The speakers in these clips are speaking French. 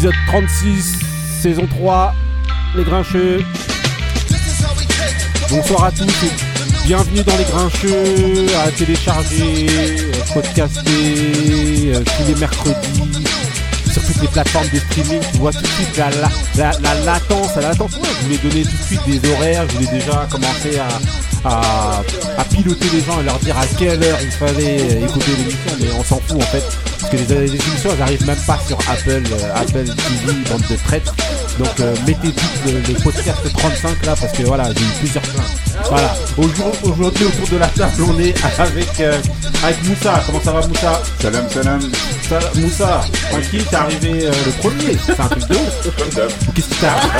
épisode 36, saison 3, les grincheux. Bonsoir à tous bienvenue dans les grincheux, à télécharger, euh, podcaster euh, tous les mercredis sur toutes les plateformes de streaming. Tu vois tout de suite la, la, la, la latence, la latence. Je voulais donner tout de suite des horaires, je voulais déjà commencer à, à, à piloter les gens et leur dire à quelle heure il fallait écouter l'émission, mais on s'en fout en fait. Parce que les, les émissions elles arrivent même pas sur Apple, euh, Apple TV, bande de traite. Donc euh, mettez vite le, le podcast 35 là parce que voilà, j'ai eu plusieurs plaintes. Voilà. Aujourd- Aujourd'hui autour de la table on est avec, euh, avec Moussa. Comment ça va Moussa? Salam salam. Ça va, Moussa, tranquille, t'es arrivé euh, le premier? C'est un truc de ouf. Comme. Qu'est-ce qui t'arrive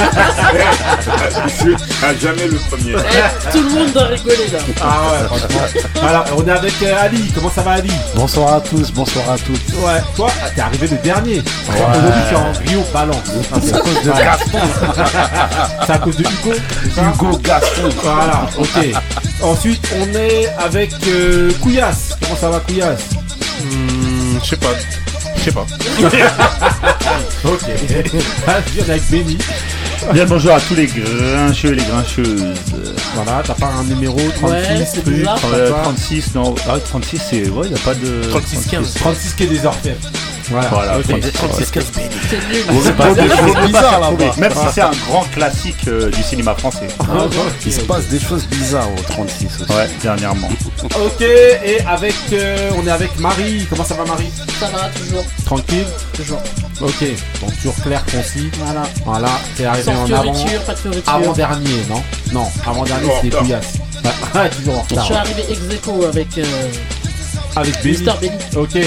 Je suis à jamais le premier. Eh, tout le monde doit rigoler là. Ah ouais, franchement. Voilà, on est avec euh, Ali. Comment ça va Ali? Bonsoir à tous, bonsoir à toutes. Ouais. Toi, ah, t'es arrivé le dernier. Aujourd'hui, tu es en Rio Balance. C'est à cause de Gaston. C'est à cause de Hugo Hugo Gaston. Voilà, ok. Ensuite, on est avec euh, Couillasse. Comment ça va, Couillasse? Hmm, je sais pas. Je sais pas. Ok. Je viens avec Benny. Bien bonjour à tous les grincheux et les grincheuses. Voilà, t'as pas un numéro 36 Ouais, t'as Euh, pas- 36, non, ah, 36 c'est. Ouais, y a pas de. 36, 15. 36 qui est des orfèvres. Voilà, Voilà, ok. 36, 36 15 béni. C'est nul. C'est pas des choses bizarres là-bas. Même si c'est un grand classique euh, du cinéma français. Ah, ok. Il se passe des choses bizarres au 36 aussi. Ouais, dernièrement. Ok, et avec, euh, on est avec Marie. Comment ça va, Marie? Ça va toujours. Tranquille? Toujours. Ok, donc toujours clair, concis. Voilà. Voilà, t'es arrivé Sans en avant. fioriture, pas de fioriture. Avant dernier, non? Non, avant dernier Toujours en c'était retard. Couillasse. Ah, toujours en Je suis retard. arrivé ex avec euh, avec Benny. Ok.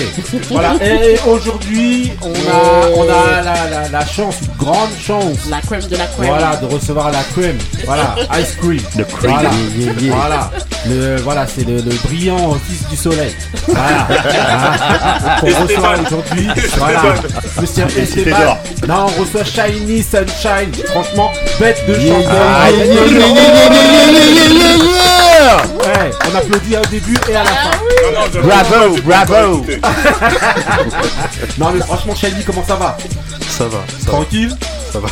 voilà. Et aujourd'hui, on a, on a la, la, chance, une grande chance. La crème de la crème. Voilà, de recevoir la crème. Voilà, Ice Cream. The cream. Voilà. Voilà. Le, voilà, c'est le, brillant fils du soleil. Voilà. on reçoit aujourd'hui. Voilà. Monsieur Esteban. Non, on reçoit Shiny Sunshine. Franchement, bête de yeah, chanson. Ouais, on applaudit au début et à la fin. Bravo, bravo. Non, mais franchement, Shiny, comment ça va? Ça va, ça va. Tranquille? Ça va.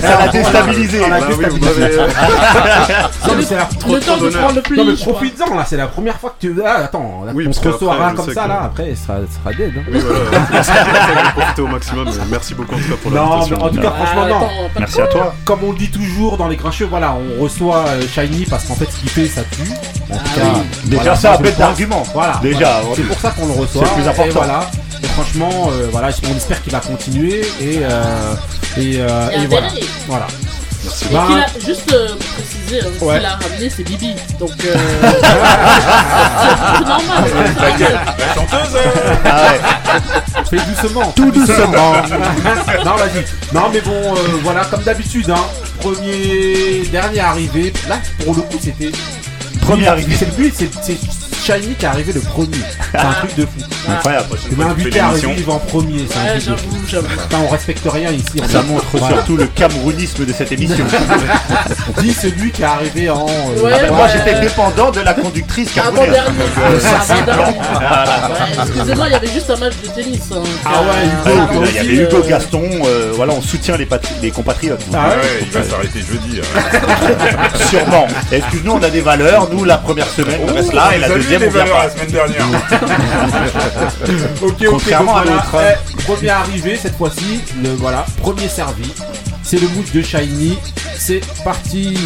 Ça l'a déstabilisé. On l'a Bah oui, vous déstabilisé. m'avez. Non, mais c'est la Le temps de prendre le plus. Non mais profites-en là, c'est la première fois que tu... Ah attends, là, Oui, on se reçoit comme ça que- là, après ça sera, ça dead. hein. Oui, voilà. Profiter au maximum. Merci beaucoup en tout cas pour Non, mais l'invitation. en tout cas, Ah, franchement, non. pas de Merci à toi. Comme on le dit toujours dans les grincheux, voilà, on reçoit euh, Shiny parce qu'en fait, ce qu'il fait, ça tue. En tout Ah cas. Déjà, voilà, c'est moi, d'argument. Voilà. Déjà, voilà. c'est pour ça qu'on le reçoit. C'est plus important. Et voilà. Et franchement, euh, voilà, on espère qu'il va continuer et euh, et, euh, et un voilà. Voilà. Merci. Et Bah, a, juste euh, pour préciser, hein, Ouais. qu'il a ramené c'est Bibi. Donc, euh, c'est normal. Laquelle La chanteuse euh Ah ouais. Fais doucement. Tout doucement. non, vas-y. Non, mais bon, euh, voilà, comme d'habitude, hein. Premier, dernier arrivé. Là, pour le coup, c'était. Premier arrivé. C'est le but, c'est c'est Shiny qui est arrivé le premier. C'est un truc de fou. Incroyable. À l'émission. arriver en premier. C'est un Ouais, truc de fou. j'avoue, j'avoue. Putain, on respecte rien ici. Ça montre surtout le camerounisme de cette émission. Dis celui qui est arrivé en. euh, Ah moi j'étais dépendant de la conductrice camerounaise. Ouais, Excusez-moi, il y avait juste un match de tennis. hein. Ah ouais, Hugo, Ah, Il y avait Hugo euh, Gaston, euh, voilà, on soutient les, patri- les compatriotes. Ah ouais il va s'arrêter jeudi. hein. Sûrement. Excuse-nous, on a des valeurs. Nous, la première semaine, on reste là et la Salut deuxième, les on valeurs la semaine dernière. Ok, ok. Contrairement donc à voilà, l'autre. eh, premier arrivé cette fois-ci. Le voilà, premier servi. C'est le mood de Shiny. C'est parti.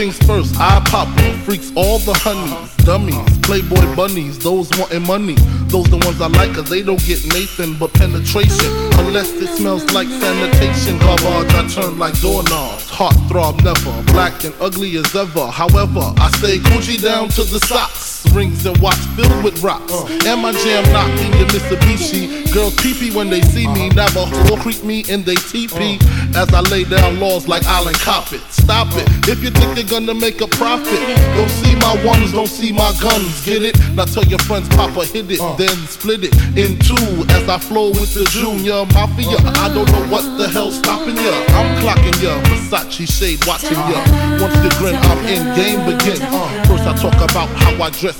Things first, I pop her. Freaks all the honeys, dummies, playboy bunnies, those wanting money. Those the ones I like, cause they don't get Nathan but penetration. Unless it smells like sanitation. Garbage, I turn like doorknobs. Heart throb never, black and ugly as ever. However, I stay Gucci down to the socks. Rings and watch filled with rocks. And my jam knocking the Mitsubishi. Girls peepee when they see me. Navajo creep me in they teepee. As I lay down laws like Island Coppet. Stop it. If you think you're gonna make a profit, don't see my ones, don't see my guns. Get it? Now tell your friends, Papa hit it, uh. then split it in two as I flow with the Junior Mafia. I don't know what the hell's stopping ya. I'm clocking ya. Versace shade watching ya. Once you grin, I'm in game begin. Uh. First I talk about how I dress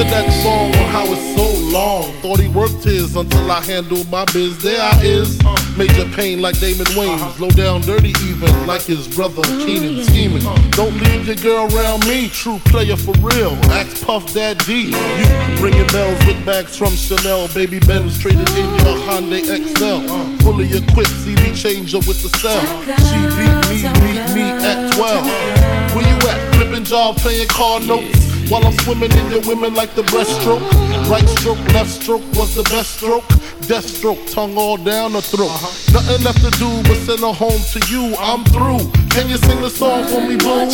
Sick of that song on how it's so long. Thought he worked his until I handled my biz. There I is, major pain like Damon Wayans. Uh-huh. Low down, dirty even like his brother mm-hmm. Keenan scheming. Uh-huh. Don't leave your girl around me, true player for real. Ask Puff Dad D. You ringing bells with bags from Chanel. Baby Ben's traded in your Hyundai XL. Uh-huh. Fully equipped CD changer with the cell. She beat me, beat me at 12. Where you at? Flipping job, playing car notes. While I'm swimming in your women like the breaststroke. Right stroke, left stroke was the best stroke. Death stroke, tongue all down the throat. Nothing left to do but send her home to you. I'm through. Can you sing the song for me, boo?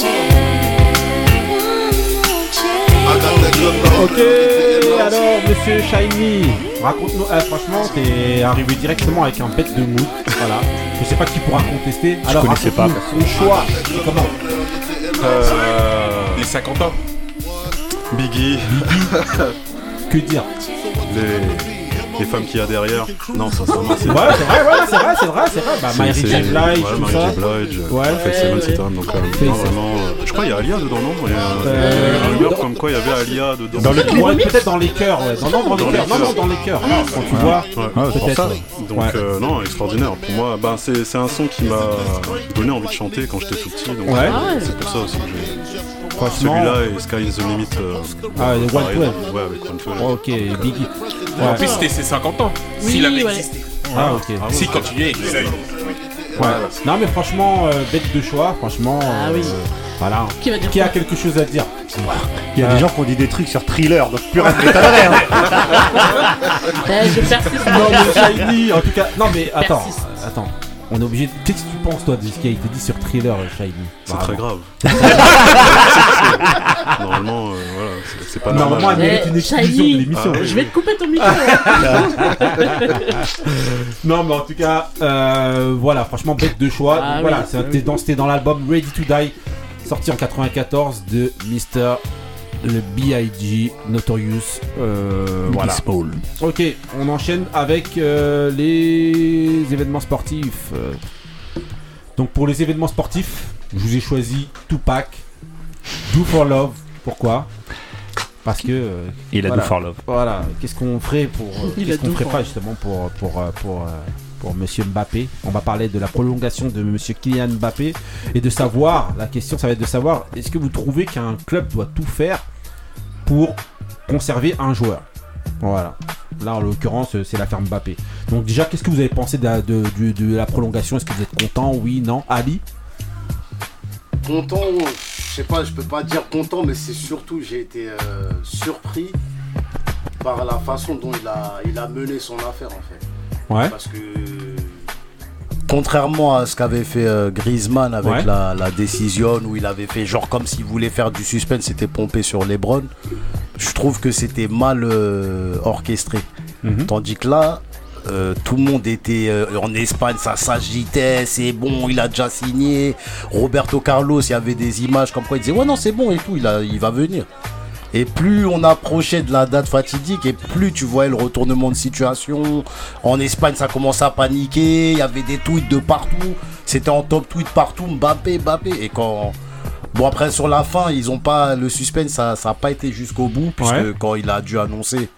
Ok, alors monsieur Shiny, raconte-nous, euh, franchement t'es arrivé directement avec un bête de mood, voilà. Je sais pas qui pourra contester. Alors connaissais pas, ton choix, comment Euh, Les 50 ans. Biggie, Que dire les, les femmes qu'il y a derrière. Non, sincèrement, c'est. Ouais, c'est vrai, ouais, c'est vrai, c'est vrai, c'est vrai. Bah, c'est- Mary c'est- J. Blige, ouais, Mary ça. J. Blige, Ouais. Ouais, ouais. etc. Donc, euh, non, vraiment, euh, je crois qu'il y a Alia dedans, non? Il y a a Euh, une rumeur comme quoi il y avait Alia dedans. Dans le clip. Ouais, peut-être dans les cœurs, ouais. Non, non, dans les cœurs. Non, non, dans les cœurs. Quand tu vois, Ouais. Ah, peut-être. Donc Ouais. euh, non, extraordinaire. Pour moi, ben, c'est c'est un son qui m'a donné envie de chanter quand j'étais tout petit. Donc Ah c'est pour ça aussi que j'ai Franchement. celui-là et Sky in the Limit. euh, Ah, le One pareil. Ouais, avec One Twelve. Oh, ok, Biggie. En Ouais. plus, c'était ses 50 ans. Oui, S'il avait ouais. existé. Ah, ok. S'il continuait. Ouais. Non, mais franchement, euh, bête de choix, franchement. Ah euh, oui. Voilà. Qui va dire Qui a quelque chose à dire Il y a des gens qui ont dit des trucs sur thriller, donc je persiste. Non, mais Shiny, en tout cas. Non, mais attends, Persiste. attends. On est obligé. de- Qu'est-ce que tu penses, toi, de ce qui a été dit sur Thriller, Shiny C'est très grave. Normalement, euh, voilà, c'est- pas Normalement, normal. elle mérite Eh, une exclusion Shiny. de l'émission. Ah, Je vais te couper ton micro. Non, mais en tout cas, euh, voilà, franchement, bête de choix. Ah Donc, voilà, oui, ah c'était oui. dans, c'était dans l'album Ready to Die, sorti en 94 de Mr. Le B.I.G. Notorious. Euh, voilà. Ok, on enchaîne avec euh, les événements sportifs. Donc pour les événements sportifs, je vous ai choisi Tupac, Do for Love. Pourquoi? Parce que euh, Il a Voilà. do for love. voilà, qu'est-ce qu'on ferait pour euh, Il qu'est-ce a qu'on Do ferait for pas Love. justement pour pour pour euh, pour Monsieur Mbappé. On va parler de la prolongation de Monsieur Kylian Mbappé et de savoir. La question, ça va être de savoir est-ce que vous trouvez qu'un club doit tout faire pour conserver un joueur? Voilà. Là, en l'occurrence, euh, c'est l'affaire Mbappé. Donc déjà, qu'est-ce que vous avez pensé de la, prolongation? Est-ce que vous êtes content? Oui, non? Ali? Content, je sais pas, je peux pas dire content, mais c'est surtout j'ai été euh, surpris par la façon dont il a mené son affaire en fait. Ouais. Parce que contrairement à ce qu'avait fait euh, Griezmann avec Ouais. la, la décision où il avait fait genre comme s'il voulait faire du suspense, c'était pompé sur Lebron. Je trouve que c'était mal euh, orchestré. Mhm. Tandis que là, euh, tout le monde était euh, en Espagne, ça s'agitait, c'est bon, il a déjà signé. Roberto Carlos, il y avait des images comme quoi il disait ouais non c'est bon et tout, il, a, il va venir. Et plus on approchait de la date fatidique, et plus tu voyais le retournement de situation. En Espagne, ça commençait à paniquer. Il y avait des tweets de partout. C'était en top tweet partout. Mbappé, Mbappé. Et quand. Bon, après, sur la fin, ils ont pas. Le suspense, ça n'a pas été jusqu'au bout. Puisque Ouais. quand il a dû annoncer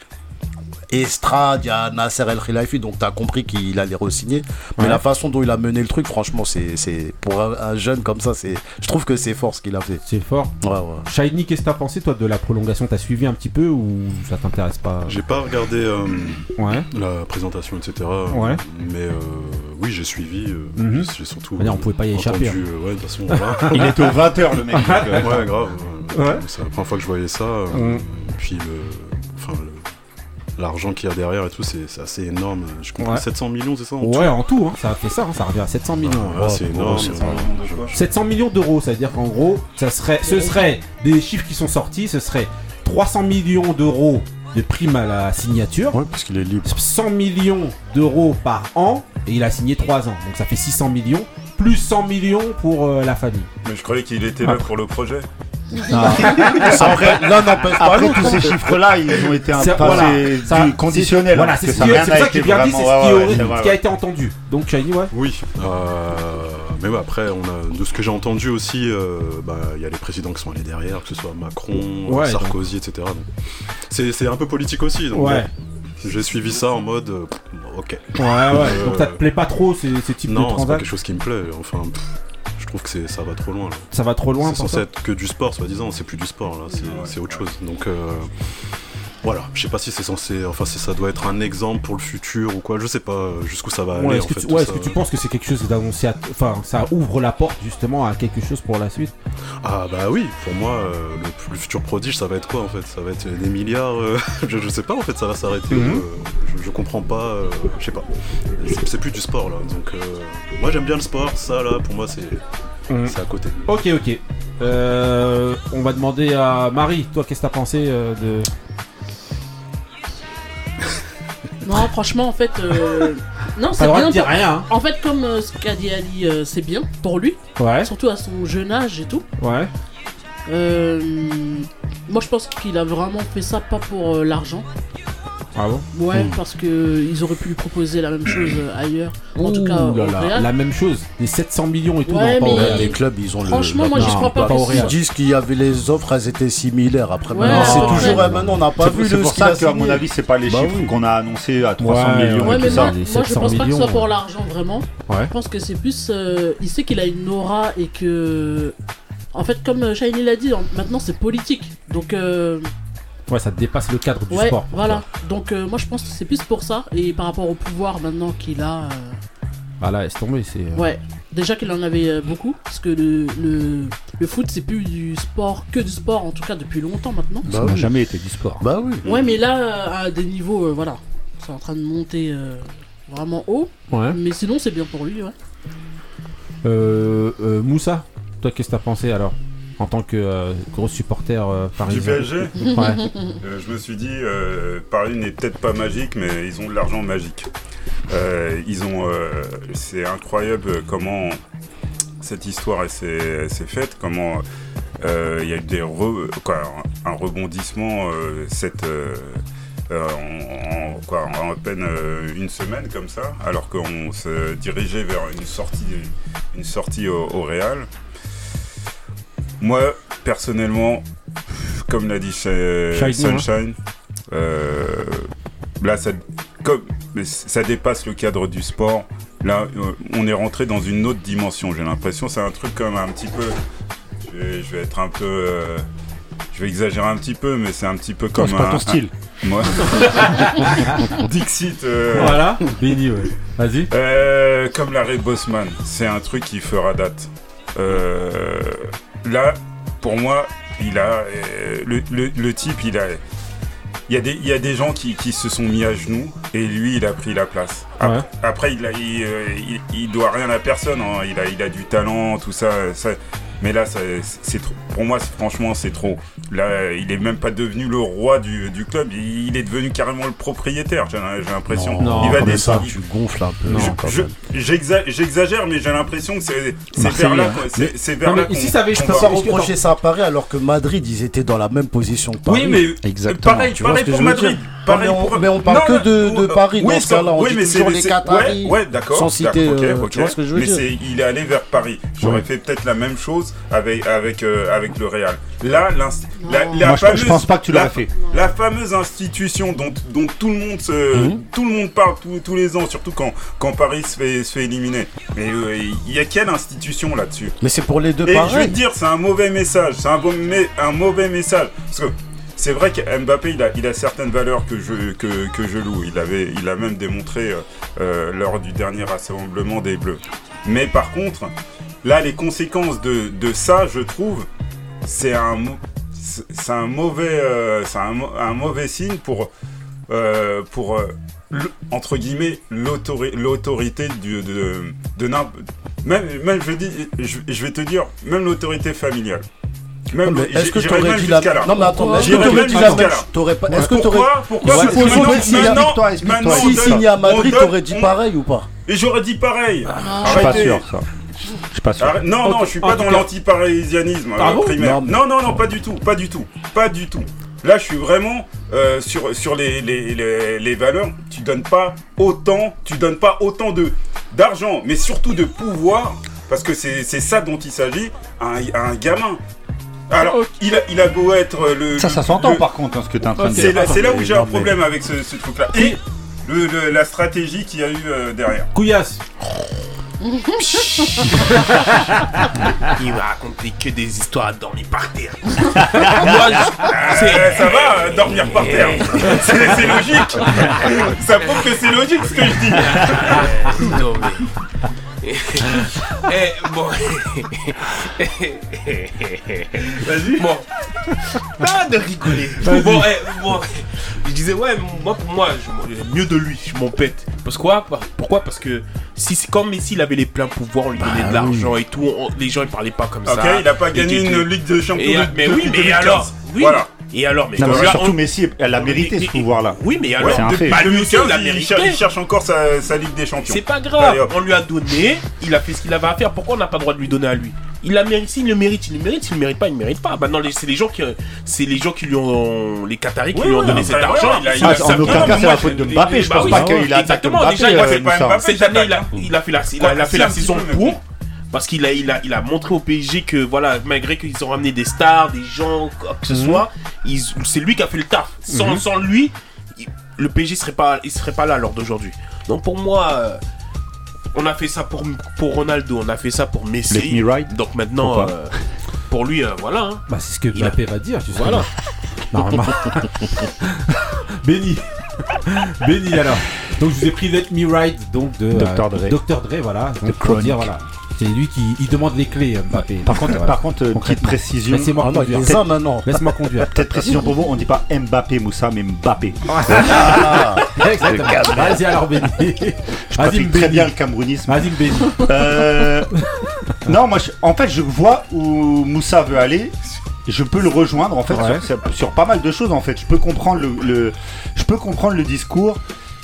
Estrade, il y a Nasser El Khelaifi, donc tu as compris qu'il allait re-signer. Mais Ouais. la façon dont il a mené le truc, franchement, c'est c'est pour un, un jeune comme ça, c'est je trouve que c'est fort ce qu'il a fait. C'est fort. Ouais, ouais. Shiny, qu'est-ce que t'as pensé toi de la prolongation? T'as suivi un petit peu ou ça t'intéresse pas? J'ai pas regardé euh, Ouais. la présentation, etc. Ouais. Mais euh, oui, j'ai suivi. euh, Mhm. J'ai surtout. On pouvait pas y échapper, entendu, euh, ouais, de toute façon, voilà. Il était au 20h le mec. donc, ouais, grave. Ouais. C'est la première fois que je voyais ça. et Puis le- L'argent qu'il y a derrière et tout, c'est c'est assez énorme. Je comprends. Ouais. 700 millions, c'est ça en tout Ouais, en tout, hein, ça a fait ça, hein, ça revient à 700 millions. Ouais, hein. c'est énorme. c'est- euh, je- 700 millions d'euros, ça veut dire qu'en gros, ça serait, ce serait des chiffres qui sont sortis, ce serait 300 millions d'euros de primes à la signature, Ouais, parce qu'il est libre. 100 millions d'euros par an, et il a signé 3 ans, donc ça fait 600 millions, plus 100 millions pour euh, la famille. Mais je croyais qu'il était là pour le projet. Après, l'un n'empêche pas Après l'autre. tous ces chiffres-là, ils ont été un C'est- peu voilà, c'est ça- du conditionnel. Voilà, c'est ça qui- ça été qu'il vient dit, c'est ce qui, qui a été entendu. Donc Shiny, ouais. Oui, euh, mais ouais, après, on a, de ce que j'ai entendu aussi, euh, bah, il y a les présidents qui sont allés derrière, que ce soit Macron, Ouais, Sarkozy, etc. donc C'est c'est un peu politique aussi. Donc, Ouais. bon, j'ai suivi ça en mode, euh, ok. Ouais, ouais. Donc ça te plaît pas trop ces, ces types de Non, c'est pas transactions quelque chose qui me plaît. Enfin, pff, trouve que c'est- ça va trop loin. là. Ça va trop loin C'est pour censé ça être que du sport, soi-disant. C'est plus du sport, là. C'est c'est autre chose. Donc, euh, voilà. Je sais pas si c'est censé. Enfin, si ça doit être un exemple pour le futur ou quoi. Je sais pas euh, jusqu'où ça va Ouais, aller. est-ce en que, fait, tu, tout ouais, ça. est-ce que tu penses que c'est quelque chose d'annoncé à... Enfin, ça ouvre la porte justement à quelque chose pour la suite? Ah bah oui, pour moi, euh, le, le futur prodige, ça va être quoi en fait? Ça va être des milliards euh, je, je sais pas en fait, ça va s'arrêter. Mhm. euh, je, je comprends pas, euh, je sais pas. C'est plus du sport là, donc euh, moi j'aime bien le sport, ça là, pour moi c'est Mhm. c'est à côté. Ok, ok. On va demander à Marie, toi, qu'est-ce que t'as pensé de... Non, franchement, en fait, euh, non, c'est bien. pour- rien, hein En fait, comme euh, ce qu'a dit Ali, euh, c'est bien pour lui, Ouais, surtout à son jeune âge et tout. ouais. Euh, moi, je pense qu'il a vraiment fait ça pas pour l'argent. Ah bon Ouais, Mm. parce que ils auraient pu lui proposer la même chose ailleurs. En tout cas, Ouh là au là, Real. la même chose, des 700 millions et tout, Ouais, non, pas au mais- Real. Les clubs, ils ont le. Franchement, le- moi, j'y crois pas. pas Ils disent qu'il y avait les offres, elles étaient similaires. Après, Ouais, maintenant, c'est toujours. ouais, maintenant, on n'a pas C'est vu c'est le pour ce qu'il a ça qu'à mon avis, c'est pas les Bah chiffres oui. qu'on a annoncés à 300 Ouais, millions et tout moi, ça. moi, je 700 pense pas que ce soit pour l'argent vraiment. Je pense que c'est plus. euh, il sait qu'il a une aura et que. En fait, comme Shiny l'a dit, en- maintenant c'est politique. Donc, euh, Ouais, ça dépasse le cadre du ouais, sport. voilà. toi. Donc, euh, moi je pense que c'est plus pour ça. Et par rapport au pouvoir maintenant qu'il a. euh, Bah là, laisse tomber, c'est... euh, Ouais, déjà qu'il en avait euh, beaucoup. Parce que le, le, le foot c'est plus du sport que du sport, en tout cas depuis longtemps maintenant. Bah Ça n'a oui. jamais été du sport. Bah oui. Ouais, mais là, euh, à des niveaux, euh, voilà. C'est en train de monter euh, vraiment haut. Ouais. Mais sinon, c'est bien pour lui, ouais. Euh, euh, Moussa, toi, qu'est-ce que t'as pensé alors? En tant que euh, gros supporter euh, Du parisien. PSG Ouais. Euh, je me suis dit, Paris n'est peut-être pas magique, mais ils ont de l'argent magique. Ils ont, c'est incroyable comment cette histoire s'est faite, comment il y a eu des re- quoi, un rebondissement cette, en, en- quoi, en à peine une semaine comme ça, alors qu'on se dirigeait vers une sortie, une sortie au, au Real. Moi, personnellement, comme l'a dit Sh- Shine, Sunshine, euh, là, ça, comme, ça dépasse le cadre du sport. Là, euh, on est rentré dans une autre dimension. J'ai l'impression, c'est un truc comme un petit peu. Je vais, je vais être un peu. euh, je vais exagérer un petit peu, mais c'est un petit peu comme c'est pas un- ton style. un- moi. Dixit. euh, Voilà, béni, ouais. Vas-y. euh, comme l'arrêt Bosman, c'est un truc qui fera date. Euh, là, pour moi, il a euh, le, le- le type, il a. Il y, a des, il y a des gens qui, qui se sont mis à genoux et lui il a pris la place. Après, après, il, a, il, euh, il- il doit rien à personne, hein. il, a, il a du talent, tout ça. ça- Mais là, ça- c'est trop. Pour moi, franchement, c'est trop. Là, il est même pas devenu le roi du, du club. Il, il est devenu carrément le propriétaire. J'ai l'impression. Non, il va comme des- ça, il- tu gonfles un peu. J'exagère, mais j'ai l'impression que c'est vers là. hein. c'est- vers Non, là. ici, ça avait- je peux pas reprocher ça à Paris alors que Madrid, ils étaient dans la même position que Paris. Oui, mais Exactement. pareil, Tu pareil pour Madrid. Pareil Non, mais on- pour- mais on parle que de- de euh, Paris dans ce cas-là, on dit mais toujours c'est- les Qataris, Ouais, ouais, d'accord. sans citer, euh, tu vois ce que je veux mais dire il est allé vers Paris. J'aurais Ouais. fait peut-être la même chose avec avec euh, avec le Real. Là, la, Moi, je- je fameuse, pense pas que tu la- l'aurais fait. La fameuse institution dont, dont tout le monde se, Mhm. tout le monde parle tous- tous les ans, surtout quand quand Paris se fait se fait éliminer. Mais euh, il y a quelle institution là-dessus? Mais c'est pour les deux et je te dire, c'est un mauvais message. C'est un, un mauvais message. Parce que c'est vrai que Mbappé, il a, il a certaines valeurs que je, que, que je loue. Il, avait, il a même démontré euh, lors du dernier rassemblement des Bleus. Mais par contre, là, les conséquences de, de ça, je trouve, c'est un, c'est un mauvais, euh, c'est un, mauvais signe pour, euh, pour euh, le- entre guillemets, l'autori- l'autorité du- de, de, n'im- même, même je, dis, je, je vais te dire, même l'autorité familiale. Même, Mais Est-ce que t'aurais même dit la là. Non mais attends, est-ce que t'aurais même dit la même T'aurais pas Est-ce que t'aurais Pourquoi supposons que s'il y a- Si signé à Madrid, t'aurais dit pareil ou pas Et j'aurais dit pareil. Je suis pas sûr, ça. Je suis pas sûr. Arrête- Non, non, je suis pas dans Ah euh, primaire. Non, mais- Non, non, non, pas du tout, pas du tout, pas du tout. Là, je suis vraiment euh, sur, sur les, les, les, les valeurs. Tu donnes pas autant, tu donnes pas autant de d'argent, mais surtout de pouvoir, parce que c'est c'est ça dont il s'agit, à un, à un gamin. Alors, il a, il a beau être le. Ça, ça s'entend le- par contre, hein, ce que tu es en train de C'est dire. là, c'est là où j'ai un problème avec ce, ce truc-là. Et le, le- la stratégie qu'il y a eu euh, derrière. Couillasse. Il m'a raconté que des histoires à dormir par terre. Moi, je- Euh, ça va, euh, dormir par terre. C'est c'est logique. Ça prouve que c'est logique ce que je dis. Non, mais- Eh, bon. Vas-y. Bon. Pas de rigoler. Bon, eh, bon. Je disais, ouais, moi, pour moi, je, mieux de lui, je m'en pète. Parce que quoi? Pourquoi? Parce que si c'est comme Messi, il avait les pleins pouvoirs, on lui donnait de l'argent et tout, on- les gens, ils parlaient pas comme Ok, ça. il a pas gagné une Ligue de Champions. Et, de- mais oui, mais 2015. alors Oui. Voilà. Et alors, mais, Non, a- surtout on- Messi, elle a mérité mais- ce pouvoir-là. Oui, mais Ouais, alors, fait. bah, lui aussi, 2015, il a il, mérité. il cherche encore sa, sa Ligue des Champions. C'est pas grave, on lui a donné, il a fait ce qu'il avait à faire. Pourquoi on n'a pas le droit de lui donner à lui? Il a mérité, s'il le mérite, il le mérite, s'il le mérite pas, il ne mérite pas. Maintenant, les- c'est les gens qui, c'est les gens qui lui ont, les Qataris qui Oui, lui ont donné cet argent. il a- il a- Ah, en aucun cas, c'est la faute de Mbappé. Je bah pense oui, pas qu'il attaque Exactement, Mbappé. déjà, il a euh, fait pas Moussa. Mbappé. Cette année, il a, il a fait la, il a, il a fait saison pour. Parce qu'il a, il a, il a montré au PSG que voilà, malgré qu'ils ont ramené des stars, des gens, quoi que ce Mhm. soit, c'est lui qui a fait le taf. Sans, sans lui, il- le PSG serait pas, il serait pas là lors d'aujourd'hui. Donc pour moi, euh, on a fait ça pour, pour Ronaldo, on a fait ça pour Messi. Let me ride. Donc maintenant, euh, pour lui, euh, voilà. hein. Bah, c'est ce que a- Mbappé va dire, justement. Voilà. Normalement. Béni. Béni alors. Donc je vous ai pris Let Me Ride donc de Dr. Dre. Dr. Dre voilà. Donc, pour dire voilà. C'est lui qui il demande les clés Mbappé. Par contre, voilà. par contre, petite précision. Laissez-moi Ah conduire. les a maintenant. Laisse-moi conduire. Peut-être précision pour vous, on dit pas Mbappé Moussa, mais Mbappé. Ah, Exactement. Vas-y alors Béni. Je Vas-y pratique très bien le camerounisme. Vas-y Béni. Euh, non, moi, je- en fait, je vois où Moussa veut aller. Je peux le rejoindre en fait Ouais. sur, sur- sur pas mal de choses en fait. Je peux comprendre le, le- je peux comprendre le discours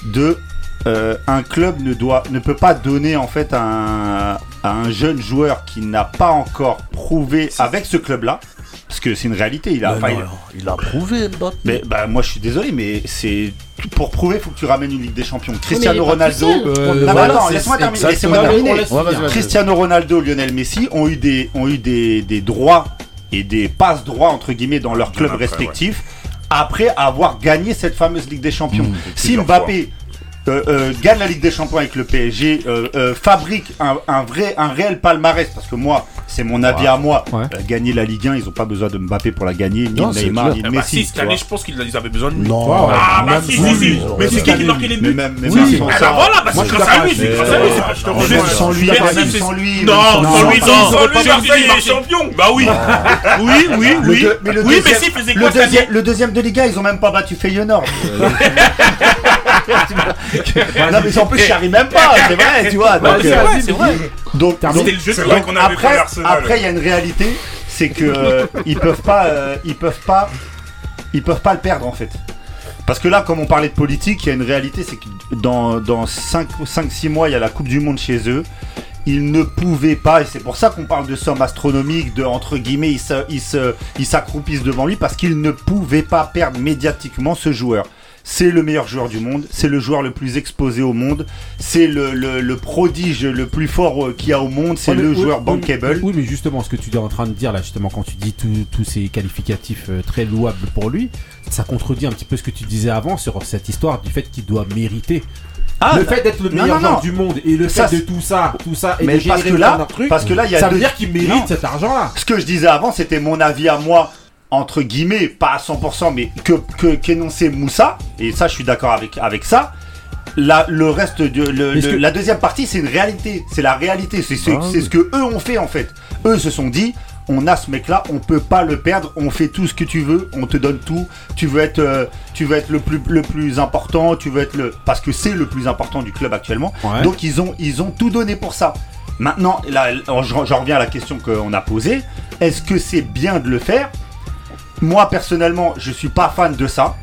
de euh, un club ne doit ne peut pas donner en fait à un, à un jeune joueur qui n'a pas encore prouvé avec ce club là parce que c'est une réalité. Il a, non, il- il a prouvé Mbappé. mais bah moi je suis désolé mais c'est pour prouver faut que tu ramènes une Ligue des Champions. Cristiano il Ronaldo. Euh, Non, voilà, attends, laisse-moi terminer. laisse Ouais. Cristiano Ronaldo, Lionel Messi ont eu des, ont eu des, des droits et des passes droits entre guillemets dans leurs clubs après, respectifs après avoir gagné cette fameuse Ligue des Champions. si plusieurs Mbappé gagne la Ligue des Champions avec le PSG, euh, euh, fabrique un, un vrai, un réel palmarès, parce que moi, c'est mon avis à moi, Ouais. euh, gagner la Ligue 1, ils ont pas besoin de Mbappé pour la gagner, ni Non, Neymar, ni de Ah bah Messi. si, cette année, je pense qu'ils avaient besoin de lui. Non. Ah bah même si, si, si. Mais c'est pas qui qui marquait les Mais buts même, même Oui. sans Ah bah voilà, bah Moi, c'est je grâce à lui, c'est grâce à lui. Je te c'est- rejoins. sans lui, Mais sans lui, Non, même sans lui, sans- non, lui, pas Marseille il est champion. Bah oui, oui, oui, oui. mais faisait quoi année le deuxième de Liga, ils ont même pas battu Feyenoord. non mais en plus je arrive même pas, c'est vrai, tu vois. Donc, euh, c'est vrai. dis. donc, le jeu C'est de vrai donc qu'on avait après, après il y a une réalité, c'est que euh, ils peuvent pas, euh, ils peuvent pas, ils peuvent pas le perdre en fait. Parce que là, comme on parlait de politique, il y a une réalité, c'est que dans, dans 5-6 mois, il y a la Coupe du Monde chez eux. Ils ne pouvaient pas, et c'est pour ça qu'on parle de sommes astronomiques, de entre guillemets, ils s'accroupissent devant lui, parce qu'ils ne pouvaient pas perdre médiatiquement ce joueur. C'est le meilleur joueur du monde, c'est le joueur le plus exposé au monde, c'est le, le- le prodige le plus fort euh, qu'il y a au monde, c'est Ouais, le oui, joueur oui, bankable. Oui, mais justement, ce que tu es en train de dire là, justement, quand tu dis tous ces qualificatifs euh, très louables pour lui, ça contredit un petit peu ce que tu disais avant sur cette histoire du fait qu'il doit mériter. Ah, le fait d'être le meilleur non, joueur non. du monde et le Ça, fait de tout ça, tout ça, et Mais de parce que là- trucs, parce que là, il y a ça deux- veut dire qu'il mérite cet argent-là. Ce que je disais avant, c'était mon avis à moi, entre guillemets, pas à 100%, mais que que- qu'énonçait Moussa, et ça, je suis d'accord avec, avec ça. La, le reste de le- Est-ce le- que- la deuxième partie, c'est une réalité, c'est la réalité, c'est c'est- Ah c'est oui. ce que eux ont fait en fait. Eux se sont dit, on a ce mec-là, on peut pas le perdre, on fait tout ce que tu veux, on te donne tout. Tu veux être, euh, tu veux être le plus le plus important, tu veux être le parce que c'est le plus important du club actuellement. Ouais. Donc ils ont ils ont tout donné pour ça. Maintenant, là, j'en j'en reviens à la question qu'on a posée. Est-ce que c'est bien de le faire? Moi, personnellement, je suis pas fan de ça.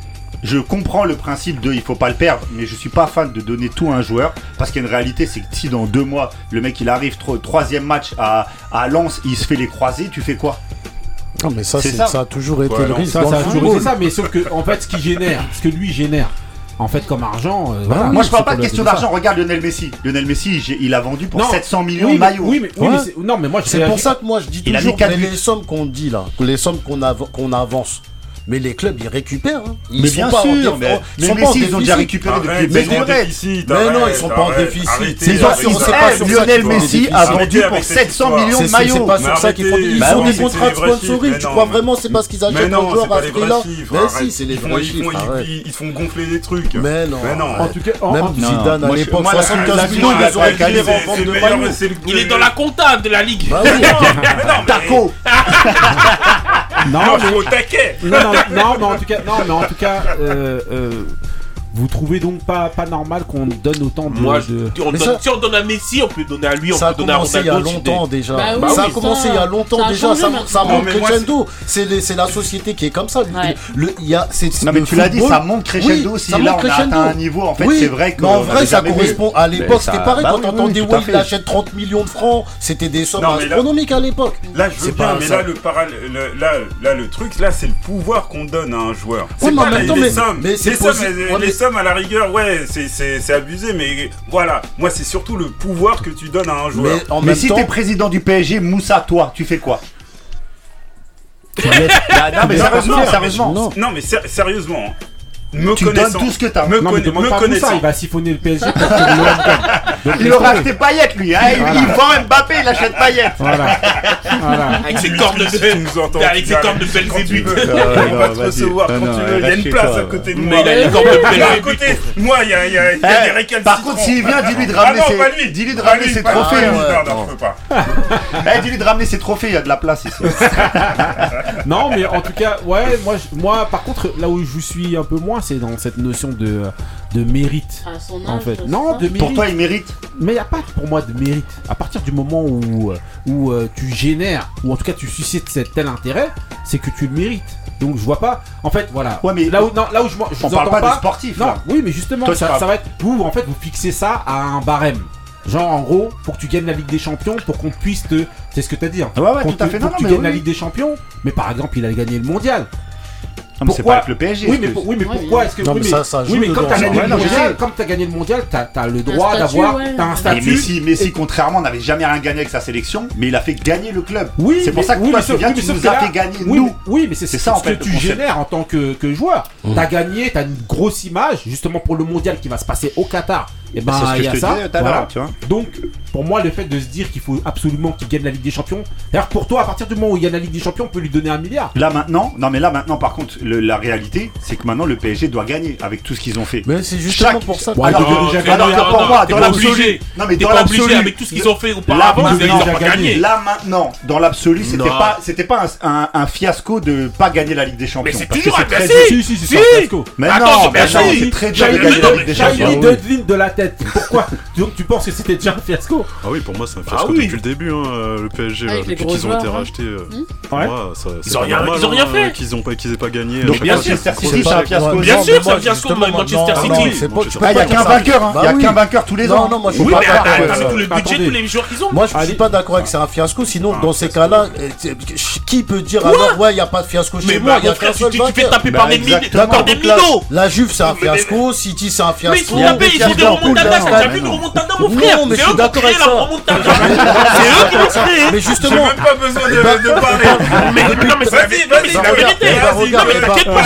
Je comprends le principe de il faut pas le perdre, mais je suis pas fan de donner tout à un joueur parce qu'il y a une réalité, c'est que si dans deux mois le mec il arrive tro- troisième match à, à Lens, il se fait les croisés, tu fais quoi? Non, mais ça, C'est c'est- ça. ça. a toujours été Ouais, le risque. Ça, dans ça a le toujours football. été ça, mais sauf que, en fait, ce qui génère, ce que lui génère, en fait, comme argent, euh, voilà. Moi, je parle pas de question d'argent. Regarde Lionel Messi. Lionel Messi, il a vendu pour Non. 700 millions Oui, de maillots. Oui, mais, oui, Ouais. mais c'est- non, mais moi, C'est pour ça que moi je dis Il a toujours les sommes qu'on dit là, les sommes qu'on av- qu'on avance. Mais les clubs ils récupèrent. hein. Ils Mais sont bien pas en sûr, déf- mais, ils mais sont pas en Messi, ils ont déjà déficit. récupéré depuis Arrête, en lurette. déficit, Mais non, ils sont pas en déficit. arrêtez, C'est Ils ont, pas sur- c'est pas eh, Lionel Messi a Arrêtez vendu pour cette 700 histoire. millions C'est de c'est maillots. pas Mais sur ça qu'ils font. arrêtez. Ils Bah ont des c'est contrats de sponsoring. mais Tu crois vraiment c'est parce qu'ils Mais achètent un joueur c'est pas à ce prix-là. Mais si, c'est les Ils font- vrais ils font- chiffres. ils- font gonfler des trucs. Mais non. Mais. En tout cas, en- Même en- Zidane à l'époque, moi, la- 75 la- millions, ils les la- revendre c'est de maillots. c'est Il est dans la comptable de la ligue. Bah. Taco non, Non, mais- je suis au taquet. non, non, non, mais en tout cas, non, mais en tout cas, euh, euh, vous trouvez donc pas, pas normal qu'on donne autant de. Moi, de- on donne- ça- si on donne à Messi, on peut donner à lui, on Ça a peut donner à commencé il y a longtemps déjà. Bah oui, ça a commencé ça- il y a longtemps ça a déjà. changé Ça, ça moi, crescendo. C'est la société qui est comme ça. Ouais. Le- il y a- Non mais tu l'as dit, ça monte crescendo Oui, si ça là on a atteint un niveau en fait Oui, c'est vrai que mais en on vrai, ça correspond. À l'époque, ça- c'était pareil. bah quand oui, tout à Will, il achète 30 millions de francs, c'était des sommes astronomiques à l'époque. Là, je veux C'est bien, pas mais ça. là, le, paral- le- là, là, le truc, là, c'est le pouvoir qu'on donne à un joueur. C'est pas même les, sommes. les, sommes sommes, à la rigueur, ouais, c'est- c'est c'est abusé, mais voilà. Moi, c'est surtout le pouvoir que tu donnes à un joueur. Mais en Mais même si temps, t'es président du PSG, Moussa, toi, tu fais quoi? Bah, Non mais sérieusement, sérieusement. non. Non, mais ser- sérieusement, me Tu donnes connaissant, tout ce que t'as. me, Non, mais demande me pas tout ça, connaissant, il va siphonner le PSG que. Donc, Il aura acheté Payet lui, hein, il- Voilà. il vend Mbappé, il achète Payet. Voilà. voilà. Avec ses cornes de nous entends, avec ses cornes de Belzébuth. On va te recevoir quand tu veux. Il y a une place à côté de Mais moi. il a les cornes de à Belzébuth. côté, moi, il y a, il y a, il y a Eh, des récalcitrants. Par contre, s'il vient, dis-lui de Ah ramener ses, pas lui. dis-lui de Pas ramener lui, ses trophées. Ah, non, non, je peux pas. Eh, dis-lui de ramener ses trophées, il y a de la place ici. Non, mais en tout cas, ouais, moi, par contre, là où je suis un peu moins, c'est dans cette notion de, de mérite. À son âge, En fait, non, de mérite. Pour toi, il mérite. Mais il n'y a pas pour moi de mérite. À partir du moment où, euh, où euh, tu génères, ou en tout cas tu suscites cet tel intérêt, c'est que tu le mérites. Donc je vois pas. En fait, voilà. Ouais, mais là où, non, là où je, je on vous parle entends pas de sportif, Non, là. oui, mais justement, Toi, ça, ça va être. Vous, en fait, vous fixez ça à un barème. Genre, en gros, faut que tu gagnes la Ligue des Champions pour qu'on puisse te. C'est ce que t'as dit. Hein. Ouais, ouais, Pour tout à que- fait. pour Non, que tu mais gagnes la. Ligue des Champions. Mais par exemple, il a gagné le mondial. Non, mais c'est Pourquoi pas avec le PSG. Oui, mais, oui, pourquoi est-ce que. Non, oui, mais ça- ça oui, mais comme t'as gagné Ouais, le non, je mondial, sais. comme t'as gagné le mondial, t'as as le droit d'avoir. ouais. T'as un Et statut. Messi, Messi, contrairement, n'avait jamais rien gagné avec sa sélection, mais il a fait gagner le club. Oui, c'est pour mais- ça que oui, toi, tu nous que as fait gagner, oui, nous. Oui, mais c'est C'est ce ça, en que fait, tu génères en tant que, que joueur. T'as gagné, t'as une grosse image, justement pour le mondial qui va se passer au Qatar. Et bah, il y a ça. Tu vois. Donc, pour moi, le fait de se dire qu'il faut absolument qu'il gagne la Ligue des Champions. D'ailleurs, pour toi, à partir du moment où il gagne la Ligue des Champions, on peut lui donner un milliard. Là maintenant, non, mais là maintenant, par contre, la réalité, c'est que maintenant, le PSG doit gagner avec tout ce qu'ils ont fait. Mais c'est justement pour ça. Ouais, alors, non, euh, alors, alors, pour moi, dans l'absolu, non mais dans l'absolu, avec tout ce qu'ils ont fait auparavant, là, ils pas gagné. Là maintenant, dans l'absolu, c'était pas, c'était pas un, fiasco de pas gagner la Ligue des Champions. Mais c'est toujours un fiasco. Si, si, si, c'est un fiasco. Mais non, c'est très dur de gagner la Ligue des Champions. Pourquoi Donc tu penses que c'était déjà un fiasco Ah oui, pour moi c'est un ah fiasco depuis le début, hein, euh, le PSG, là, depuis qu'ils ont été rachetés. Ouais. Ils, ont rien, ils ont rien fait. Qu'ils n'aient pas, qu pas, gagné. Donc, euh, bien sûr, c'est un fiasco. Bien sûr, c'est un fiasco de Manchester City. Il n'y a qu'un vainqueur, hein. bah il n'y a qu'un vainqueur tous les ans. Non, non, moi je suis pas d'accord. le budget, tous les joueurs qu'ils ont. Moi je suis pas d'accord avec c'est un fiasco, sinon dans ces cas-là, ah, euh, qui peut dire alors ouais, il n'y a pas de fiasco chez moi, bah, il y a qu'un seul. Tu fais taper par bah, des minots. La Juve c'est un fiasco, City c'est un fiasco. Mais ils ont des c'est déjà vu une remontada, mon frère. Non, mais je d'accord. C'est eux qui l'ont créé. Mais justement. J'ai même pas besoin de bah, parler. Bah, bah, mais non, mais c'est la vérité. Non, mais t'inquiète pas,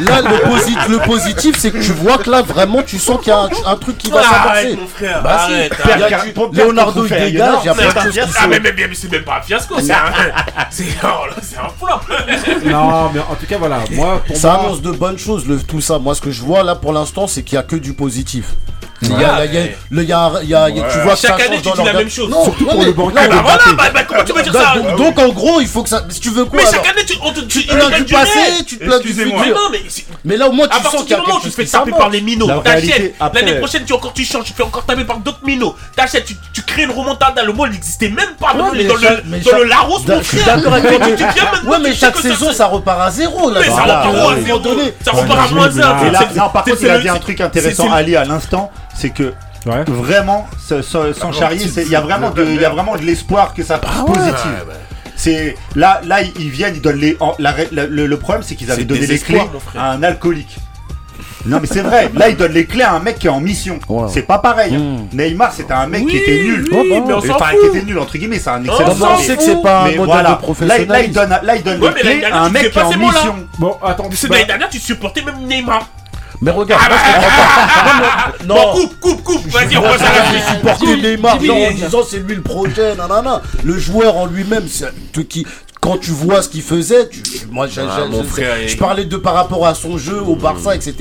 Là, le positif, c'est que tu vois que là, vraiment, tu sens qu'il y a un truc qui va s'avancer. Bah, si. Leonardo, il dégage. Il y a plein de choses Ah, mais c'est même pas un fiasco. Oh, c'est un flop. Non, mais en tout cas, voilà. Moi, pour ça annonce de bonnes choses, le, tout ça. Moi, ce que je vois là pour l'instant, c'est qu'il n'y a que du positif. Il y a, il y a, il y a, tu vois Chaque ça année, tu dis la même chose. Non, surtout non, pour le banquier. Bah, bah voilà, bah, bah, comment tu vas dire bah, ça Donc, ah en gros, il faut que ça. Si tu veux quoi Mais chaque année, tu, on te, tu plains du passé, tu te plains du futur. Mais non, mais. Mais là, au moins, tu sens qu'il y a. À partir du moment où tu te fais taper par les minots, t'achètes. L'année prochaine, tu encore, tu changes, tu fais encore taper par d'autres minots. T'achètes, tu crées une remontada. Le mot il n'existait même pas. Dans le Larousse, mon frère. Ouais, mais chaque saison, ça repart à zéro. Là, ça repart à zéro. Ça repart à moins 1. Par contre, il a dit un truc intéressant, Ali, à l'instant c'est que Vraiment, sans charrier, il y a vraiment de, l'espoir que ça ah positive. C'est là, là, ils viennent, ils donnent les. Le, problème, c'est qu'ils avaient donné les clés à un alcoolique. Non mais c'est vrai, là il donne les clés à un mec qui est en mission. C'est pas pareil. Hein. Hmm. Neymar c'était un mec qui était nul. Oui, oh, mais on enfin qui était nul entre guillemets, c'est un excellent. On sait que c'est pas un modèle voilà. professionnel. Là, là, il donne, là les clés à un mec qui est en mission. Bon attends, c'est l'année dernière bah- tu supportais même Neymar. Mais regarde, parce que- non, coupe, coupe, coupe. Vas-y, on passe à la supporter Neymar en disant c'est lui le projet, nanana. Le joueur en lui-même, c'est qui. Quand tu vois ce qu'il faisait, tu, moi j'ai- Ah, je parlais de par rapport à son jeu au Barça, etc.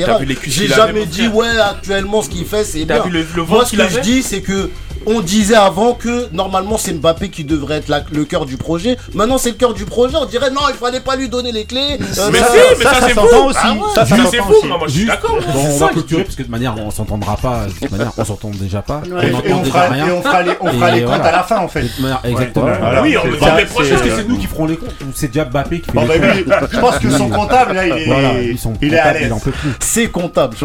J'ai jamais dit ouais actuellement ce qu'il fait c'est bien. moi ce que je dis c'est que on disait avant que normalement c'est Mbappé qui devrait être le cœur du projet. Maintenant c'est le cœur du projet. On dirait non, il fallait pas lui donner les clés. Euh, mais, ça, si, mais ça, ça, ah ça c'est fou. aussi. Ah c'est fou. Moi, je suis d'accord. On va clôturer parce que de manière on s'entendra pas. De manière on s'entend déjà pas. Ouais. On et on fera, rien. On fera les, on fera les comptes à la fin en fait. Manière, exactement. Oui, on va les prochains. Est-ce que c'est nous qui ferons les comptes c'est déjà Mbappé qui fait ah les bah comptes Je pense que son comptable là, il est, il est à l'aise. C'est comptable.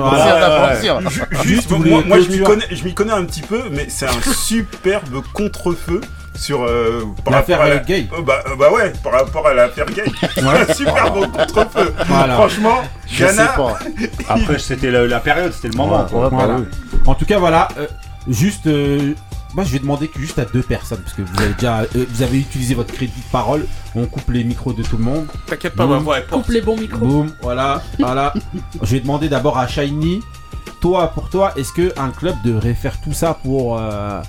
Juste moi, je m'y connais un petit peu, mais c'est un superbe contre-feu sur euh, l'affaire la, gay. Oh, bah, euh, bah, ouais, par rapport à l'affaire gay. Ouais. Super bon contre-feu. Franchement, je sais pas. Après c'était la, période, c'était le moment. Bah en tout cas, voilà, euh, juste euh, moi je vais demander juste à deux personnes parce que vous avez déjà vous avez utilisé votre crédit de parole, on coupe les micros de tout le monde. T'inquiète pas, Boom. ma Coupe les bons micros. Boum, voilà, voilà. je vais demander d'abord à Shiny toi, pour toi, est-ce qu'un club devrait faire tout ça pour, euh,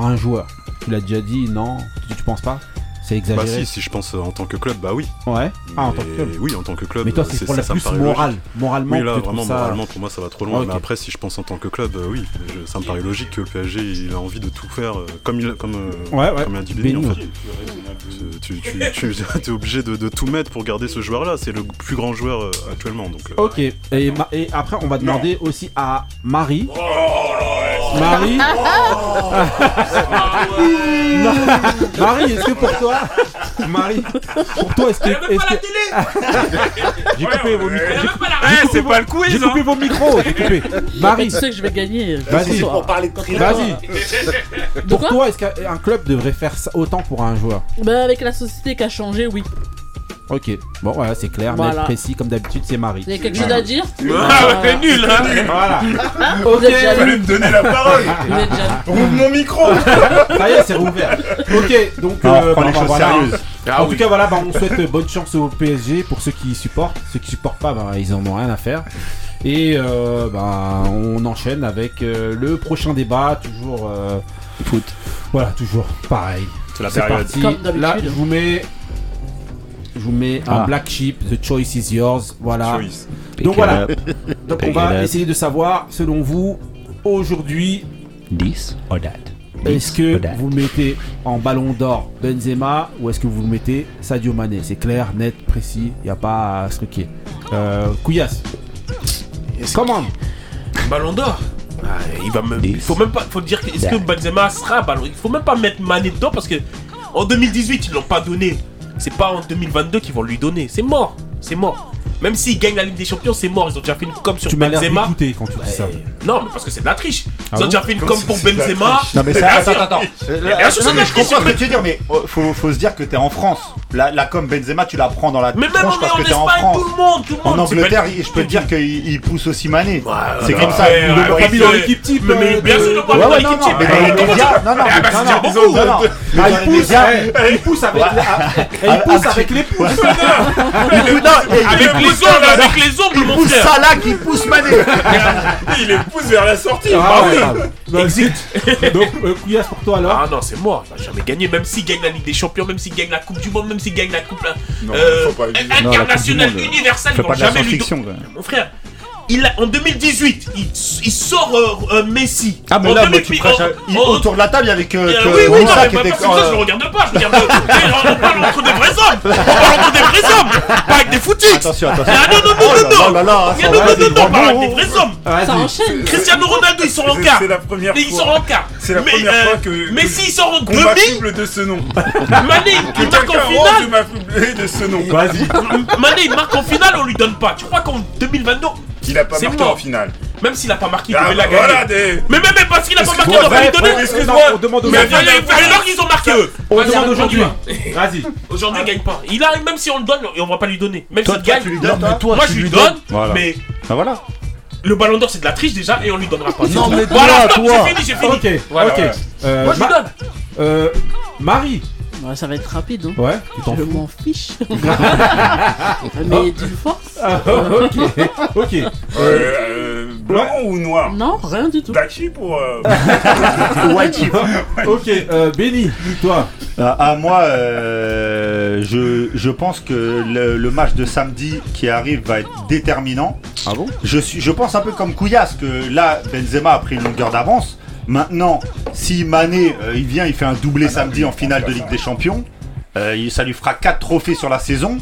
un joueur? Tu l'as déjà dit, non? Tu, tu penses pas? c'est. Bah si, si je pense euh, en tant que club, bah oui. Ouais. Ah, en tant que club. Oui, en tant que club. Mais toi, c'est euh, pour la plus morale, moralement. Oui, là, vraiment, moralement, pour moi, ça va trop loin. Ah, Mais après, si je pense en tant que club, euh, oui, ça me paraît logique que le PSG, il a envie de tout faire euh, comme il, comme, comme a dit Benny. En fait. Tu, tu, tu, es obligé de, tout mettre pour garder ce joueur-là. C'est le plus grand joueur actuellement. Donc. ok. Et, et, après, on va demander aussi à Marie. Oh, Marie. Oh, Marie, est-ce que pour toi Marie, pour toi, est-ce que. Est pas la télé J'ai coupé vos micros. Eh, c'est pas le quiz J'ai coupé hein. vos micros, j'ai coupé. Marie. Tu sais que je vais gagner. Vas-y. Pour parler de prix. Vas-y. Pour toi, est-ce qu'un club devrait faire autant pour un joueur? Bah, avec la société qui a changé, oui. Ok, bon voilà, c'est clair, mais précis, comme d'habitude, c'est Marie. Il y a quelque chose à dire Ah, ah t'es nul, hein Voilà, hein Vous êtes jaloux. Fallait me donner la parole Rouvre mon micro ça y est, c'est rouvert. Ok, donc euh, on euh, prend bah, bah, choses sérieuses. Ah en tout cas, voilà, bah, on souhaite bonne chance au PSG pour ceux qui supportent. Ceux qui supportent pas, bah, ils en ont rien à faire. Et euh, bah, on enchaîne avec euh, le prochain débat, toujours. euh, Foot. Voilà, toujours pareil. C'est la période. parti. Là, je vous mets je vous mets un Ah. black sheep. The choice is yours. Voilà. Choice. Donc voilà. Donc on va essayer de savoir, selon vous, aujourd'hui, This or that? est-ce que vous mettez en ballon d'or Benzema ou est-ce que vous mettez Sadio Mané? C'est clair, net, précis, il n'y a pas à se truquer. Euh, Couillasse, comment Ballon d'or. Ah, il va me. Il faut même pas. Faut dire. que- Est-ce que Benzema sera ballon Il faut même pas mettre Mané dedans parce que en 2018 ils l'ont pas donné. C'est pas en 2022 qu'ils vont lui donner. C'est mort. C'est mort. Même s'ils gagnent la Ligue des Champions, c'est mort. Ils ont déjà fait une com sur Tu m'as Benzema. quand tu dis ça. Non, mais parce que c'est de la triche. Ils Ah ont déjà fait une Comme com pour Benzema. Non mais ça, attends, attends, bien sûr, c'est de la je comprends ce triche. que tu veux dire, mais oh, faut, faut se dire que t'es en France. La, la com Benzema, tu la prends dans la Mais même tronche en, parce que t'es en France. tout le monde, tout le monde. En Angleterre, pas- je peux te dire qu'il il pousse aussi Mané. c'est comme ça. le ouais, Brésil, ouais, dans l'équipe type. Mais- euh, bien sûr, le Ouais, Brésil dans ouais, l'équipe non, non, type. mais dans Eh, les médias, non, non, Eh, mais bah, Ah, dans il pousse, eh, eh, avec, les- eh, Ah, il pousse avec les pouces. Avec les ongles, avec les ongles, mon pousse frère. Salah qui pousse Mané. Il les pousse vers la sortie. Ah, bah oui. grave. Donc, donc euh, Couillasse pour toi alors Ah non, c'est mort, il va jamais gagner. Même s'il gagne la Ligue des Champions, même s'il gagne la Coupe du Monde, même s'il gagne la Coupe là, Non, euh, faut pas abuser. Non, la Coupe du internationale, universelle, ils pas vont jamais lui donner. Mon frère, il a, en 2018, il, il sort euh, euh, Messi. Ah mais En là, moi, 2000 tu prêches à- en- il- en- autour de la table, il y avait que, Euh, que oui, oui, non, mais qui pas était. parce que ça, je le regarde pas, je regarde. Mais on parle entre des vrais hommes On parle entre des vrais hommes Pas avec des footix Attention, attention. Ah non, non, non, Oh non, non Non, non, non, non, avec des vrais hommes. Ça enchaîne. Cristiano Ronaldo, il sort en quart C'est la première Mais il fois. sort en quart C'est la première euh, fois que. Messi, il sort en demi de ce nom. Mané, il marque en finale de ce nom. Vas-y. Mané, il marque en finale, on lui donne pas Tu crois qu'en 2022, Il a pas C'est marqué mort. en finale. même s'il a pas marqué, il Ah, devait la bah, gagner voilà des. Mais même parce qu'il a pas marqué, on va lui donner excuse-moi. on demande aux Mais falloir qu'ils ont marqué eux On Vas-y, demande aujourd'hui. Vas-y. Aujourd'hui, il gagne pas. Il a, même si on le donne, on va pas lui donner. Même Toi, s'il toi, gagne, tu lui donnes, toi moi je lui donne, Voilà. mais Ah voilà. le ballon d'or c'est de la triche déjà et on lui donnera pas. Non, mais voilà, toi, j'ai fini, j'ai fini. Ok, Voilà, ok. voilà. Euh, Moi je lui donne. euh, Marie. Ouais, ça va être rapide. Hein. Ouais, tu t'en Je fous. m'en fiche. Mais d'une force. Ah, ok, ok. Euh, euh, Blanc ou noir? Non, rien du tout. Black sheep ou. euh, White Chip. Ok, euh, Benny, toi. Ah, ah, moi, euh, je, je pense que le, le match de samedi qui arrive va être déterminant. Ah bon? Je, suis, je pense un peu comme Couillasse que là, Benzema a pris une longueur d'avance. Maintenant, si Mané, euh, il vient, il fait un doublé samedi en finale de Ligue des Champions, euh, ça lui fera 4 trophées sur la saison.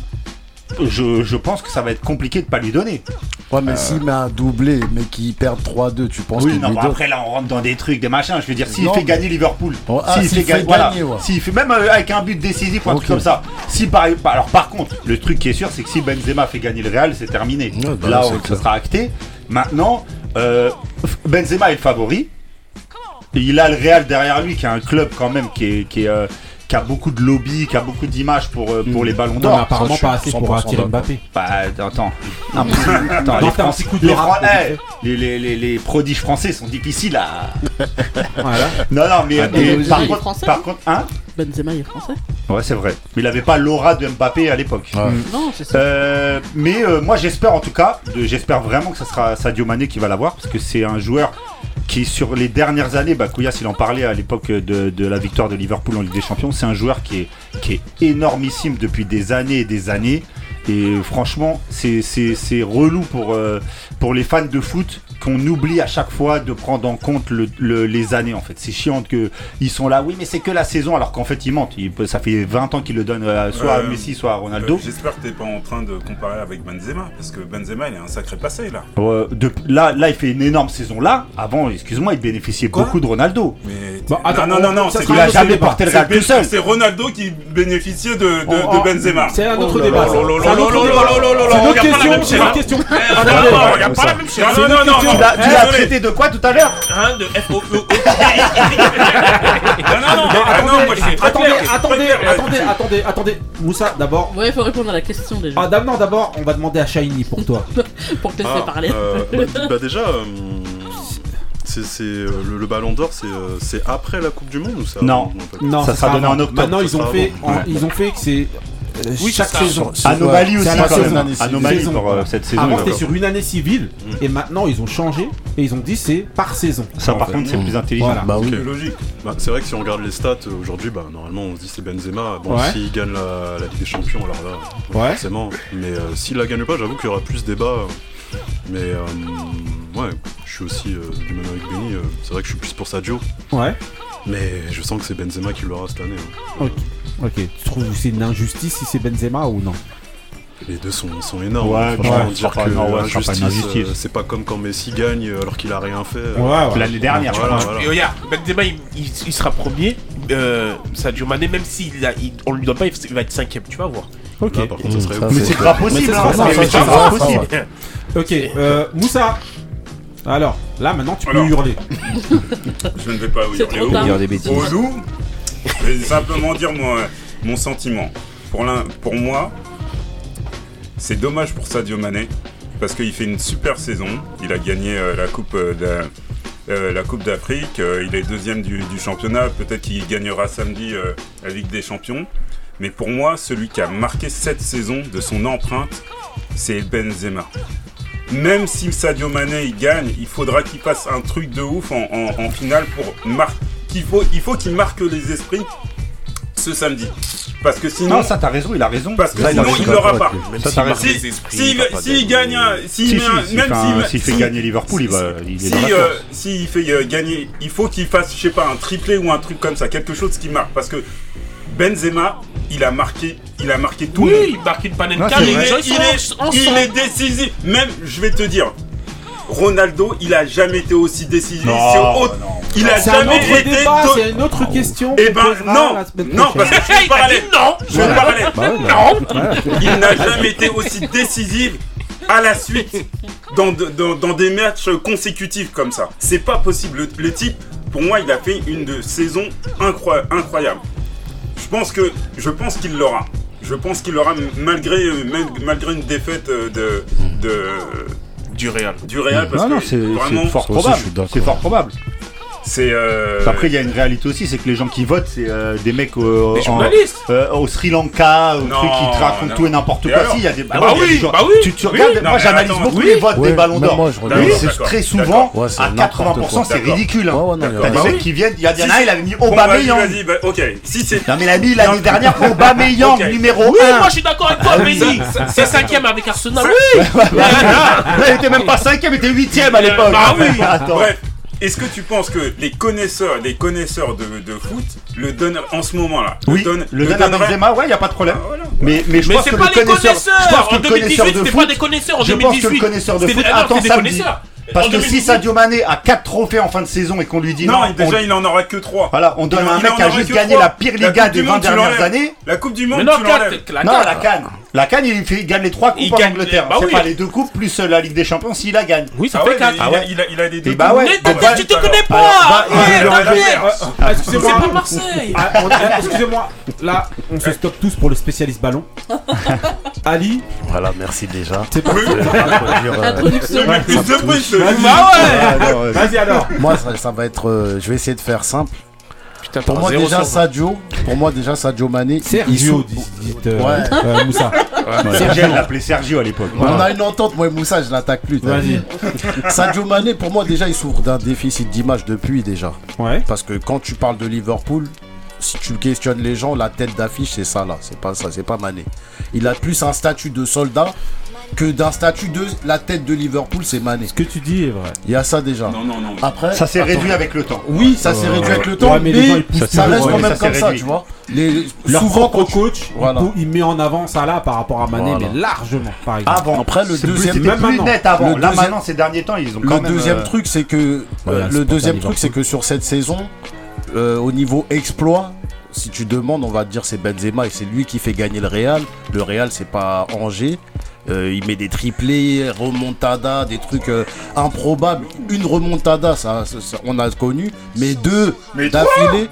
Je, je pense que ça va être compliqué de pas lui donner. Ouais, mais s'il met un doublé, mais qu'il perd 3-2, tu penses Oui, qu'il non, donne après là on rentre dans des trucs, des machins. Je veux dire, s'il Non, fait mais- gagner Liverpool, Oh, ah, s'il fait, voilà, gagner, ouais. s'il fait même euh, avec un but décisif ou un truc comme ça. Si par, alors par contre, le truc qui est sûr, c'est que si Benzema fait gagner le Real, c'est terminé. Ouais, bah, là, ça sera acté. Maintenant, euh, Benzema est le favori. Il a le Real derrière lui, qui est un club quand même qui est, qui est, euh, qui a beaucoup de lobby, qui a beaucoup d'images pour, euh, pour les ballons Non, mais d'or. apparemment ça, pas assez pour 100% attirer. Mbappé. Bah attends, les, Français- les, eh, les, les, les, les prodiges français sont difficiles à. Voilà. Non, non, mais, Ah, par, contre, français, par contre, hein Benzema, il est français. Ouais, c'est vrai. Mais il avait pas l'aura de Mbappé à l'époque. Ouais. Non, c'est ça. Euh, mais euh, moi, j'espère en tout cas, j'espère vraiment que ça sera Sadio Mané qui va l'avoir parce que c'est un joueur qui, sur les dernières années, bah, Couillasse, il en parlait à l'époque de, la victoire de Liverpool en Ligue des Champions. C'est un joueur qui est, qui énormissime depuis des années et des années. Et franchement, c'est relou euh, pour les fans de foot qu'on oublie à chaque fois de prendre en compte le- le- les années en fait. C'est chiant que ils sont là, oui mais c'est que la saison alors qu'en fait ils mentent. Ça fait 20 ans qu'ils le donnent euh, soit à Euh, Messi soit à euh, Ronaldo. J'espère que t'es pas en train de comparer avec Benzema, parce que Benzema il a un sacré passé là. Euh, de- là, là, il fait une énorme saison là. Avant, excuse-moi, il bénéficiait Quoi beaucoup de Ronaldo. Mais Bon, attends, non, non, non, ça c'est Il a jamais porté le Real tout Ben- seul. c'est Ronaldo qui bénéficiait de, de, Oh, de oh, Benzema. C'est un autre Oh débat. C'est une autre question. chaîne, C'est une hein. question. Eh, Attendez. non, regarde pas la même chaîne. Non, non, non, non, Tu non. l'as tu l'as Désolé. traité de quoi tout à l'heure Hein, de F O E O. Non, non, non, ah, non, moi je suis très Attendez, clair, attendez, attendez, attendez, attendez. Moussa, d'abord. Ouais, il faut répondre à la question déjà. Ah, d'ab- non, d'abord, on va demander à Shiny pour toi. Pour te laisser Ah, parler. euh, bah, bah déjà, euh, c'est c'est, euh, le, le Ballon d'Or, c'est euh, c'est après la Coupe du Monde ou ça Non. en fait Ça Non, sera donné en octobre, Maintenant, ils ont fait, en- ils ont fait que c'est Oui, chaque saison. Anomalie C'est aussi. Anomalie pour euh, cette saison. Avant, euh, c'était sur une année civile, et maintenant, ils ont changé, et ils ont dit c'est par saison. Ça, par contre, c'est plus intelligent. Voilà. Bah oui. C'est logique. Bah, c'est vrai que si on regarde les stats euh, aujourd'hui, bah, normalement on se dit c'est Benzema. Bon, s'il gagne la, Ligue des Champions, alors là, forcément. Mais euh, s'il la gagne pas, j'avoue qu'il y aura plus de débat. Mais euh, ouais, je suis aussi euh, du même avec Benny. euh, c'est vrai que je suis plus pour Sadio. Ouais. Mais je sens que c'est Benzema qui l'aura cette année. hein. Ok. Tu trouves que c'est une injustice si c'est Benzema ou non? Les deux sont, sont énormes. Ouais, Franchement, ouais, dire que ouais, pas euh, c'est pas comme quand Messi gagne euh, alors qu'il a rien fait. euh, Ouais, ouais. L'année dernière, Voilà, voilà. Et regarde, Benzema, il, il- il sera premier. Euh, Sadio Mané, même a, il- on lui donne pas, il va être cinquième. Tu vas voir. Ok. Là, par contre, ça serait Ça, ouf. Mais c'est pas possible. Mais c'est hein. pas c'est pas possible. Ok. Euh, Moussa. Alors, là, maintenant, tu peux Alors. hurler. Je ne vais pas C'est hurler trop au, tard. Dire des bêtises. au loup. Je vais simplement dire mon, mon sentiment. Pour, l'un- pour moi, c'est dommage pour Sadio Mané parce qu'il fait une super saison. Il a gagné euh, la coupe euh, de- euh, la Coupe d'Afrique. euh, il est deuxième du, du championnat. Peut-être qu'il gagnera samedi euh, la Ligue des Champions. Mais pour moi, celui qui a marqué cette saison de son empreinte, c'est Benzema. Même si Sadio Mané il gagne, il faudra qu'il fasse un truc de ouf en, en- en finale pour marquer. Il faut, il faut qu'il marque les esprits ce samedi. Parce que sinon, Non, ça, t'as raison, il a raison. parce que Là, sinon, il l'aura pas. S'il gagne, même fait s'il fait gagner Liverpool, il va- euh, s'il fait euh, gagner, il faut qu'il fasse, je sais pas, un triplé ou un truc comme ça, quelque chose qui marque. Parce que Benzema, il a marqué, il a marqué tout le monde. Oui, il marque une Non, panenka. les Il est, il est- ensemble. il est décisif. Même, je vais te dire, Ronaldo, il a jamais été aussi décisif. Non, C'est autre- non. Il a C'est un jamais autre été. débat, de- c'est une autre question. Eh ben non, non, parce que je a parler. dit non. Je vais parler. Bah bah, Non. Il n'a jamais été aussi décisif à la suite dans, de- dans, dans des matchs consécutifs comme ça. C'est pas possible. Le, le type, pour moi, il a fait une saison incroy- incroyable. Je pense que je pense qu'il l'aura. Je pense qu'il l'aura malgré malgré une défaite euh, de, de Du Real. du Real parce Non, non, que c'est vraiment c'est fort probable. C'est fort probable. C'est euh, Après, il y a une réalité aussi, c'est que les gens qui votent, c'est euh, des mecs Des journalistes. euh, au Sri Lanka, au Non, truc qui te racontent non. tout et n'importe quoi. Si, il y a des Bah ouais, il y a oui, des gens- bah oui, Tu, tu oui. regardes, Non, moi j'analyse beaucoup oui. les votes Ouais, des ballons d'or. Oui, très souvent. Ouais, à n'importe 80%, quoi. c'est ridicule. hein. Ouais, ouais, non, il y a T'as des Bah mecs oui. qui viennent, il y en a il avait mis vas-y, Aubameyang. bah, ok. Si c'est Non mais il a mis l'année dernière Aubameyang numéro Oui, 1. moi je suis d'accord avec toi, Benny. C'est cinquième avec Arsenal. Oui. il était même pas 5ème, il était 8ème à l'époque. Bah oui. Attends. Bref, est-ce que tu penses que les connaisseurs, les connaisseurs de, de foot le donnent en ce moment-là Oui, donnent- le donne à donneraient- Benzema, ouais, y a pas de problème. Ah, voilà. Mais, mais je Mais pense que pas le les connaisseur, je pense connaisseurs. que En le connaisseur 2018, de c'était foot, pas des connaisseurs. En je pense que le 2018. connaisseur de foot attend samedi. Parce En que si 2018, Sadio Mané a 4 trophées en fin de saison et qu'on lui dit Non, non, déjà on- il n'en aura que 3. voilà, on donne Il à un en mec qui a juste gagné trois. la pire Liga des du 20 Monde, tu dernières années. La Coupe du Monde, non, tu l'enlèves. Non, la Cannes. La Cannes, il, fait, il gagne les 3 Il coupes en gagne- Angleterre. bah c'est oui. pas les deux coupes plus euh, la Ligue des Champions s'il la gagne. Oui, ça Ah fait ouais, mais 4. il, a, il, a, il a des deux Et bah ouais. Mais va- tu te connais bah, pas bah, Ouais, bah, bah, mère. Ah, Excusez-moi. C'est pas Marseille Ah, ah, Excusez-moi, là, on se stoppe tous pour le spécialiste ballon. Ali, Voilà, merci déjà. c'est pas. Euh, Introduction. Bah ouais Ah, ouais. Vas-y alors. Moi, ça, ça va être. euh, je vais essayer de faire simple. Putain, Pour moi, zéro déjà. Sadio. Pour moi, déjà, Sadio Mané. il Sergio, sou- dit, dit, euh, Ouais. euh, Moussa. Sergio, l'appelait Sergio à l'époque. On a une entente, moi et Moussa, je l'attaque plus. Vas-y. Sadio Mané, pour moi, déjà, il souffre d'un déficit d'image depuis déjà. Ouais. Parce que quand tu parles de Liverpool, si tu questionnes les gens, la tête d'affiche, c'est ça là. C'est pas ça, c'est pas Mané. Il a plus un statut de soldat que d'un statut de la tête de Liverpool, c'est Mané. Ce que tu dis est vrai. Il y a ça déjà. Non, non, non. Après, Ça s'est réduit avec le temps. oui, ça s'est Euh, réduit avec le temps, ouais, mais mais, les gens, ils poussent ça, reste quand même comme ça, tu vois. Les, Leur souvent, propre coach, il Voilà. pou- il, met en avant ça là par rapport à Mané, Voilà. mais largement, par exemple. Avant. Après, le C'est plus- deuxième- plus maintenant. net avant. Le Là maintenant, ces derniers temps, ils ont quand Le même. deuxième euh, truc, c'est que Ouais, euh, le deuxième truc, c'est que sur cette saison, euh, au niveau exploit, si tu demandes, on va te dire c'est Benzema et c'est lui qui fait gagner le Real. Le Real, c'est pas Angers. Euh, il met des triplés, remontada, des trucs euh, improbables. Une remontada, ça, ça- ça, on a connu, mais deux d'affilée.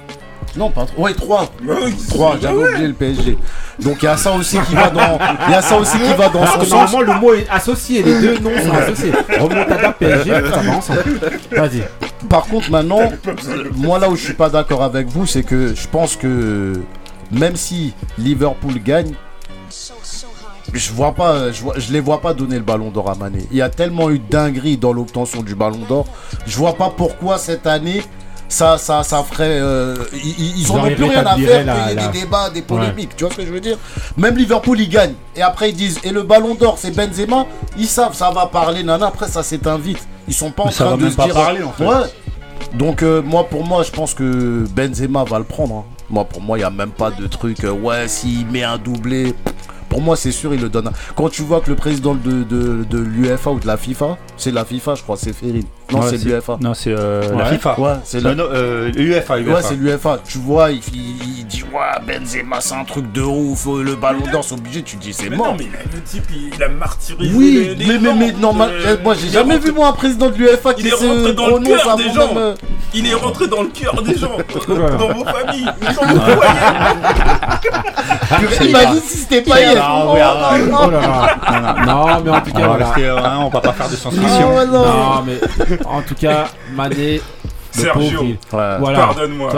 Non, pas trois. Ouais, trois. Trois, j'avais oublié le PSG. Donc il y a ça aussi qui va dans. Il y a ça aussi qui va dans Parce son que normalement, le mot est associé, les deux noms sont associés. Remontada PSG, ça va ensemble. Vas-y. Par contre, maintenant, moi là où je suis pas d'accord avec vous, c'est que je pense que même si Liverpool gagne, je vois pas, je, vois, je les vois pas donner le ballon d'or à Mané. Il y a tellement eu de dingueries dans l'obtention du ballon d'or. Je vois pas pourquoi cette année. Ça, ça, ça ferait. euh, ils- ils, ils en ont plus rien à faire la- qu'il y ait la- des débats, des polémiques. Tu vois ce que je veux dire? Même Liverpool, ils gagnent. Et après, ils disent Et le ballon d'or, c'est Benzema? Ils savent, ça va parler, nana. Après, ça s'éteint vite. Ils sont pas en ça train de se dire. parler, en fait. Ouais. Donc, euh, moi, pour moi, je pense que Benzema va le prendre. hein. Moi, pour moi, il n'y a même pas de truc. euh, ouais, s'il met un doublé. Pour moi, c'est sûr, il le donne. Quand tu vois que le président de, de, de l'UEFA ou de la FIFA, c'est la FIFA, je crois, c'est Ferrin. Non, Ouais, c'est l'UEFA. Non, c'est euh, la. FIFA. Ouais, c'est la- Non, non, euh, UEFA, Ouais, c'est l'UEFA. Tu vois, il, il- il dit Ouais, Benzema, c'est un truc de ouf. euh, Le ballon d'or, c'est obligé. Tu dis C'est mort. non, mais le type, il, il a martyrisé Oui, les, les mais, mais, normal. Euh, moi, j'ai jamais rentré- vu moi un président de l'UEFA qui Il est se rentré dans le prononce cœur des gens. euh, Il est rentré dans le cœur des gens, dans vos familles, dans vos foyers. Imagine si c'était pas Ah, hier. ah. Non, mais en tout cas, On va voilà. rester, hein, on va pas faire de Ah, non. Non, mais en tout cas, Mané. le Sergio. pauvre, il- Ouais. Voilà. Pardonne-moi.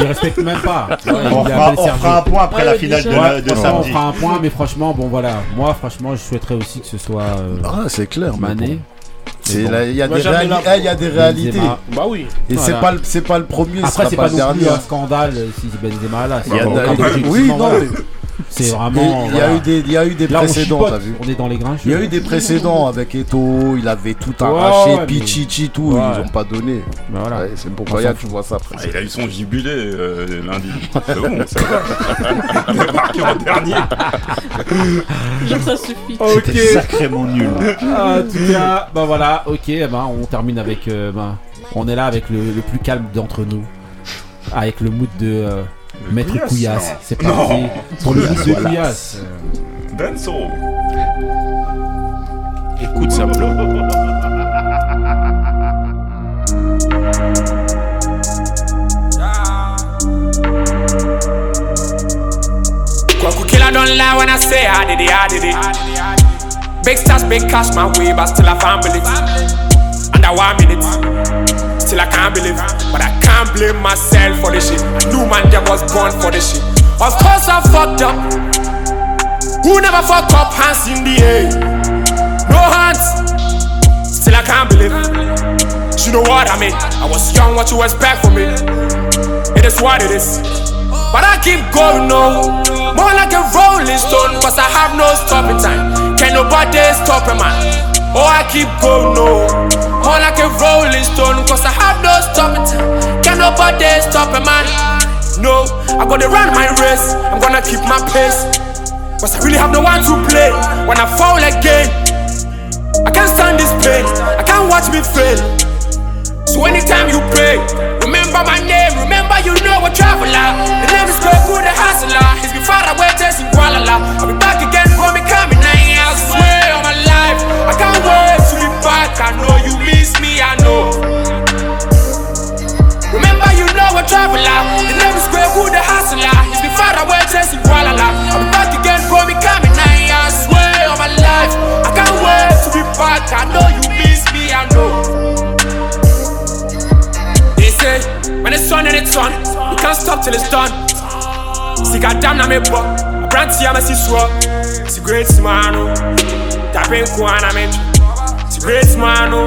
Il respecte même pas. Ouais, On il fera, on fera un point après Ouais, la finale de, déjà- la- de Franchement, on samedi. fera un point, mais franchement, bon voilà. Moi, franchement, je souhaiterais aussi que ce soit euh, Ah, c'est clair. mais Mané. bon. C'est bon. là, il y réali- là. eh, il y a des réalités. Benzema. Bah oui. Et c'est Voilà. pas le- c'est pas le premier, Après, c'est pas pas le non plus dernier. un scandale euh, si Benzema là. Il y a C'est de- pas- oui, non, voilà. mais C'est vraiment. il y a eu des, il y a eu des Là, précédents, t'as vu On est dans les grains. Il y a eu des précédents avec Eto, il avait tout arraché, ouais, Pichichi, tout, Ouais. ils ont pas donné. Ben voilà. Ouais, c'est pour que tu vois ça après. Ah, il a eu son jubilé euh, lundi. C'est bon, ça va. Il a marqué en dernier. Ça suffit. Ok. Sacrément nul. Ah, en tout cas, bah voilà, ok, ben, on termine avec. euh, ben, on est là avec le, le plus calme d'entre nous. Avec le mood de euh, Maître Couillasse. C'est parti pour le mood de Couillasse. Benzo. Écoute ça, Flo. Kwaku killer don't lie when I say I did it, I did it. Big stars, big cash my way, but still I can't believe. Under one minute, still I can't believe. But I can't blame myself for this shit. I knew man them was born for this shit. Of course I fucked up. Who never fuck up? Hands in the air. No hands. Still I can't believe. You know what I mean? I was young, what you expect from me? It is what it is. But I keep going no More like a rolling stone Cause I have no stopping time Can nobody stop a man Oh I keep going no. More like a rolling stone Cause I have no stopping Can nobody stop a man? No. I'm gonna run my race. I'm gonna keep my pace. Cause I really have no one to play. When I fall again I can't stand this pain. I can't watch me fail so anytime you pray, remember my name, remember you know a traveler. The name is Goku the hustler. He's been far away chasing Kuala I'll be back again for me coming nine I swear on my life. I can't wait to be back. I know you miss me, I know. Remember you know a traveler. The name is Goku the hustler. He's been far away chasing Kuala I'll be back again for me coming nine I swear on my life. I can't wait to be back. I know you miss me, I know. When it's on and it's on, you can't stop till it's done. See, goddamn, na me bo. I brand tia, me see swap. It's a great man, oh. Tapping kuana, me. It's a great man, oh.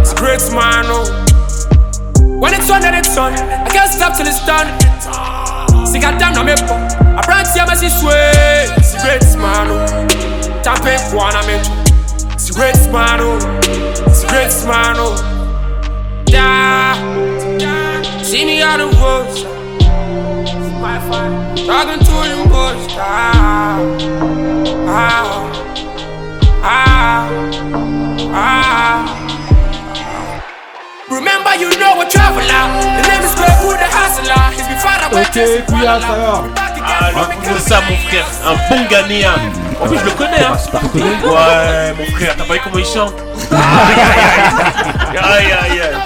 It's a great man, oh. When it's on and it's on, I can't stop till it's done. See, goddamn, na me bo. I brand tia, me see swap. It's a great man, oh. Tapping kuana, me. It's a great man, oh. It's a great man, Yeah. See me on the road. Talking to them boys. Ah. Ah. Ah. Ah. Remember, you know a traveler. The name is Greg Wood, the hustler. He's been far away. Ok, Couillasse alors. Ah, je ça, mon frère. Un bon Ghanéen. En plus, je le connais, hein. Ouais, mon frère, t'as pas vu comment il chante? Aïe, aïe, aïe, aïe.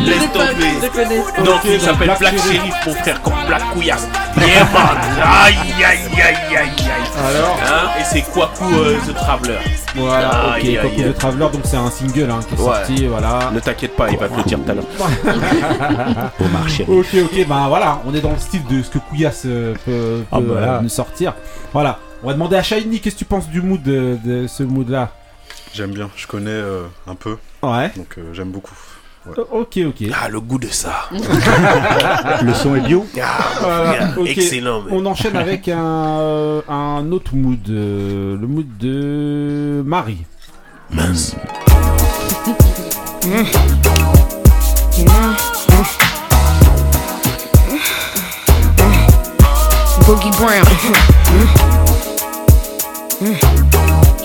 Laisse tomber. Donc, il s'appelle Black Sheriff. Mon frère, comme Black Couillasse. Yeah, man. Aïe, aïe, aïe, aïe, aïe. Alors? Hein? Et c'est Kwaku euh, The Traveler. Voilà, ok, Aïe, aïe, Coco aïe. the Traveler, donc c'est un single hein, qui est Ouais. sorti, voilà. Ne t'inquiète pas, il va te le dire tout à l'heure. Omar Chéri. Ok, ok, bah voilà, on est dans le style de ce que Couillasse euh, peut, Ah, peut, bah là. euh, nous sortir. Voilà, On va demander à Shiny, qu'est-ce que tu penses du mood de, de ce mood-là? J'aime bien, je connais euh, un peu. Ouais. Donc euh, j'aime beaucoup. Ouais. Ok, ok. Ah, le goût de ça. Le son est bio Voilà, ok. Excellent, mais- On enchaîne avec un, euh, un autre mood, euh, le mood de Marie. Mince. Boogie Brown. Mm.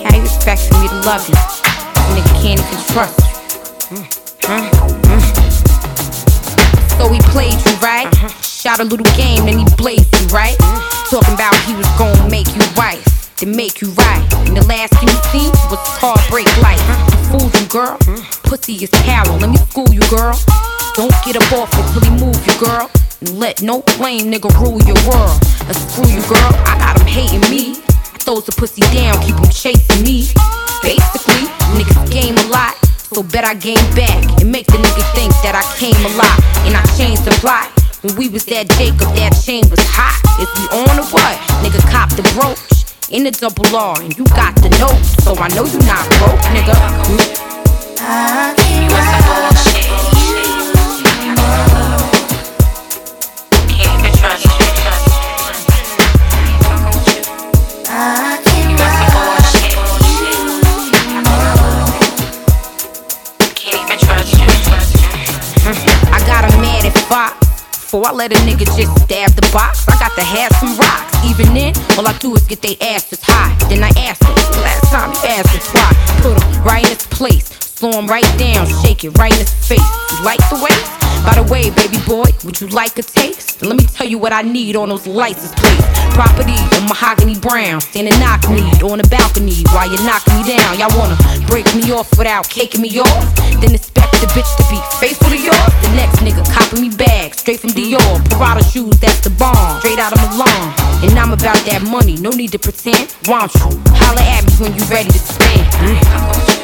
How you expect for me to love you? Nigga can't even trust you. Mm. Huh? Mm. So he played you, right? Shot a little game and he blazed you, right? Talking about he was gonna make you wife, then make you right. And the last thing you seen was heartbreak life. Fooled you, girl. Pussy is power. Let me school you, girl. Don't get up off it till he move you, girl. And let no blame nigga rule your world. And screw you, girl. I got him hating me. I throws the pussy down, keep him chasing me. Basically, niggas game a lot. So bet I game back and make the nigga think that I came a lot. And I changed the plot. When we was that Jacob, that chain was hot. If we on or what? Nigga cop the brooch. In the double R, and you got the note. So I know you not broke, nigga. I Fox. Before I let a nigga just stab the box, I got to have some rocks. Even then, all I do is get they asses high. Then I ask him, last time you asked us why. Put him right in his place, slow him right down, shake it right in his face. You like the way? By the way, baby boy, would you like a taste? Let me tell you what I need on those license plates. Property on mahogany brown, standing knock me on the balcony while you knock me down. Y'all wanna break me off without caking me off? Then expect the bitch to be faithful to yours. The next nigga copping me bags straight from Dior. Prada shoes, that's the bomb, straight out of Milan. And I'm about that money, no need to pretend. Want you? Holla at me when you ready to spend.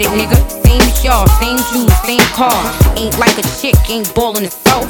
it, nigga. Same as y'all, same juice, same car. Ain't like a chick, ain't ballin' herself.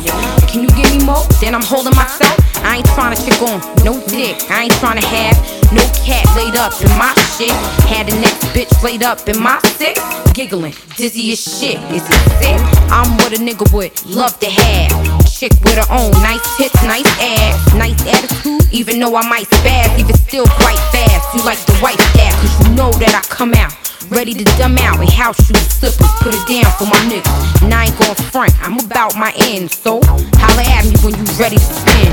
Can you give me more? Then I'm holding myself. I ain't tryna chick on no dick. I ain't tryna have no cat laid up in my shit. Had the next bitch laid up in my six. Giggling, dizzy as shit. Is it sick? I'm what a nigga would love to have. Chick with her own nice tits, nice ass, nice attitude. Even though I might spaz, even still quite fast. You like the white staff, cause you know that I come out. Ready to dumb out in house shoes, slippers, put it down for my niggas. And I ain't gon' front, I'm about my end. So, holla at me when you ready to spin.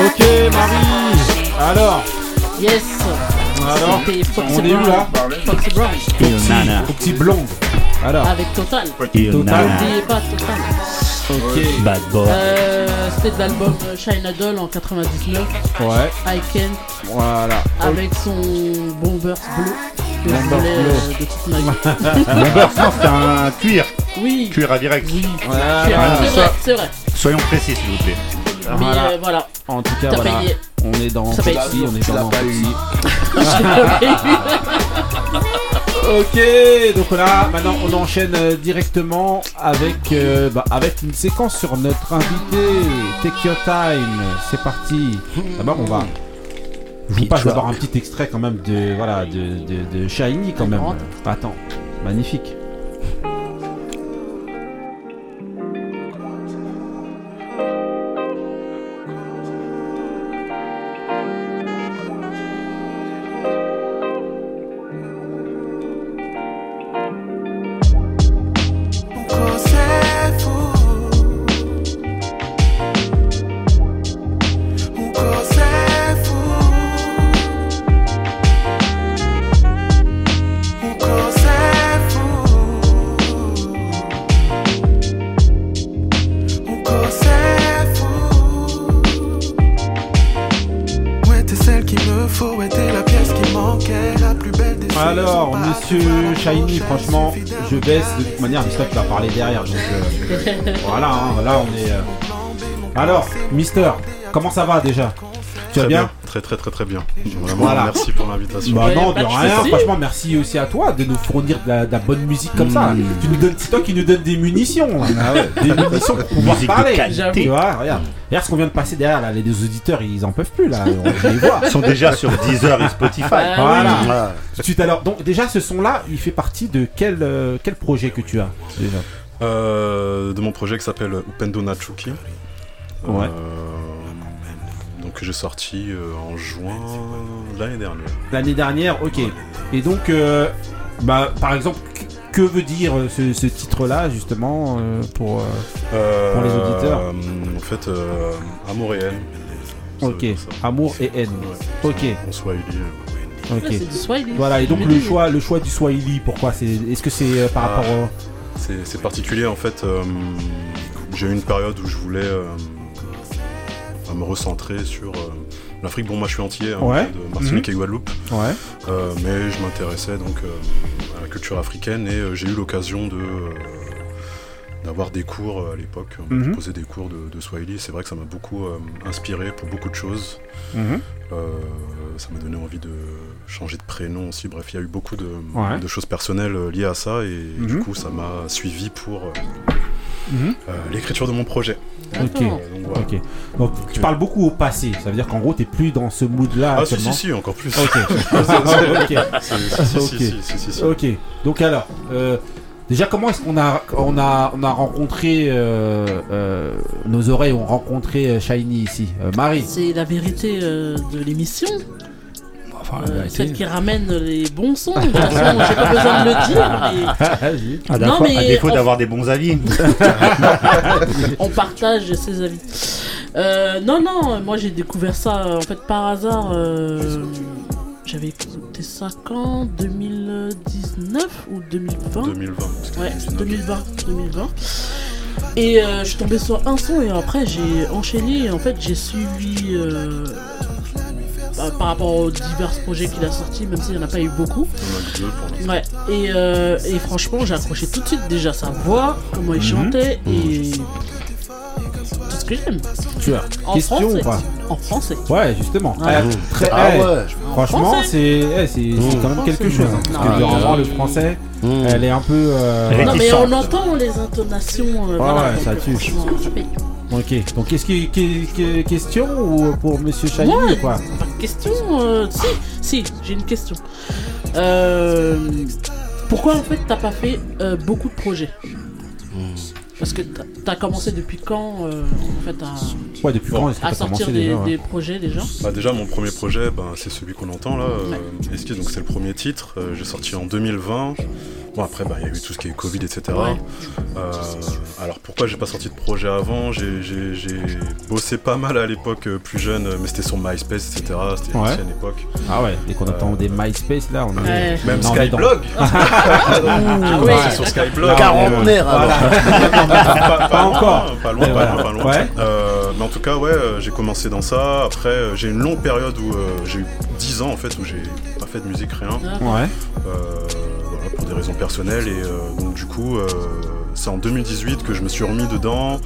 Ok, Marie Alors Yes. Alors C'était Foxy On est où Brown. là Foxy Brown. Nana. Foxy Blonde. Alors Avec Total. Total. N'oubliez pas Total. Ok. Bad boy. Euh, C'était de l'album euh, Shine a Doll en 99. Ouais. I Can. Voilà. Avec son Bombers bleu. Que je Bombers voulais bleu. euh, de toute ma vie. Mon beurre, non, c'était un cuir. Oui. Cuir à direct. Oui. Voilà. C'est vrai, c'est vrai. Soyons précis, s'il vous plaît. Mais Voilà. euh, voilà. En tout cas, T'as voilà. payé. On est dans Ça paye. Foxy, on est Tu l'as dans pas Foxy. Ok, donc là, maintenant on enchaîne euh, directement avec, euh, bah, avec une séquence sur notre invité. Take your time, c'est parti. D'abord, on va. Je vous passe d'abord un petit extrait quand même de voilà de, de, de Shiny quand même. Attends, magnifique. Baisse. De toute manière, Mister va parler derrière. Donc, euh, voilà, hein, là, on est. euh. Alors, Mister, comment ça va déjà? Tu vas Très bien? Très très très très bien. Vraiment, Voilà. merci pour l'invitation. Bah non, de rien. Franchement, merci aussi à toi de nous fournir de la, de la bonne musique comme ça. Mmh. Tu nous donnes, c'est toi qui nous donne des munitions. Ah ouais. Des munitions pour pouvoir Musique de parler. qualité. Tu vois, regarde. Regarde ce qu'on vient de passer derrière là. Les deux auditeurs, ils en peuvent plus là. On les voit. Ils sont déjà sur Deezer et Spotify. Voilà. Voilà. Tout de suite alors. Donc déjà, ce son-là, il fait partie de quel euh, quel projet que tu as? Déjà Euh, de mon projet qui s'appelle Upendo Nachuki. Ouais. Euh, donc j'ai sorti euh, en juin l'année dernière. L'année dernière, ok. Et donc, euh, bah, par exemple, que- que veut dire euh, ce, ce titre-là, justement, euh, pour, euh, pour les auditeurs Euh, en fait, euh, amour et haine. Ok, amour et haine. Ouais. Ok. En Swahili. Ok. Ouais. Voilà, et donc le choix, le choix du Swahili, pourquoi c'est, Est-ce que c'est euh, par Ah, rapport au. C'est c'est particulier en fait. euh, j'ai eu une période où je voulais euh, à me recentrer sur euh, l'Afrique. Bon, moi je suis entier hein, Ouais. de Martinique Mhm. et Guadeloupe. Ouais. Euh, mais je m'intéressais donc euh, à la culture africaine et j'ai eu l'occasion de d'avoir des cours à l'époque. On m'a Mhm. proposé des cours de, de Swahili. C'est vrai que ça m'a beaucoup euh, inspiré pour beaucoup de choses. Mhm. Euh, ça m'a donné envie de changer de prénom aussi. Bref, il y a eu beaucoup de, Ouais. de choses personnelles liées à ça et Mhm. du coup, ça m'a suivi pour euh, Mhm. euh, l'écriture de mon projet. Ok. Euh, donc, voilà. Ok. Donc tu parles beaucoup au passé. Ça veut dire qu'en gros, t'es plus dans ce mood-là. Ah, si, si, si, encore plus. Ok. ok. Donc alors, euh, déjà comment est-ce qu'on a, on a, on a rencontré euh, euh, nos oreilles ont rencontré euh, Shiny ici, Euh, Marie. C'est la vérité euh, de l'émission. Enfin, Euh, celle qui ramène les bons sons. De toute façon, j'ai pas besoin de le dire. mais-. À, Non, défaut- mais à défaut on- d'avoir des bons avis. on partage ses avis. Euh, non, non, moi j'ai découvert ça euh, en fait par hasard. euh, J'avais écouté ça quand? 2019 ou 2020 2020. parce que Ouais, 2019. 2020. 2020. Et euh, je suis tombé sur un son et après j'ai enchaîné et en fait j'ai suivi euh, bah, par rapport aux divers projets qu'il a sortis, même s'il n'y en a pas eu beaucoup. Ouais, et, euh, et franchement, j'ai accroché tout de suite déjà sa voix, comment il Mhm. chantait et tout ce que j'aime. Tu as En question français. ou pas En français. Ouais, justement. Ouais. Eh, très- Ah eh, ouais. Franchement, c'est eh, c'est c'est quand même quelque chose. hein, parce que Ah, le français, Mmh. elle est un peu. euh, Non mais on entend les intonations. euh, Ouais, voilà, ouais, donc, ça tue. franchement, ça paye. Ok. Donc, est-ce qu'il y a question ou pour Monsieur Ouais. ou quoi? Pas de question. euh, si, si, j'ai une question. Euh, pourquoi en fait t'as pas fait euh, beaucoup de projets? Parce que t'as- commencé depuis quand euh, en fait à, Ouais, depuis quand est-ce que à t'as sortir des, déjà ouais des projets déjà Bah déjà mon premier projet ben, c'est celui qu'on entend là, euh, Esquisse, donc c'est le premier titre, Euh, j'ai sorti en 2020. Bon après bah, il y a eu tout ce qui est Covid etc. Ouais. Euh, alors pourquoi j'ai pas sorti de projet avant? J'ai bossé pas mal à l'époque euh, plus jeune, euh, mais c'était sur MySpace etc. C'était Ouais. l'ancienne époque. Ah ouais, dès qu'on entend des MySpace là, on est. Ouais. Même on est dans- Skyblog Ah ouais. Sur Skyblog Quarantenaire, euh, alors. pas, Pas encore. Pas loin, Mais pas voilà. loin, pas loin. Ouais. Euh, mais en tout cas, ouais, euh, j'ai commencé dans ça. Après, euh, j'ai une longue période où euh, j'ai eu 10 ans en fait où j'ai pas fait de musique, rien. Ouais. Euh, voilà, des raisons personnelles. Et euh, donc, du coup, euh, c'est en 2018 que je me suis remis dedans.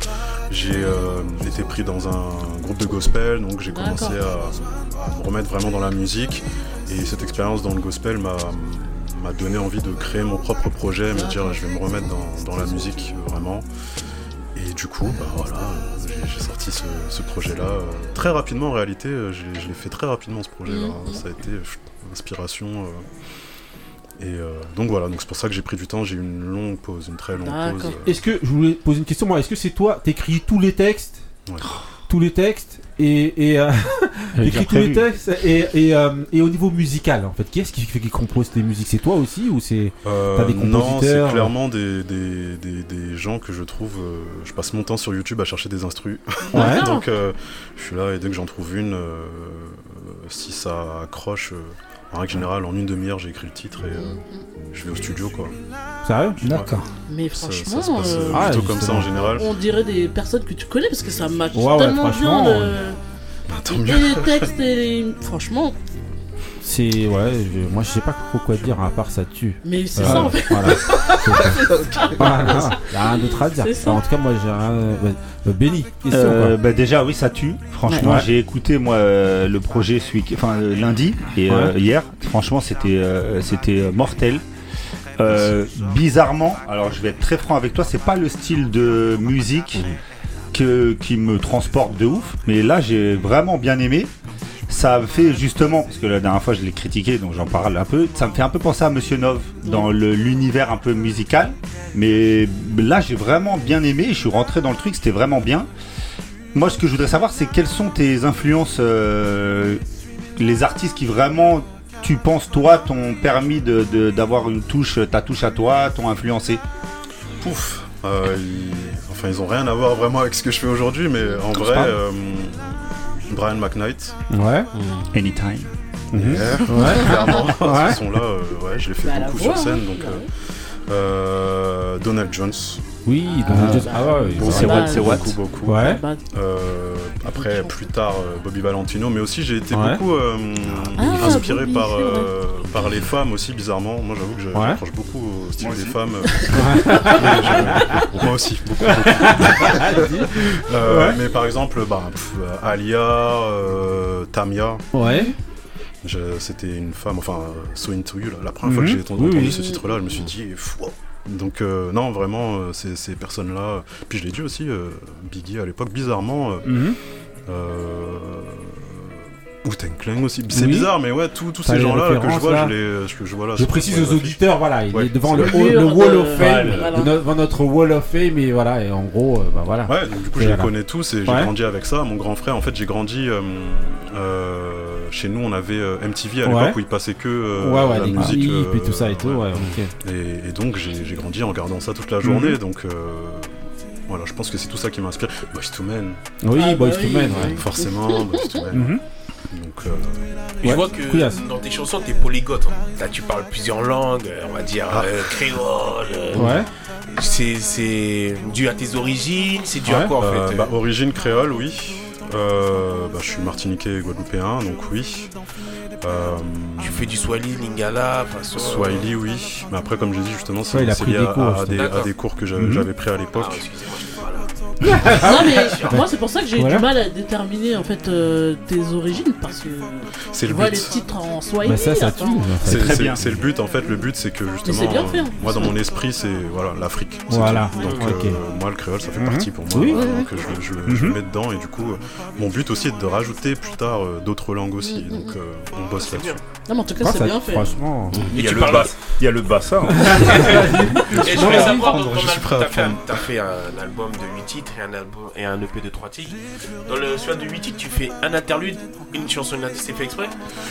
J'ai euh, été pris dans un groupe de gospel, donc j'ai commencé à, à me remettre vraiment dans la musique. Et cette expérience dans le gospel m'a m'a donné envie de créer mon propre projet, me dire je vais me remettre dans, dans la musique vraiment. Et du coup, bah voilà, j'ai- sorti ce, ce projet-là euh, très rapidement en réalité. j'ai- Je l'ai fait très rapidement ce projet-là. Mhm. Ça a été inspiration. euh, et euh, donc voilà, donc c'est pour ça que j'ai pris du temps. J'ai eu une longue pause, une très longue pause. euh, Est-ce que je voulais poser une question moi Est-ce que c'est toi T'écris tous les textes, Ouais. tous les textes et et euh, déjà tous les textes et et, euh, et au niveau musical en fait, qui est-ce qui fait qui compose tes musiques? C'est toi aussi ou c'est Euh, T'as des non, compositeurs, c'est clairement des, des, des, des gens que je trouve. euh, je passe mon temps sur YouTube à chercher des instrus. Ouais. Donc euh, je suis là et dès que j'en trouve une, euh, si ça accroche, euh, en règle générale, en une demi-heure, j'ai écrit le titre et euh, je vais au studio quoi. sérieux D'accord. Mais franchement, ça se passe euh, euh, Ah, plutôt comme ça en général. on dirait des personnes que tu connais parce que ça match Ouais, ouais, tellement bien. Le... Bah, tant Et mieux. les textes et les... Franchement, C'est ouais, je- moi je sais pas trop quoi dire à part ça tue. Mais c'est ça, en fait. Voilà. C'est- voilà. Y a rien d'autre à dire. En tout cas, moi j'ai rien. euh, euh, Benny, question Euh, bah déjà oui ça tue. Franchement Ouais. j'ai écouté moi euh, le projet ce week- enfin euh, lundi et Ouais. euh, hier. Franchement c'était euh, c'était euh, mortel. Euh, bizarrement, alors je vais être très franc avec toi, c'est pas le style de musique que, qui me transporte de ouf, mais là j'ai vraiment bien aimé. Ça me fait justement, parce que la dernière fois je l'ai critiqué, donc j'en parle un peu, ça me fait un peu penser à Monsieur Nov dans l'univers un peu musical. Mais là j'ai vraiment bien aimé, je suis rentré dans le truc, c'était vraiment bien. Moi ce que je voudrais savoir c'est quelles sont tes influences, euh, les artistes qui vraiment tu penses toi t'ont permis de- de- d'avoir une touche, ta touche à toi, t'ont influencé? Pouf. Euh, ils... Enfin, ils ont rien à voir vraiment avec ce que je fais aujourd'hui, mais en vrai, euh, Brian McKnight. Ouais. Anytime. Mhm. Yeah, Ouais. clairement. Ouais. Ce son-là, euh, ouais, je l'ai fait Bah, beaucoup voix, sur scène. hein. Donc, euh, euh, Donald Jones. Oui, Donald Jones. Ah ouais, c'est what, c'est what. beaucoup, beaucoup. Ouais. Euh, après, plus tard, Bobby Valentino, mais aussi j'ai été Ouais. beaucoup euh, Ah, inspiré Bobby, par, euh, par les femmes aussi, bizarrement. Moi, j'avoue que je- Ouais. j'accroche beaucoup au style Moi des femmes. Je- Moi aussi, beaucoup. beaucoup. Euh, Ouais. Mais par exemple, bah, pff, Alia, euh, Tamia. Ouais. Je- C'était une femme, enfin, euh, So Into You, là. la première fois Mhm. que j'ai entendu, Oui, entendu oui. ce titre-là, je me suis dit, wow. Donc, euh, non, vraiment, euh, ces, ces personnes-là. Puis je l'ai dit aussi, euh, Biggie à l'époque, bizarrement. euh, Mhm. euh, Wu-Tang Clan aussi. C'est Oui. bizarre, mais ouais, tous ces gens-là que je références, vois, là. je les. que je, voilà, Je sur- précise aux auditeurs, voilà, il Ouais, est devant le, Wall de- of Fame, voilà. no- devant notre Wall of Fame, et voilà, et en gros, euh, bah voilà. Ouais, donc du coup, Et je les connais tous et j'ai Ouais. grandi avec ça. Mon grand frère, en fait, j'ai grandi. euh, euh, chez nous, on avait euh, MTV à Ouais. l'époque où il passait que euh, ouais, ouais, la les musique. et euh, tout ça et tout, ouais, ok. Et, et donc, j'ai grandi en regardant ça toute la journée. Mhm. Donc, euh, voilà, je pense que c'est tout ça qui m'inspire. Boys to Men. Oui, Ah, Boys bah to oui, Men, ouais. Forcément, Boys to Men. Donc, euh, Je vois que couillasse. dans tes chansons, t'es polyglotte. hein. Là, tu parles plusieurs langues, on va dire Ah. euh, créole. euh, Ouais. C'est c'est dû à tes origines, c'est dû à quoi en Euh, fait bah, origine créole, oui. Euh, bah, je suis martiniquais et guadeloupéen, donc oui. Euh, Tu fais du Swahili, Lingala, façon. Swahili, oui. Mais après, comme j'ai dit, justement, c'est lié des à, cours, à des, à des cours que j'a- Mhm. j'avais pris à l'époque. Ah, Non mais moi c'est pour ça que j'ai eu Voilà. du mal à déterminer en fait euh, tes origines parce que C'est tu le vois but. les titres en Swahili. Bah ça, ça tue. C'est très bien. c'est le but en fait. Le but c'est que justement, c'est bien fait, hein. moi dans mon esprit c'est voilà l'Afrique. Voilà. tout. Donc euh, moi le créole ça fait Mhm. partie pour moi. Oui. voilà, Oui, donc euh, je, je, je Mhm. le mets dedans et du coup mon but aussi est de rajouter plus tard euh, d'autres langues aussi. Mhm. Donc euh, on bosse là-dessus. Non mais en tout cas Ah, c'est bien fait. Franchement. Il y a le bas- il y a le bassa. hein. Et je voulais savoir, t'as fait un album de 8 titres et un, EP de 3 titres. Dans le celui de 8 titres, tu fais un interlude, une chanson, une c'est fait exprès?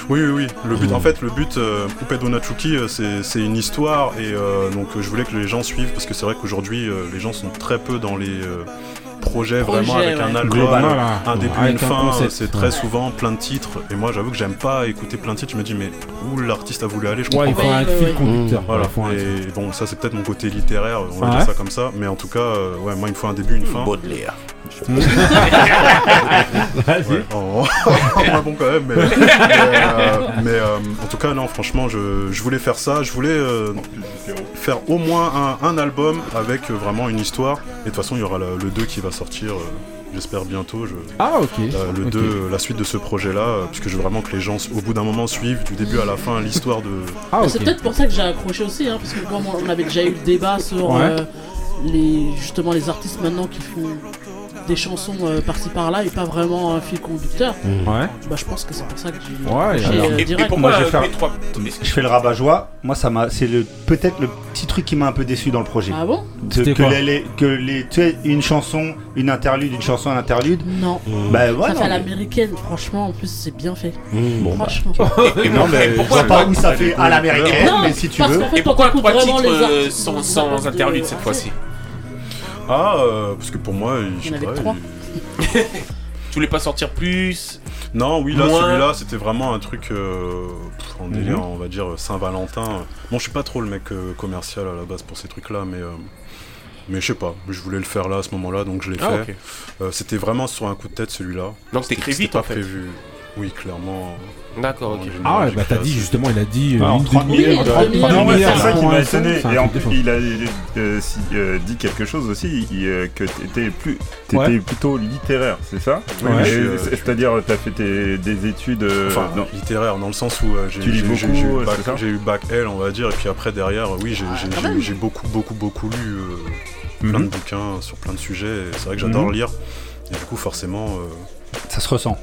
Oui, oui, oui. Le but, en fait, le but, euh, Coupé Donachuki, euh, c'est une histoire et euh, donc euh, je voulais que les gens suivent parce que c'est vrai qu'aujourd'hui, les gens sont très peu dans les projets vraiment Projet, avec un album, Global, voilà. un début, Avec une un fin. C'est très ouais. souvent plein de titres et moi, j'avoue que j'aime pas écouter plein de titres. Je me dis, mais où l'artiste a voulu aller Je comprends Ouais, il pas. faut un fil conducteur. Voilà. Il faut un- Et bon, ça c'est peut-être mon côté littéraire, on va Ouais. dire ça comme ça. Mais en tout cas, euh, ouais, moi il me faut un début, une fin. Baudelaire. Vas-y. Ouais, moins bon quand même, mais, mais, euh, mais, euh, en tout cas non, franchement, je, je voulais faire ça, je voulais euh, faire au moins un, un album avec euh, vraiment une histoire. Et de toute façon, il y aura le, le 2 qui va sortir, euh, j'espère bientôt. Je, Ah, ok. euh, le Ok. 2, euh, la suite de ce projet-là, euh, puisque je veux vraiment que les gens, au bout d'un moment, suivent du début à la fin l'histoire de. Ah, Mais ok. C'est peut-être pour ça que j'ai accroché aussi, hein, parce que comme on avait déjà eu le débat sur Ouais. euh, les justement les artistes maintenant qui font des chansons euh, par-ci par-là et pas vraiment un fil conducteur. Ouais. Bah je pense que c'est pour ça que j'ai Ouais, alors. euh, Et, pourquoi Moi, je vais un faire- P3 Je fais le rabat-joie. Moi, ça m'a. C'est le peut-être le petit truc qui m'a un peu déçu dans le projet. Ah bon De- C'était que, quoi les, les- que les, tu sais, une chanson, une interlude, une chanson, un interlude. Non. Bah ça voilà. fait à l'américaine, franchement, en plus c'est bien fait. Bon, bah, Franchement. Et non, mais je pourquoi pas où ça fait à l'américaine, Non, mais si tu parce veux. qu'en fait, Et pourquoi trois vraiment titres euh, sans, interlude de- cette fois-ci? Ah, euh, parce que pour moi, il, je Il y en sais avait pas, trois. Tu voulais pas sortir plus Non, oui, là, Moins. celui-là, c'était vraiment un truc euh, pff, en délire, Mhm. on va dire Saint-Valentin. Bon, je suis pas trop le mec euh, commercial à la base pour ces trucs-là, mais euh, mais je sais pas. Je voulais le faire là à ce moment-là, donc je l'ai Ah, fait. ok. Euh, c'était vraiment sur un coup de tête celui-là. Donc C'était- t'écris c'était vite pas en fait. prévu. Oui, clairement. D'accord, ok. Ah ouais, bah t'as dit justement, il a dit euh, Ah, en une 30 demi-heure. minutes, en ouais. 30 Non, mais demi-heure, c'est ça qui m'a étonné. Et en plus, il a euh, si- euh, dit quelque chose aussi, il, euh, que t'étais plus, t'étais Ouais. plutôt littéraire, c'est ça? Oui, Et je suis, euh, c'est- C'est-à-dire, t'as fait tes- des études. euh, Enfin, dans- littéraire, dans le sens où euh, j'ai eu euh, eu bac L, on va dire, et puis après, derrière, euh, oui, j'ai beaucoup, beaucoup, beaucoup lu euh, plein Mhm. de bouquins sur plein de sujets, et c'est vrai que j'adore Mhm. lire, et du coup, forcément. euh, Ça se ressent.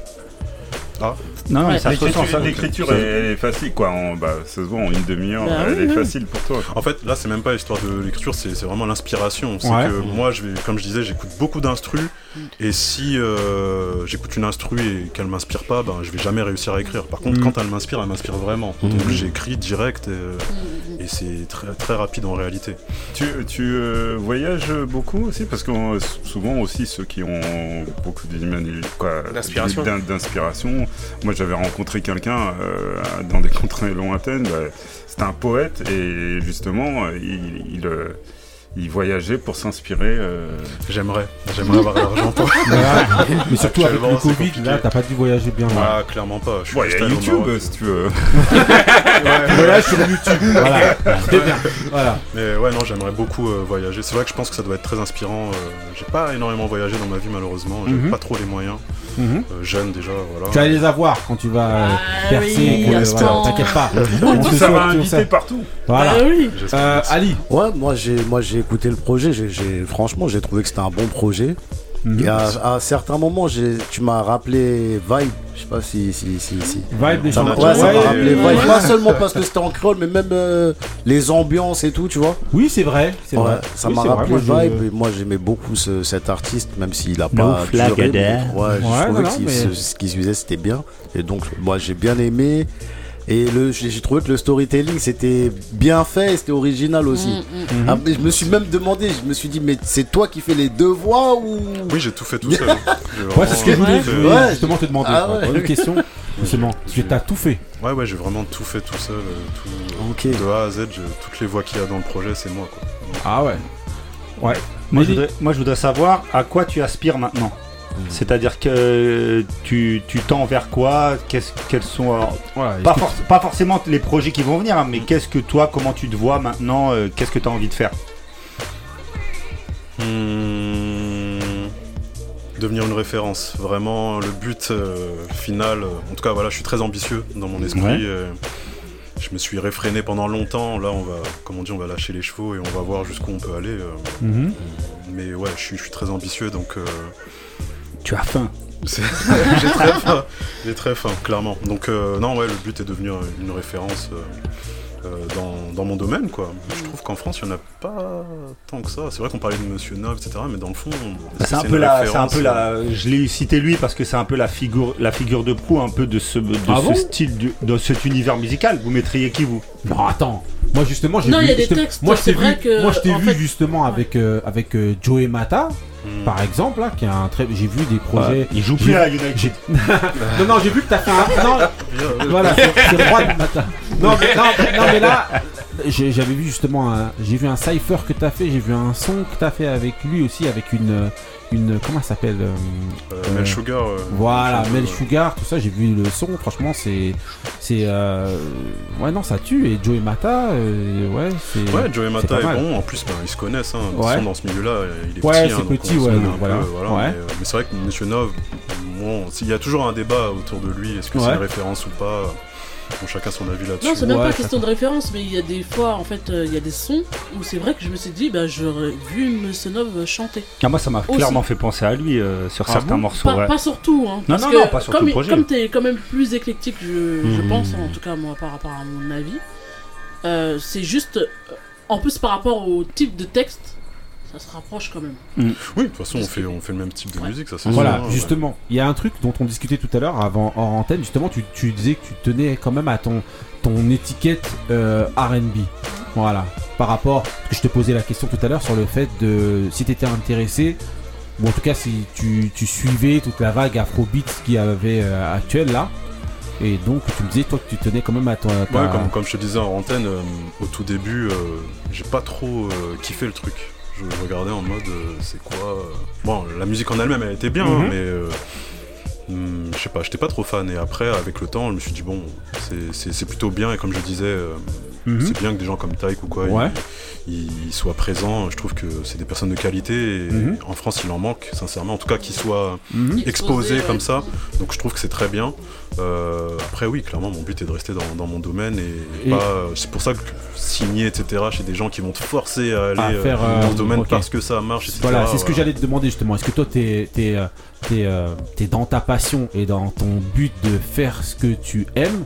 Ah, Non, Ouais. ça se ressent. L'écriture, ça. l'écriture Ça- est, elle est facile, quoi. En, bah, ça se voit en une demi-heure, Bah elle oui, est oui. facile pour toi. En fait, là, c'est même pas l'histoire de l'écriture, c'est vraiment l'inspiration. C'est Ouais. que moi, je vais, comme je disais, j'écoute beaucoup d'instrus, et si euh, j'écoute une instru et qu'elle m'inspire pas, ben, je vais jamais réussir à écrire. Par contre, Mhm. quand elle m'inspire, elle m'inspire vraiment. Donc, j'écris direct, et, et c'est très, très rapide en réalité. Tu, tu euh, voyages beaucoup aussi? Parce que euh, souvent aussi ceux qui ont beaucoup d'inspiration. Moi j'avais rencontré quelqu'un euh, dans des contrées lointaines. bah, C'était un poète et justement euh, il, il, euh, il voyageait pour s'inspirer. euh, J'aimerais, j'aimerais avoir l'argent pour. Voilà. Mais surtout avec le Covid, là, t'as pas dû voyager bien. là. Ah, clairement pas. Je il y a YouTube Maroc. si tu veux. Voyages sur YouTube. Voilà. Bien. Voilà. Mais ouais, non, j'aimerais beaucoup euh, voyager. C'est vrai que je pense que ça doit être très inspirant. euh, j'ai pas énormément voyagé dans ma vie, malheureusement. J'ai Mhm. pas trop les moyens. Euh, jeune déjà, voilà. Tu vas les avoir quand tu vas euh, Ah percer. oui, voilà, T'inquiète pas. Ça va inviter partout. Voilà. Merci. Ali. Ouais, moi j'ai moi j'ai écouté le projet, j'ai j'ai- franchement j'ai trouvé que c'était un bon projet. Mhm. Et à, à certains moments, j'ai- tu m'as rappelé Vibe, je sais pas si si si si. Vibe les Ça m'a gens. ouais, ça m'a rappelé Vibe, ouais. pas seulement parce que c'était en créole, mais même euh, les ambiances et tout, tu vois. Oui, c'est vrai. C'est Ouais, vrai. ça Oui, m'a vrai, rappelé je- Vibe et moi j'aimais beaucoup ce- cet artiste, même s'il a No pas duré, mais-. Ouais, je Ouais, trouvais non, que non, ce- ce qu'il faisait c'était bien. Et donc moi j'ai bien aimé. Et le- j'ai trouvé que le storytelling c'était bien fait et c'était original aussi. Mm, mm. Mhm. Ah, mais je me suis même demandé, je me suis dit, mais c'est toi qui fais les deux voix ou? Oui, j'ai tout fait tout seul. Ouais, c'est ce que je voulais Ouais. justement te demander. Ah ouais. Bonne question. Justement, tu t'as tout fait. Ouais, ouais, j'ai vraiment tout fait tout seul. euh, tout, Ok. De A à Z, je- toutes les voix qu'il y a dans le projet, c'est moi. Quoi. Ah ouais. Ouais. Moi je, Mehdi. voudrais, moi, je voudrais savoir à quoi tu aspires maintenant. C'est-à-dire que tu tu tends vers quoi? Qu'est-ce quels sont alors, pas, forcément les projets qui vont venir, hein, mais qu'est-ce que toi, comment tu te vois maintenant euh, Qu'est-ce que tu as envie de faire? Hmm, Devenir une référence. Vraiment, le but euh, final. euh, en tout cas, voilà, je suis très ambitieux dans mon esprit. Ouais. je me suis réfréné pendant longtemps. Là, on va, comme on dit, on va lâcher les chevaux et on va voir jusqu'où on peut aller. Mhm. Mais ouais, je suis, je suis très ambitieux, donc euh, Tu as faim. j'ai très faim. J'ai très faim, clairement. Donc euh, non, ouais, le but est de devenir une référence euh, euh, dans, dans mon domaine, quoi. Je trouve qu'en France, il n'y en a pas tant que ça. C'est vrai qu'on parlait de Monsieur Nov, etc., mais dans le fond, C'est un peu la, c'est un peu euh, la, je l'ai cité lui parce que c'est un peu la figure, la figure de proue un peu de ce, de Ah ce bon style, du- de cet univers musical. Vous mettriez qui vous? Non, attends. Moi justement, j'ai Non, vu. il y a des textes, Moi, je c'est t'ai vrai vu. que, Moi, je t'ai vu fait- justement avec euh, avec euh, Joey Mata, hmm. par exemple, là, qui a un très. J'ai vu des projets. Il joue plus à United. non, non, j'ai vu que t'as fait un. Non, voilà, c'est le roi du matin. Non, mais, non, non, mais là, j'avais vu justement un. J'ai vu un cypher que t'as fait, j'ai vu un son que t'as fait avec lui aussi, avec une. Une comment ça s'appelle euh, euh, Mel Sugar. euh, Voilà, Mel euh, Sugar, tout ça, j'ai vu le son, franchement, c'est. C'est. euh, Ouais, non, ça tue. Et Joey Mata, euh, ouais, c'est. Ouais, Joey Mata est, bon. En plus, ben, ils se connaissent. Hein. Ils Ouais. sont dans ce milieu-là. Il est Ouais, petit. c'est hein, petit, ouais, donc voilà. peu, voilà, Ouais. Mais, euh, mais c'est vrai que Monsieur Nov, bon, il y a toujours un débat autour de lui. Est-ce que c'est une référence ou pas Bon, chacun son avis là-dessus. Non, c'est même Ouais, pas question de référence, mais il y a des fois, en fait, euh, il y a des sons où c'est vrai que je me suis dit, bah, j'aurais vu Monsieur Nov chanter. Ah, moi, ça m'a clairement fait penser à lui euh, sur Ah certains bon morceaux. Pas, ouais. pas surtout, hein. Non, parce non, que non, pas sur tout comme, le projet. Comme t'es quand même plus éclectique, je, je Mhm. pense, en tout cas, moi, par rapport à mon avis, euh, c'est juste. En plus, par rapport au type de texte, ça se rapproche quand même. Oui, de toute façon, on fait, on fait le même type de Ouais. musique, ça c'est Voilà, sûr, hein, justement, il y a un truc dont on discutait tout à l'heure avant en antenne. Justement, tu, tu disais que tu tenais quand même à ton, ton étiquette euh, RB. Voilà, par rapport. Parce que je te posais la question tout à l'heure sur le fait de si tu étais intéressé, ou en tout cas si tu, tu suivais toute la vague afrobeat qui avait euh, actuelle là. Et donc, tu me disais, toi, que tu tenais quand même à ton. à ta- Ouais, comme, comme je te disais en antenne, euh, au tout début, euh, j'ai pas trop euh, kiffé le truc. Je regardais en mode, euh, c'est quoi euh, Bon, la musique en elle-même, elle était bien, Mhm. hein, mais, euh, Hmm, je sais pas, j'étais pas trop fan. Et après, avec le temps, je me suis dit, bon, c'est plutôt bien. Et comme je disais, Mhm. c'est bien que des gens comme Tyke ou quoi, ils- Ouais. ils, ils soient présents. Je trouve que c'est des personnes de qualité. Et Mhm. en France, il en manque, sincèrement. En tout cas, qu'ils soient Mhm. exposés Exposés, ouais. comme ça. Donc je trouve que c'est très bien. Euh, après, oui, clairement, mon but est de rester dans, dans mon domaine. Et, Et- pas. euh, C'est pour ça que signer, etc., chez des gens qui vont te forcer à aller À euh, faire, dans ce domaine parce que ça marche, etc. Voilà, c'est ce que j'allais te demander justement. Est-ce que toi, t'es es, t'es dans ta passion et dans ton but de faire ce que tu aimes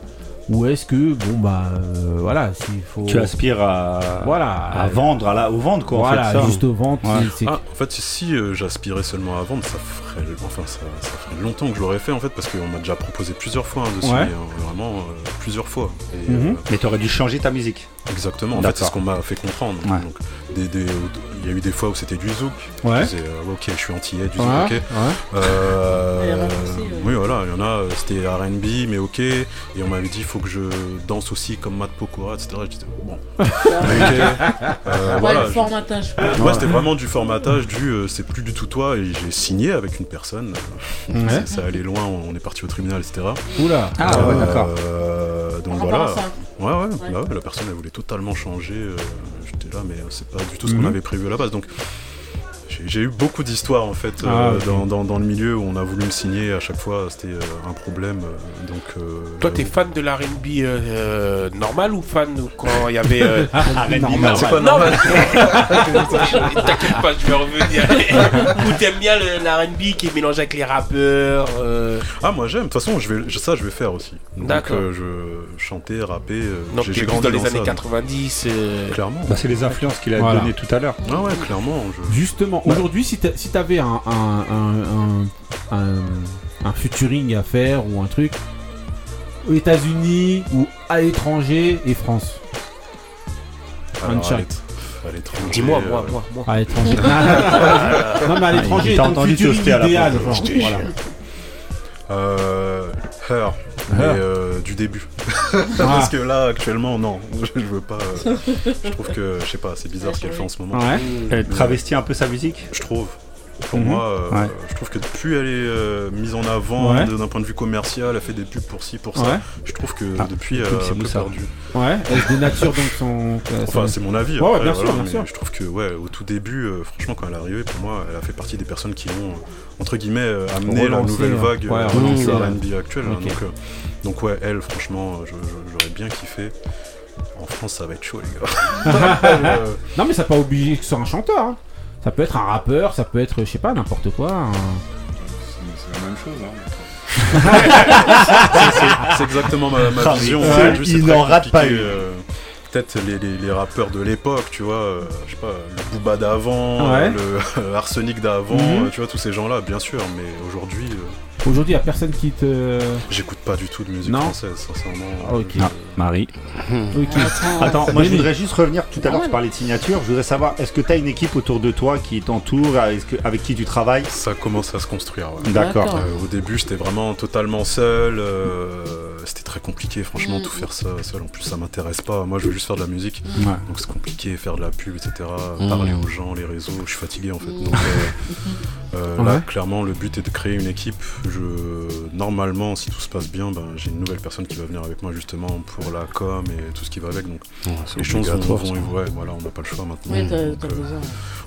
ou est-ce que, bon, bah, euh, voilà, s'il faut. Tu aspires à, Voilà. à vendre, à la, aux ventes, quoi. Voilà, en fait, ça. juste aux ventes. Ouais. c'est- c'est- Ah, en fait, si euh, j'aspirais seulement à vendre, ça ferait, enfin, ça, ça ferait longtemps que je l'aurais fait en fait, parce qu'on m'a déjà proposé plusieurs fois hein, de signer, Ouais. hein, vraiment euh, plusieurs fois. Et, Mhm. euh, Mais t'aurais dû changer ta musique. Exactement, en fait, c'est ce qu'on m'a fait comprendre. Ouais. Donc, des- des- il y a eu des fois où c'était du zouk. Ouais. Je disais, euh, ok, je suis antillais, du zouk, Ouais, ok. ouais. Euh, ouais. oui, voilà, il y en a, euh, c'était RB, mais ok. Et on m'avait dit, il faut que je danse aussi comme Matt Pokora, etc. Je disais, bon. Ok. Euh, Ouais, voilà, le formatage. Ouais, c'était vraiment du formatage, du euh, c'est plus du tout toi, et j'ai signé avec une personne. Ouais. Ça, allait loin, on est parti au tribunal, etc. Oula. Ah, ouais, d'accord. Euh, donc voilà. Ouais, ouais, Ouais. bah ouais, la personne elle voulait totalement changer. euh, J'étais là, mais c'est pas du tout ce Mhm. qu'on avait prévu à la base. Donc j'ai eu beaucoup d'histoires en fait euh, Ah, ok. dans, dans- dans le milieu où on a voulu me signer à chaque fois, c'était euh, un problème. euh, donc euh, Toi, t'es fan de l'R&B euh, euh, normal ou fan quand il y avait... euh, Normal. C'est quoi normal T'inquiète pas, je vais revenir. Ou t'aimes bien le- l'R&B qui est mélangé avec les rappeurs euh, Ah moi j'aime, de toute façon je vais, je- ça je vais faire aussi. Donc D'accord. euh, je chanter, rapper, euh, Donc j'ai grandi dans les années donc, 90. euh, Clairement. Bah, c'est les influences qu'il a Voilà. données tout à l'heure. Ah ouais, clairement. je- Justement, aujourd'hui, si si t'avais un, un, un, un, un, un featuring à faire ou un truc aux États-Unis ou à l'étranger et France à l'étranger, Dis-moi, euh, moi, moi, moi. À l'étranger. non, mais à l'étranger, Il t'a ton entendu idéal. Euh. Her. Mais Her. euh, du début. Parce que là, actuellement, non. Je veux pas. euh, je trouve que, je sais pas, c'est bizarre ce qu'elle fait en ce moment. Ouais. Elle travestit un peu sa musique. Je trouve. Pour Mhm. moi, euh, Ouais. je trouve que plus elle est euh, mise en avant Ouais. d'un point de vue commercial, elle fait des pubs pour ci, pour ça. Ouais. Je trouve que Ah, depuis, elle c'est un peu perdu. Ouais, elle dénature donc son. euh, Enfin, c'est mon avis. Après, bien sûr, bien sûr. Je trouve que, ouais, au tout début, euh, franchement, quand elle est arrivée, pour moi, elle a fait partie des personnes qui ont, euh, entre guillemets, euh, amené la nouvelle euh, vague euh, de euh, R&B actuelle. hein, donc, euh, donc, ouais, elle, franchement, j'aurais bien kiffé. En France, ça va être chaud, les gars. Euh, Non, mais ça peut pas obligé que ce soit un chanteur. hein. Ça peut être un rappeur, ça peut être, je sais pas, n'importe quoi. un- C'est la même chose. Hein. c'est exactement ma, ma Ah, vision. ouais, il juste, c'est n'en très rate pas une. euh, Peut-être les, les- les rappeurs de l'époque, tu vois, euh, je sais pas, le Booba d'avant, Ouais. euh, le Arsenic d'avant, Mhm. euh, tu vois, tous ces gens-là, bien sûr, mais aujourd'hui, euh, Aujourd'hui, y a personne qui te. j'écoute pas du tout de musique Non. française, sincèrement. Ah, ok. Euh, Marie. Ok. Attends, moi je voudrais juste revenir tout à l'heure, Ah ouais. tu parlais de signature. Je voudrais savoir, est-ce que tu as une équipe autour de toi qui t'entoure, avec qui tu travailles? Ça commence à se construire, ouais. D'accord. Euh, au début, j'étais vraiment totalement seul. euh, c'était très compliqué, franchement, Mm. tout faire ça seul. En plus, ça m'intéresse pas. Moi, je veux juste faire de la musique. Ouais. Donc, c'est compliqué, faire de la pub, etc. Mm. Parler aux gens, les réseaux. Je suis fatigué, en fait. Donc, euh, euh, Là, Ouais. clairement, le but est de créer une équipe. Je, normalement, si tout se passe bien, ben, j'ai une nouvelle personne qui va venir avec moi, justement, pour la com et tout ce qui va avec. Donc, les choses vont, vont- ouais, voilà, on n'a pas le choix maintenant. Ouais, t'as Donc, t'as euh, besoin.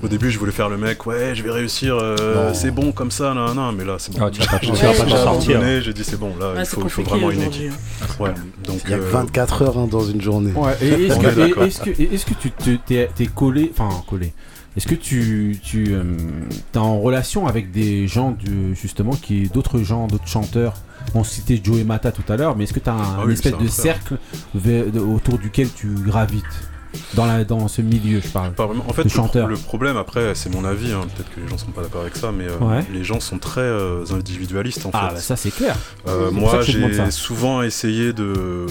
au début, je voulais faire le mec, ouais, je vais réussir, euh, c'est bon comme ça, non, non, mais là, c'est bon. Ah, tu vas pas- sortir. J'ai dit, c'est bon, là, Ouais, il, faut, il faut vraiment une aujourd'hui, équipe. hein. Ouais, donc, Il y a euh, 24 heures hein, dans une journée. Ouais, et est-ce que, est que, est-ce que tu te- t'es, t'es collé, enfin collé, est-ce que tu, tu es en relation avec des gens du, justement qui d'autres gens, d'autres chanteurs? On citait Joe et Mata tout à l'heure, mais est-ce que tu as un, Ah oui, espèce de cercle autour duquel tu gravites? Dans, la, dans ce milieu, je parle Pas vraiment. En fait, le, problème, après, c'est mon avis, hein, peut-être que les gens sont pas d'accord avec ça, mais euh, Ouais. les gens sont très euh, individualistes en Ah, fait. bah, ça c'est clair. Euh, moi, j'ai souvent essayé de,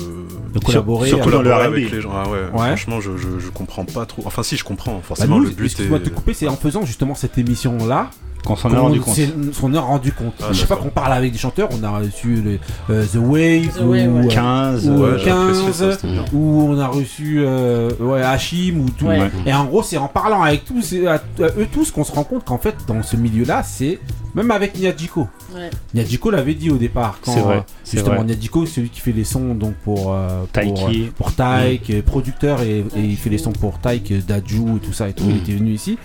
De collaborer avec- collaborer les gens. Ah ouais, Ouais. franchement, je, je, je comprends pas trop. Enfin, si, je comprends. Bah, Forcément, nous, le but excuse-moi de te couper, c'est en faisant justement cette émission-là Qu'on s'en est qu'on rendu compte. s'en est rendu compte. Ah, je sais pas qu'on parle avec des chanteurs, on a reçu le, euh, The Wave, The Wave, ou, ouais. 15, ou ouais, j'ai apprécié 15, ça, c'était bien. ou on a reçu euh, ouais, Hachim ou tout. Ouais. Et en gros, c'est en parlant avec tous, c'est à- à eux tous qu'on se rend compte qu'en fait, dans ce milieu-là, c'est même avec Nyadjiko. Ouais. Nyadjiko l'avait dit au départ. Quand, C'est vrai, euh, justement, vrai. Nyadjiko, c'est celui qui fait les sons donc pour euh, pour, Taiki. pour Taik, euh, producteur et, et il fait les sons pour Taik, euh, Daju et tout ça et tout. Il était venu ici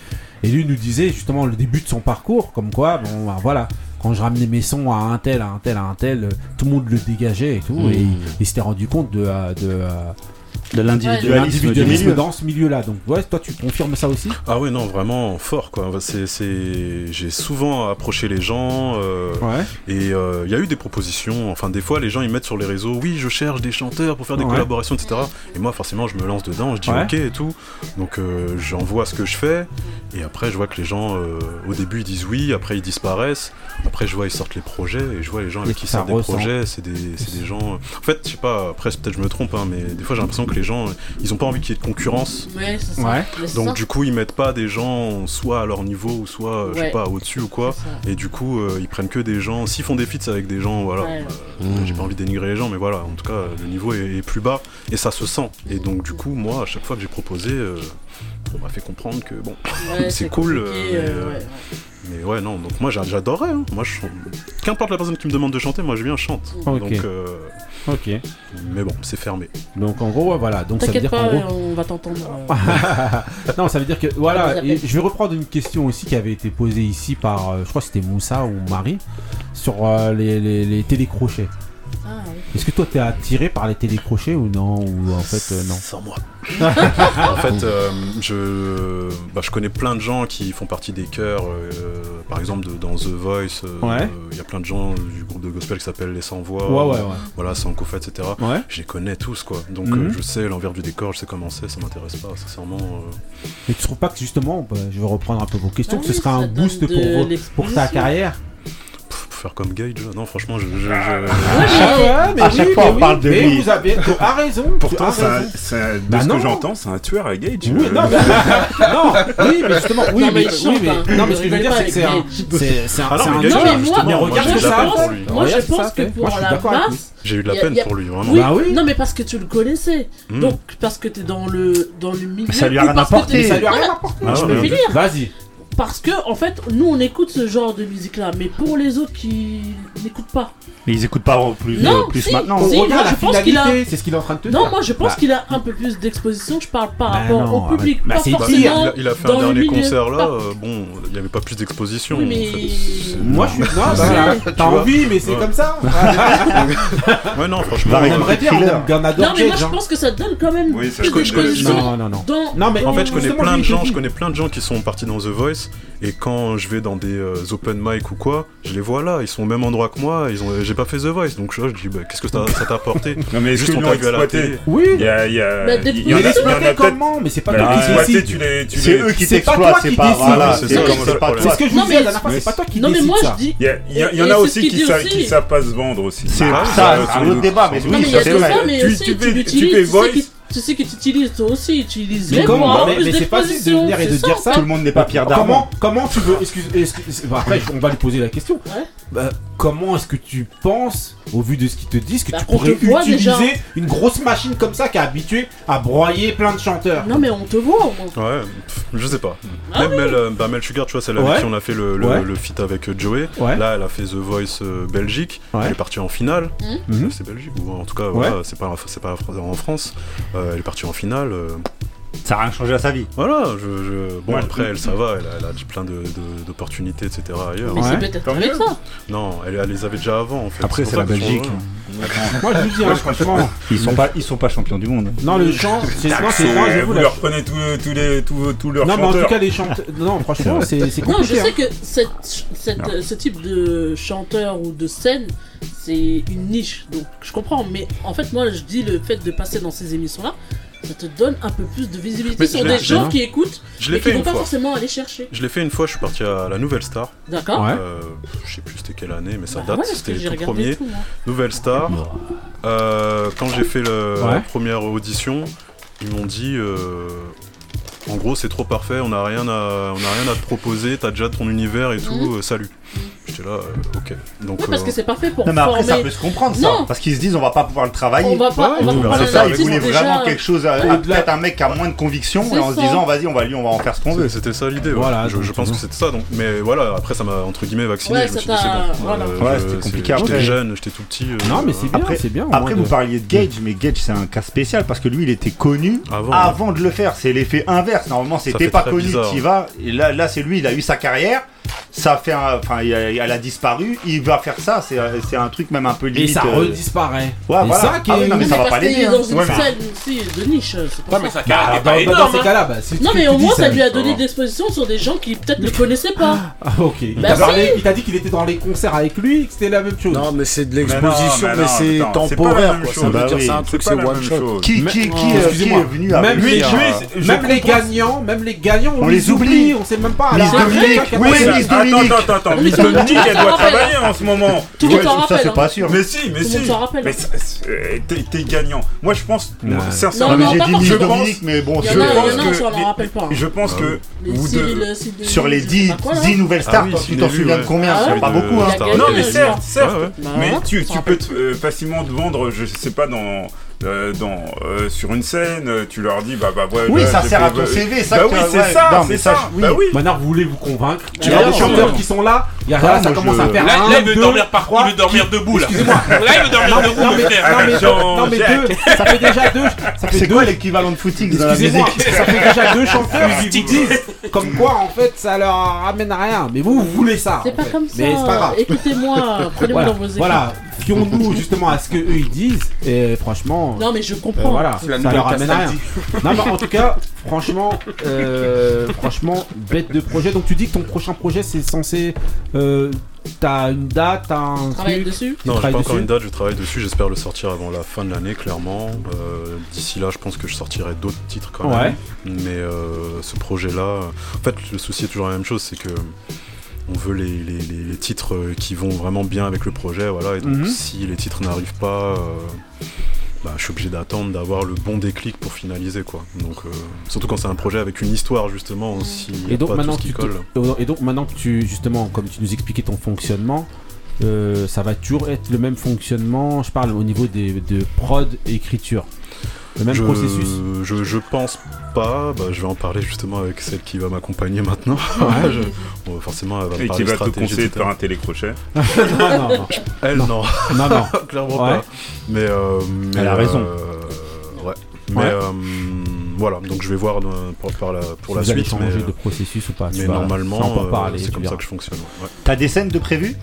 et lui nous disait justement le début de son parcours, comme quoi, bon, bah, voilà. Quand je ramenais mes sons à un tel, à un tel, à un tel, euh, tout le monde le dégageait et tout, et il, il s'était rendu compte de, euh, de, euh, De de l'individualisme dans ce milieu-là. Donc, ouais, toi, tu confirmes ça aussi? Ah oui, non, vraiment fort quoi. C'est, c'est... J'ai souvent approché les gens euh, Ouais. et euh, il y a eu des propositions. Enfin, des fois, les gens ils mettent sur les réseaux, oui, je cherche des chanteurs pour faire des Ouais. collaborations, etc. Et moi, forcément, je me lance dedans, je dis Ouais. ok et tout. Donc, euh, j'envoie ce que je fais et après, je vois que les gens, euh, au début, ils disent oui, après, ils disparaissent. Après, je vois, ils sortent les projets et je vois les gens avec Et qui sortent des ressent. projets. C'est des, c'est des gens. En fait, je sais pas, après, peut-être je me trompe, hein, mais des fois, j'ai l'impression que les gens, ils ont pas envie qu'il y ait de concurrence. Ouais, ça. Ouais. Donc ça. du coup ils mettent pas des gens soit à leur niveau ou soit je sais pas au-dessus ou quoi et du coup euh, ils prennent que des gens s'ils font des feats avec des gens voilà Ouais. euh, j'ai pas envie de dénigrer les gens mais voilà en tout cas le niveau est, est plus bas et ça se sent et donc du coup moi à chaque fois que j'ai proposé euh, on m'a fait comprendre que bon Ouais, c'est cool mais, ouais, non donc moi j'a- j'adorais hein. moi je qu'importe la personne qui me demande de chanter moi je viens chante donc euh, Ok. mais bon c'est fermé Donc, en gros, voilà. Donc, ça veut T'inquiète dire qu'en pas, gros. on va t'entendre. euh. non, ça veut dire que voilà. appelle. Et je vais reprendre une question aussi qui avait été posée ici par, euh, je crois que c'était Moussa ou Marie, sur euh, les, les, les télécrochets. Ah, oui. Est-ce que toi t'es attiré par les télécrochets ou non Ou en fait euh, non Sans moi. en fait, euh, je, bah, je connais plein de gens qui font partie des chœurs. euh, par exemple, de- dans The Voice, euh, Ouais. euh, il y a plein de gens du groupe de gospel qui s'appelle Les Sans Voix. Ouais, ouais, ouais. Voilà, Sans Kofa, etc. Ouais. Je les connais tous, quoi. Donc, Mhm. euh, je sais l'envers du décor, je sais comment c'est, ça m'intéresse pas, sincèrement. euh. Et tu trouves pas que justement, bah, je vais reprendre un peu vos questions, Ah que ce oui, ça un boost pour, vos- pour ta carrière faire comme Gage, non, franchement, je. je- je- Ah ouais, mais À oui, chaque mais fois, on oui, parle de mais lui. vous avez tu as raison. tu Pourtant, as c'est un- raison. un- de Bah ce non. que j'entends, c'est un tueur à Gage. Oui, Euh, non, mais, non, oui, mais justement, oui, Non, mais mais, oui, mais- hein. non, mais ce que je veux dire, c'est que c'est un, c'est, un, Ah non, mais mais moi, mais regarde ça. Moi, je ça, pense que pour la masse. J'ai eu de la peine pour lui, vraiment. Oui, Bah oui. non mais parce que tu le connaissais. Hmm. Donc parce que t'es dans le dans le milieu. Ça lui a rien apporté. Ça lui a rien apporté. Ah je peux finir. Vas-y. Parce que en fait, nous on écoute ce genre de musique là, mais pour les autres qui n'écoutent pas. Mais ils écoutent pas plus, Non, euh, plus si. maintenant. On Si, regarde moi, la je pense qu'il a- finalité, c'est ce qu'il est en train de te dire. Non, moi je pense Bah, qu'il a un peu plus d'exposition. Je parle par Bah rapport non, au public. Bah, pas c'est Bah, il, forcément a, il a fait un dernier milieu. concert là, Pas- euh, bon, il n'y avait pas plus d'exposition. Oui, mais- en fait. C'est- Moi, je suis. Non, bah. Tu T'as vois. envie, mais c'est Ouais. comme ça. Ouais, non, franchement. On euh, aimerait bien, on aime- on adore Non, mais moi je hein. pense que ça donne quand même Oui, je connais-. Non, non, non. Non, mais En fait, je connais plein de gens, je connais plein de gens qui sont partis dans The Voice et quand je vais dans des euh, open mic ou quoi, je les vois là, ils sont au même endroit que moi, ils ont, j'ai pas fait The Voice, donc je, je dis bah, qu'est-ce que ça ça t'a apporté? Non, mais Juste on t'a vu à la télé. Oui. Il y a, il y a, Bah, des il y en a, Mais il y en a comment? Mais c'est pas Bah, toi qui exploiter, décide. tu les, tu C'est les- eux qui C'est pas t'exploitent, toi c'est qui pas. Voilà, C'est ce que je Non, vous disais la mais- dernière fois, c'est pas toi qui Non mais décide moi je dis. Il y, en a aussi qui, savent pas se vendre aussi. C'est Ah, ça, un autre débat, mais oui, mais il y a c'est vrai. ça, mais Tu- aussi tu tu, fais- voice. Tu sais que tu utilises toi aussi, utilises Mais les comment Mais- mais c'est facile de venir et de dire ça. Tout le monde n'est pas Pierre Darmon. Comment, comment tu veux excuse, excuse- bah, après on va lui poser la question. Ouais. Bah, comment est-ce que tu penses, au vu de ce qu'ils te disent, que Bah, tu pourrais utiliser déjà. une grosse machine comme ça qui est habituée à broyer plein de chanteurs? Non mais on te voit au moins. Ouais, pff, je sais pas. Ah Même oui. Mel, euh, bah, Mel Sugar, tu vois, c'est avec Ouais. qui on a fait le, le, Ouais. le feat avec euh, Joey. Ouais. Là, elle a fait The Voice euh, Belgique. Ouais. Elle est partie en finale. Mhm. Euh, C'est Belgique ou en tout cas, voilà, c'est pas, c'est pas en France. Euh, elle est partie en finale. euh, Ça n'a rien changé à sa vie. Voilà, je, je- bon Ouais. après elle ça va, elle a, elle a dit plein de- de- d'opportunités etc ailleurs. Mais Ouais. c'est peut-être avec ça. Non, elle, elle les avait déjà avant en fait. Après, c'est la Belgique. Moi je vous dis, hein, franchement. Ils sont pas, ils sont pas champions du monde. Non, le chant, c'est non, c'est C'est- moi, je Vous vous leur prenez tous tous les tous tous leurs Non, mais en tout cas, les chanteurs. Non, franchement, c'est c'est Non, je compliqué. sais hein. que cette, cette, ce type de chanteur ou de scène, c'est une niche. Donc je comprends. Mais en fait, moi, je dis le fait de passer dans ces émissions-là, ça te donne un peu plus de visibilité Mais sur des gens qui écoutent Je et qui vont pas fois. forcément aller chercher. Je l'ai fait une fois, je suis parti à la Nouvelle Star. D'accord Ouais. Euh, je sais plus c'était quelle année, mais ça Bah date, ouais, c'était le premier. tout, moi. Nouvelle Star. Euh, quand j'ai fait le- Ouais. la première audition, ils m'ont dit euh, En gros, c'est trop parfait, on n'a rien, à, on a rien à te proposer, t'as déjà ton univers et tout, Mhm. euh, salut. J'étais là, euh, ok. Donc, Ouais, parce euh, que c'est parfait pour Non, mais après, ça peut se comprendre, ça. Non. Parce qu'ils se disent, on va pas pouvoir le travailler. On va pas- on va c'est ça, ils déjà- vraiment quelque chose, à- à- Au-delà- peut-être un mec qui a moins de conviction, et en se disant, vas-y, on va lui, on va en faire ce qu'on veut. C'était ça l'idée, ouais. Voilà, je, pense que c'était ça. Donc, mais voilà, après ça m'a entre guillemets vacciné. Ouais, je me ça suis dit c'est t'a- bon. voilà. Euh, Ouais, je- c'était compliqué après. J'étais jeune, j'étais tout petit. euh, Non, mais c'est bien, Après, c'est bien. après vous parliez de Gage, mais Gage c'est un cas spécial parce que lui il était connu Avant, avant, de le faire. C'est l'effet inverse. Normalement, c'était pas connu, vas. Et là, là c'est lui, il a eu sa carrière. Ça fait un, enfin, elle a disparu. Il va faire ça. C'est, c'est un truc même un peu Et limite. ça euh, redisparaît. Ouais, Et voilà. ça qui Ah oui, non, mais ça va pas l'aider. est hein. dans une Ouais, mais- de niche. C'est pour Ouais, mais ça. Bah, dans, pas dans- dans ces hein. cas-là, bah, si Non, mais au moins ça lui a donné de l'exposition sur des gens qui peut-être ne connaissaient pas. Ah, ok. Il Bah t'a si. parlé- il t'a dit qu'il était dans les concerts avec lui, que c'était la même chose. Non, mais c'est de Mais non, l'exposition, mais non, c'est pas temporaire, quoi. Ça veut dire c'est un truc, pas c'est la one même shot. chose. Qui, qui, qui, oh, qui est venu Même lui, les, euh, gagnants, même les gagnants, on, les oublie, on sait même pas. Oui, Miss Attends, Dominique. attends, attends, attends. Mais Miss Dominique, elle doit travailler en ce moment. Tout le s'en ça c'est hein. pas sûr. Mais si, mais si. Mais t'es gagnant. Moi, je pense, Non. sincèrement, j'ai dit. Miss Je pense- Dominique, mais bon, je pense que pas. je pense que sur les je 10, sais pas quoi, là. 10 nouvelles stars, Ah si, tu t'en souviens de combien Ah pas beaucoup, hein. Non, mais certes, certes. Mais tu, peux euh, facilement te vendre, je sais pas, dans, euh, dans, euh, sur une scène, euh, tu leur dis, bah, bah, ouais. Oui, là, ça sert fait- à ton CV, ça Bah que oui, c'est ouais, ça, c'est ça, ça. oui. Bah oui. Maintenant, vous voulez vous convaincre. Tu Il y a des chanteurs qui sont là. Il y a, là, ça commence à faire Là, un, là, il veut deux, dormir par il veut dormir debout là. Excusez-moi. Là, il veut dormir debout, non, mais, frère. non, mais deux, non, mais Jean-Jacques. deux, ça fait déjà deux, ça fait C'est deux, quoi l'équivalent de footix dans la musique ça fait déjà deux chanteurs qui vous disent comme quoi en fait ça leur ramène à rien. Mais vous, vous voulez ça. C'est pas comme ça. Mais c'est pas grave. Écoutez-moi, prenez-moi Voilà, dans vos écoutes. voilà. fions-nous justement à ce que eux ils disent. Et franchement, Non, mais je euh, comprends. voilà, C'est la ça leur ramène à rien. Non, mais en tout cas, franchement, euh, franchement, bête de projet. Donc tu dis que ton prochain projet c'est censé, euh, t'as une date, t'as un Travaille truc. dessus. tu Non, j'ai pas encore une date, je travaille dessus, j'espère le sortir avant la fin de l'année, clairement. Euh, D'ici là, je pense que je sortirai d'autres titres quand même. Ouais. Mais euh, ce projet-là, en fait, le souci est toujours la même chose, c'est que on veut les, les- les- les titres euh, qui vont vraiment bien avec le projet, voilà. Et donc, Mhm. si les titres n'arrivent pas, euh, bah, je suis obligé d'attendre d'avoir le bon déclic pour finaliser, quoi. Donc, euh, surtout quand c'est un projet avec une histoire, justement, aussi. Et donc pas maintenant tout ce que qui tu colle. et donc maintenant que tu justement comme tu nous expliquais ton fonctionnement, euh, ça va toujours être le même fonctionnement. Je parle au niveau des de prod et écriture. Le même je, processus. Je, je pense pas. Bah, je vais en parler justement avec celle qui va m'accompagner maintenant. Ouais. Je- bon, forcément, elle va me Et qui parler va te stratégie, conseiller de faire un télécrochet. non, non, non. Elle, Non. non. Non. Clairement Ouais. pas. Mais, euh, mais, Elle a euh, raison. ouais. Mais Ouais. euh, voilà, donc je vais voir euh, pour, la, pour la Vous allez suite. Mais, changer euh, de processus ou pas mais vas- normalement, euh, parler, c'est comme verras. ça que je fonctionne. ouais. T'as des scènes de prévues?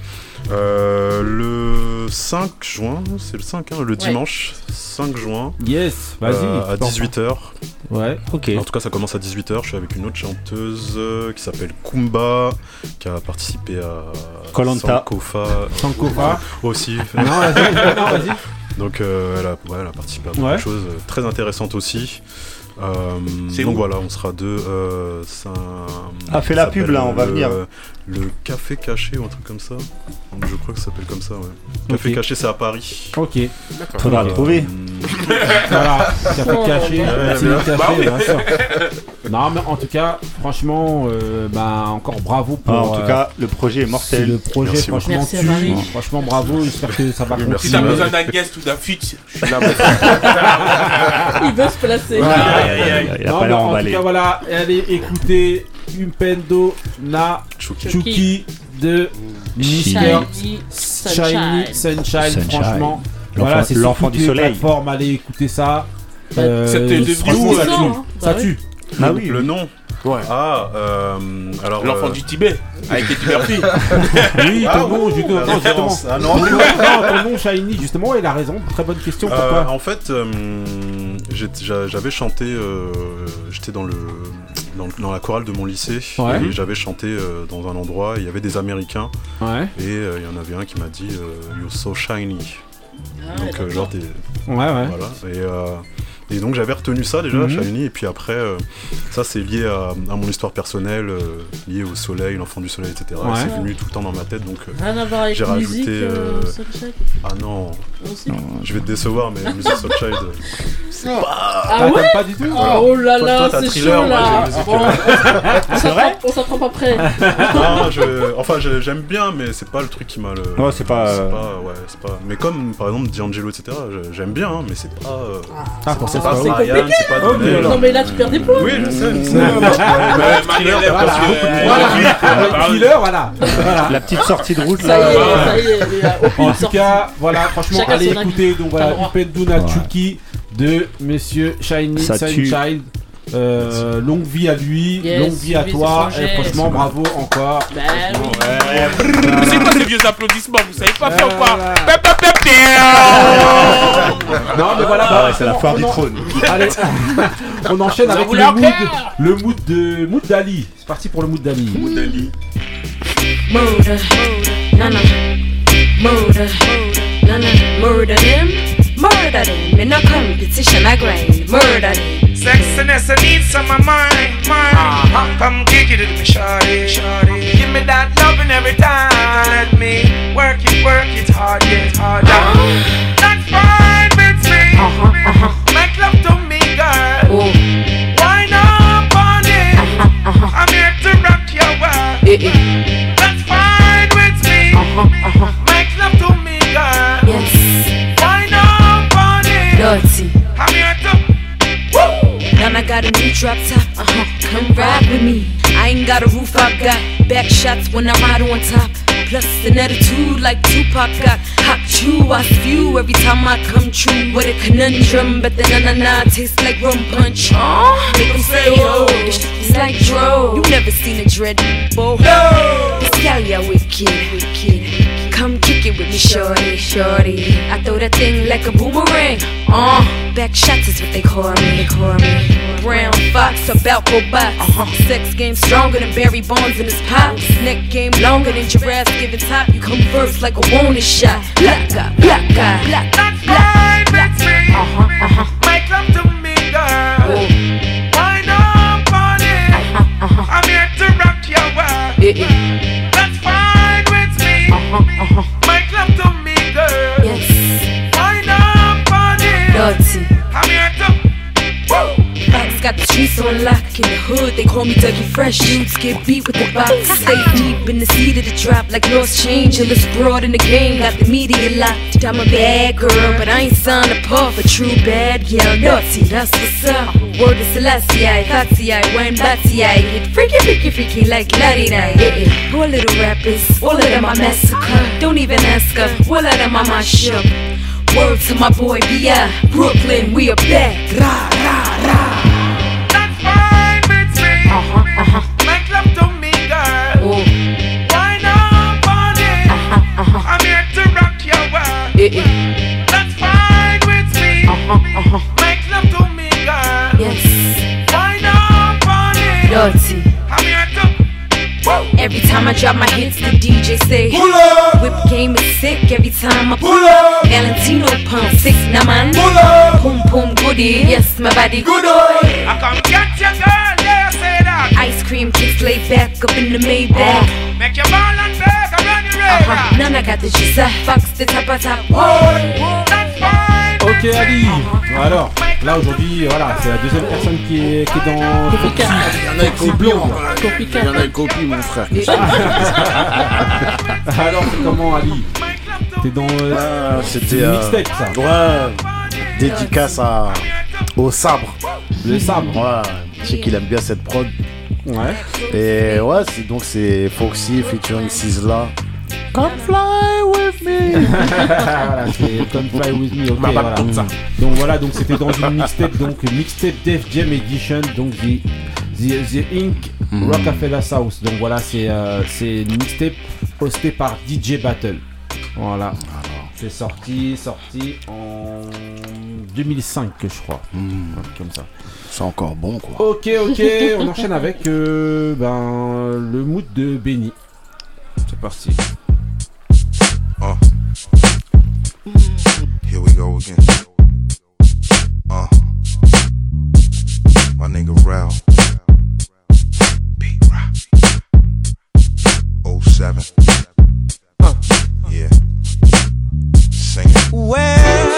Euh, le 5 juin, c'est le 5, hein, le dimanche 5 juin. Yes, vas-y. euh, à tu peux en 18h. Ouais, ok. En tout cas, ça commence à 18h. Je suis avec une autre chanteuse qui s'appelle Kumba, qui a participé à Koh-Lanta. Sankofa. Sankofa. aussi. Non, vas-y, vas-y. Donc, euh, elle, a, ouais, elle a participé à beaucoup Ouais. de choses très intéressantes aussi. Euh, C'est donc où voilà, on sera deux. Euh, un- Ah, fais ça la pub, là, on va le- venir. Le café caché ou un truc comme ça. Je crois que ça s'appelle comme ça, ouais. Café Ok. caché, c'est à Paris. Ok. Faudra Euh, le trouver. Voilà, ça fait cacher, Ouais, c'est bien. caché, Bah oui. bien sûr. Non, mais en tout cas, franchement, euh, bah, encore bravo pour. Ah, en tout euh, cas, le projet est c'est mortel. le projet, Merci franchement, beaucoup. tue. Merci à Marie. Franchement, bravo. J'espère que ça va continuer. merci. Si t'as besoin d'un guest ou d'un feat, je suis là. Il veut se placer. Ouais. Aïe, aïe, aïe. Il a Non, pas mais l'air en tout emballé. cas, voilà, allez écouter Umpendo Na Chucky. Chuki de Mister Shiny Sunshine. Franchement, L'enfant- voilà, c'est l'enfant du les soleil. plateformes, allez écouter ça. Bah, Euh, devenu où, ça tue. hein Ça Bah tue. Ah oui, Le nom Ouais. Ah, euh, alors. L'enfant euh, du Tibet, avec Eddie Murphy. Oui, Ah, ton nom, ouh, justement. non, justement. Ah, non. Ton nom- non, ton nom Shiny, justement, il a raison. Très bonne question. Euh, Pourquoi en fait, euh, j'avais chanté, euh, j'étais dans, le, dans, la chorale de mon lycée Ouais. et j'avais chanté euh, dans un endroit, il y avait des Américains Ouais. et euh, il y en avait un qui m'a dit euh, You're so shiny. Ah, Donc, euh, genre, t'es. Ouais, ouais. Voilà. Et, euh, Et donc j'avais retenu ça déjà, Mhm. Shiny, et puis après, euh, ça c'est lié à, à mon histoire personnelle, euh, lié au soleil, l'enfant du soleil, etc. Et. C'est venu tout le temps dans ma tête, donc euh, Rien à voir avec j'ai rajouté. musique, euh, euh, Ah non, Aussi je vais te décevoir, mais musique Soulchild, c'est pas. Ah ouais pas du tout Oh là là, c'est Thriller, chaud moi, là j'ai musique, Bon, euh, on s'attrape- On s'attrape après non, je- enfin je- j'aime bien, mais c'est pas le truc qui m'a le. Ouais, c'est pas, ouais, c'est pas. Mais comme par exemple D'Angelo, etc. J'aime bien, hein, mais c'est pas. euh, Ah, pour c'est ça, pas c'est pas. Non mais là tu perds des points Oui, je sais, Voilà. Thriller, voilà. Voilà. La petite sortie de route Ça y est, là. En tout cas, voilà, franchement, allez écouter. Donc voilà. Upenduna Chuki de Monsieur Shiny. Sunchild. Euh, longue vie à lui, Yes, longue vie à toi. Et franchement, bravo encore. Bah oui. ouais. Ces vieux applaudissements Vous savez pas faire ou pas. Non, mais voilà, Ah bah, ouais, c'est la foire du trône. Allez, on enchaîne avec le mood, le mood de mood d'Ali. C'est parti pour le mood d'Ali. Dali. No no, murder them, murder them. In a competition, I grind, murder them. Sexiness, I need some of mine, mine. Uh-huh. Come kick it with me, shawty, shawty. Give me that loving every time. Let me work it, work it hard, get harder. That's fine with me. Uh-huh, uh-huh. Make love to me, girl. Why not on it? Uh-huh, I'm here to rock your world. That's fine with me. Make love drop top, uh huh. Come ride with me. I ain't got a roof, I got back shots when I ride on top. Plus an attitude like Tupac got. Hot chew, I spew every time I come true. What a conundrum, but the na na na tastes like rum punch. Make make 'em say, oh, this is like dro. You never seen a dread before. No, this gal, yeah, wicked, wicked. Come kick it with me, shorty, shorty. I throw that thing like a boomerang. Uh, back shots is what they call me, they call me. Brown fox, about go box. Uh-huh. Sex game stronger than Barry Bonds in his pops. Neck game longer than giraffes giving top. You come first like a wanted shot. Black guy, black guy, black guy, That's fine with me. Uh-huh, uh-huh. Make love to me, girl. Not on it? Uh-huh, I'm here to rock your world. Yeah, yeah. Uh-huh, uh-huh. Got the streets on lock in the hood. They call me Dougie Fresh. Dudes get beat with the box. Stay deep in the seat of the drop like lost change. A little broad in the game. Got the media locked. I'm a bad girl, but I ain't signed up for a true bad girl. Naughty, that's what's up. Word is Celestia, wine Batsy, I get freaky, freaky, freaky like Lottie Night. Yeah. Poor little rappers, all of them I massacre. Don't even ask her, all of them I my up. Word to my boy B.I. Brooklyn, we are back. Rah, rah, Uh-huh, uh-huh. Make love to me, girl. Oh, Why not uh-huh, uh-huh. I'm here to rock your world. Yeah, yeah. That's fine with me. Uh-huh, uh-huh. Make love to me, girl. Yes, Why not dirty. I'm here to. Woo! Every time I drop my hits, the DJ say, Pull up! Whip game is sick. Every time I Pull up! Valentino pump six, nah man. Pull up! Boom boom goodie, yes my body Good boy! I come get your girl, yeah, say that. Ice cream kicks laid back up in the Maybach. Uh, make your ball and your radar. Uh-huh. None I got the juice, I fox the top of top. Boy, that's fine. Ok Ali, alors là aujourd'hui voilà c'est la deuxième personne qui est, qui est dans Copycat. Il y en a une copie. Il y en a une copie, mon frère. Alors c'est comment Ali? T'es dans euh, Ah, c'est C'était. euh, mixtape ça Ouais. Dédicace à, au sabre. Le sabre Ouais. Je sais qu'il aime bien cette prod. Ouais Et ouais, c'est donc c'est Foxy featuring Sizzla. Come fly with me. voilà, c'est Come Fly With Me, ok, voilà. Donc voilà, donc c'était dans une mixtape, donc mixtape Def Jam Edition, donc The, the, the Inc. Rockefeller South. Donc voilà, c'est euh, c'est une mixtape hostée par DJ Battle. Voilà. C'est sorti, sorti en 2005, je crois. Ouais, Comme ça. C'est encore bon quoi. Ok, ok, on enchaîne avec euh, ben, le mood de Benny. C'est parti. Uh. Here we go again. Uh. Rel. Oh seven. Yeah. Sing it. Well,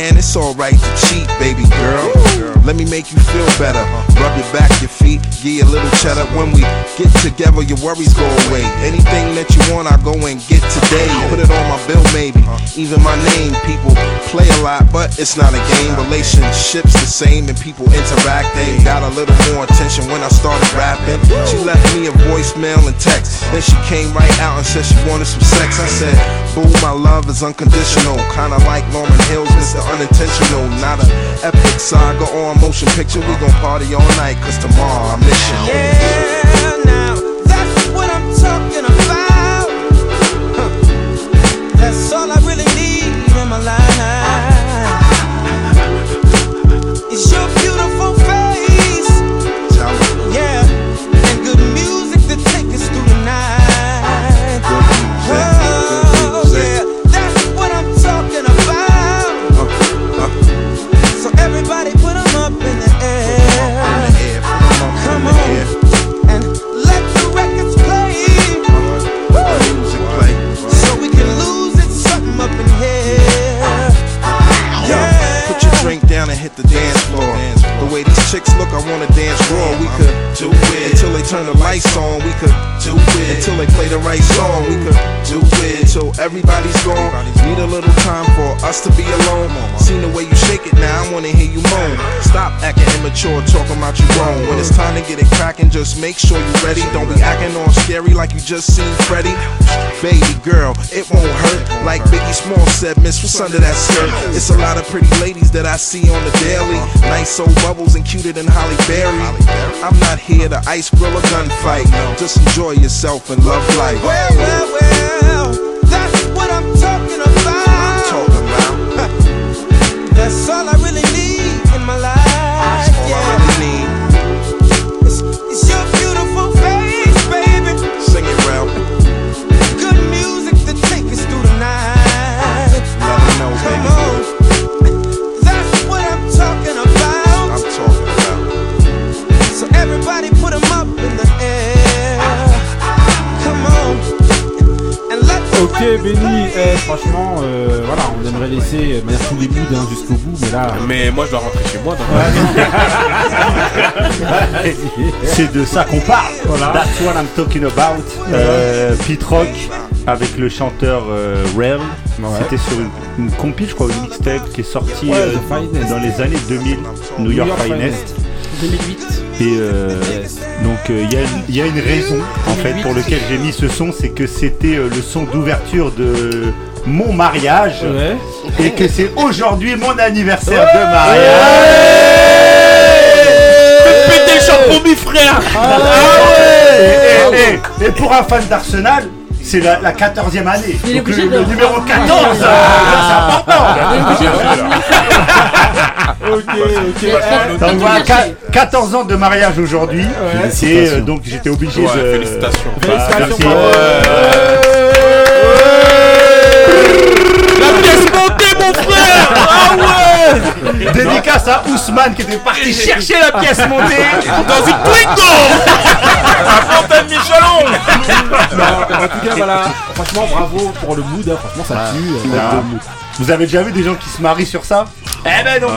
man, it's alright to cheat, baby girl. Let me make you feel better. Rub your back, your feet, give you a little cheddar. When we get together, your worries go away. Anything that you want, I go and get today. Put it on my bill, maybe. Even my name, people play a lot, but it's not a game. Relationships the same, and people interact. They got a little more attention when I started rapping. She left me a voicemail and text. Then she came right out and said she wanted some sex. I said, Boo, my love is unconditional. Kinda like Lauren Hills, Mr. Unintentional. Not a epic saga or a motion picture. We gon' party all night, cause tomorrow I'm mission. Yeah, now that's what I'm talking about. That's all I really We could do it until they turn the lights on. We could do it until they play the right song. We could do it until everybody's gone. Need a little time for us to be alone. Seen the way you shake it now, I wanna hear you moan. Stop acting immature, talking about you grown. When it's time to get it cracking, just make sure you're ready. Don't be acting all scary like you just seen Freddy. Baby girl, it won't hurt. Like Biggie Small said, Miss, what's under that skirt? It's a lot of pretty ladies that I see on the daily. Nice old bubbles and cuter than Holly Berry. I'm not here to ice grill a gunfight. Just enjoy yourself and love life. Well, well, well, that's what I'm talking about. Talking about. That's all I Ok Benny, eh, franchement, euh, voilà, on aimerait laisser euh, de manière tous les moods hein, jusqu'au bout, mais là... Mais moi je dois rentrer chez moi. Donc... C'est de ça qu'on parle. Voilà. That's what I'm talking about. Euh, Pete Rock avec le chanteur euh, Rel. C'était sur une, une compil, je crois, une mixtape qui est sortie Ouais, euh, dans les années 2000, New York, Finest. 2008. Et euh, donc euh, il y a une- il y, a une raison en fait pour laquelle j'ai mis ce son, c'est que c'était euh, le son d'ouverture de mon mariage. Ouais. et que c'est aujourd'hui mon anniversaire de mariage. Fais péter le chapeau, frère Ah et, et- et- et pour un fan d'Arsenal, c'est la, la 14e année. Il est Donc le, obligé de- le numéro 14, Ah. euh, c'est important. Il est obligé de Ok, ok. eh, Donc voilà, qua- 14 ans de mariage aujourd'hui. Et euh, donc j'étais obligé Ouais, de. félicitations. Bah, Félicitations, bravo. La pièce montée, mon frère Ah ouais Dédicace à Ousmane qui était parti chercher la pièce montée Dans une Twingo À Fontaine Michelon. Non, en tout cas, voilà, franchement, bravo pour le mood, hein, franchement, ça tue. Ah. Vous avez déjà vu des gens qui se marient sur ça Eh ben non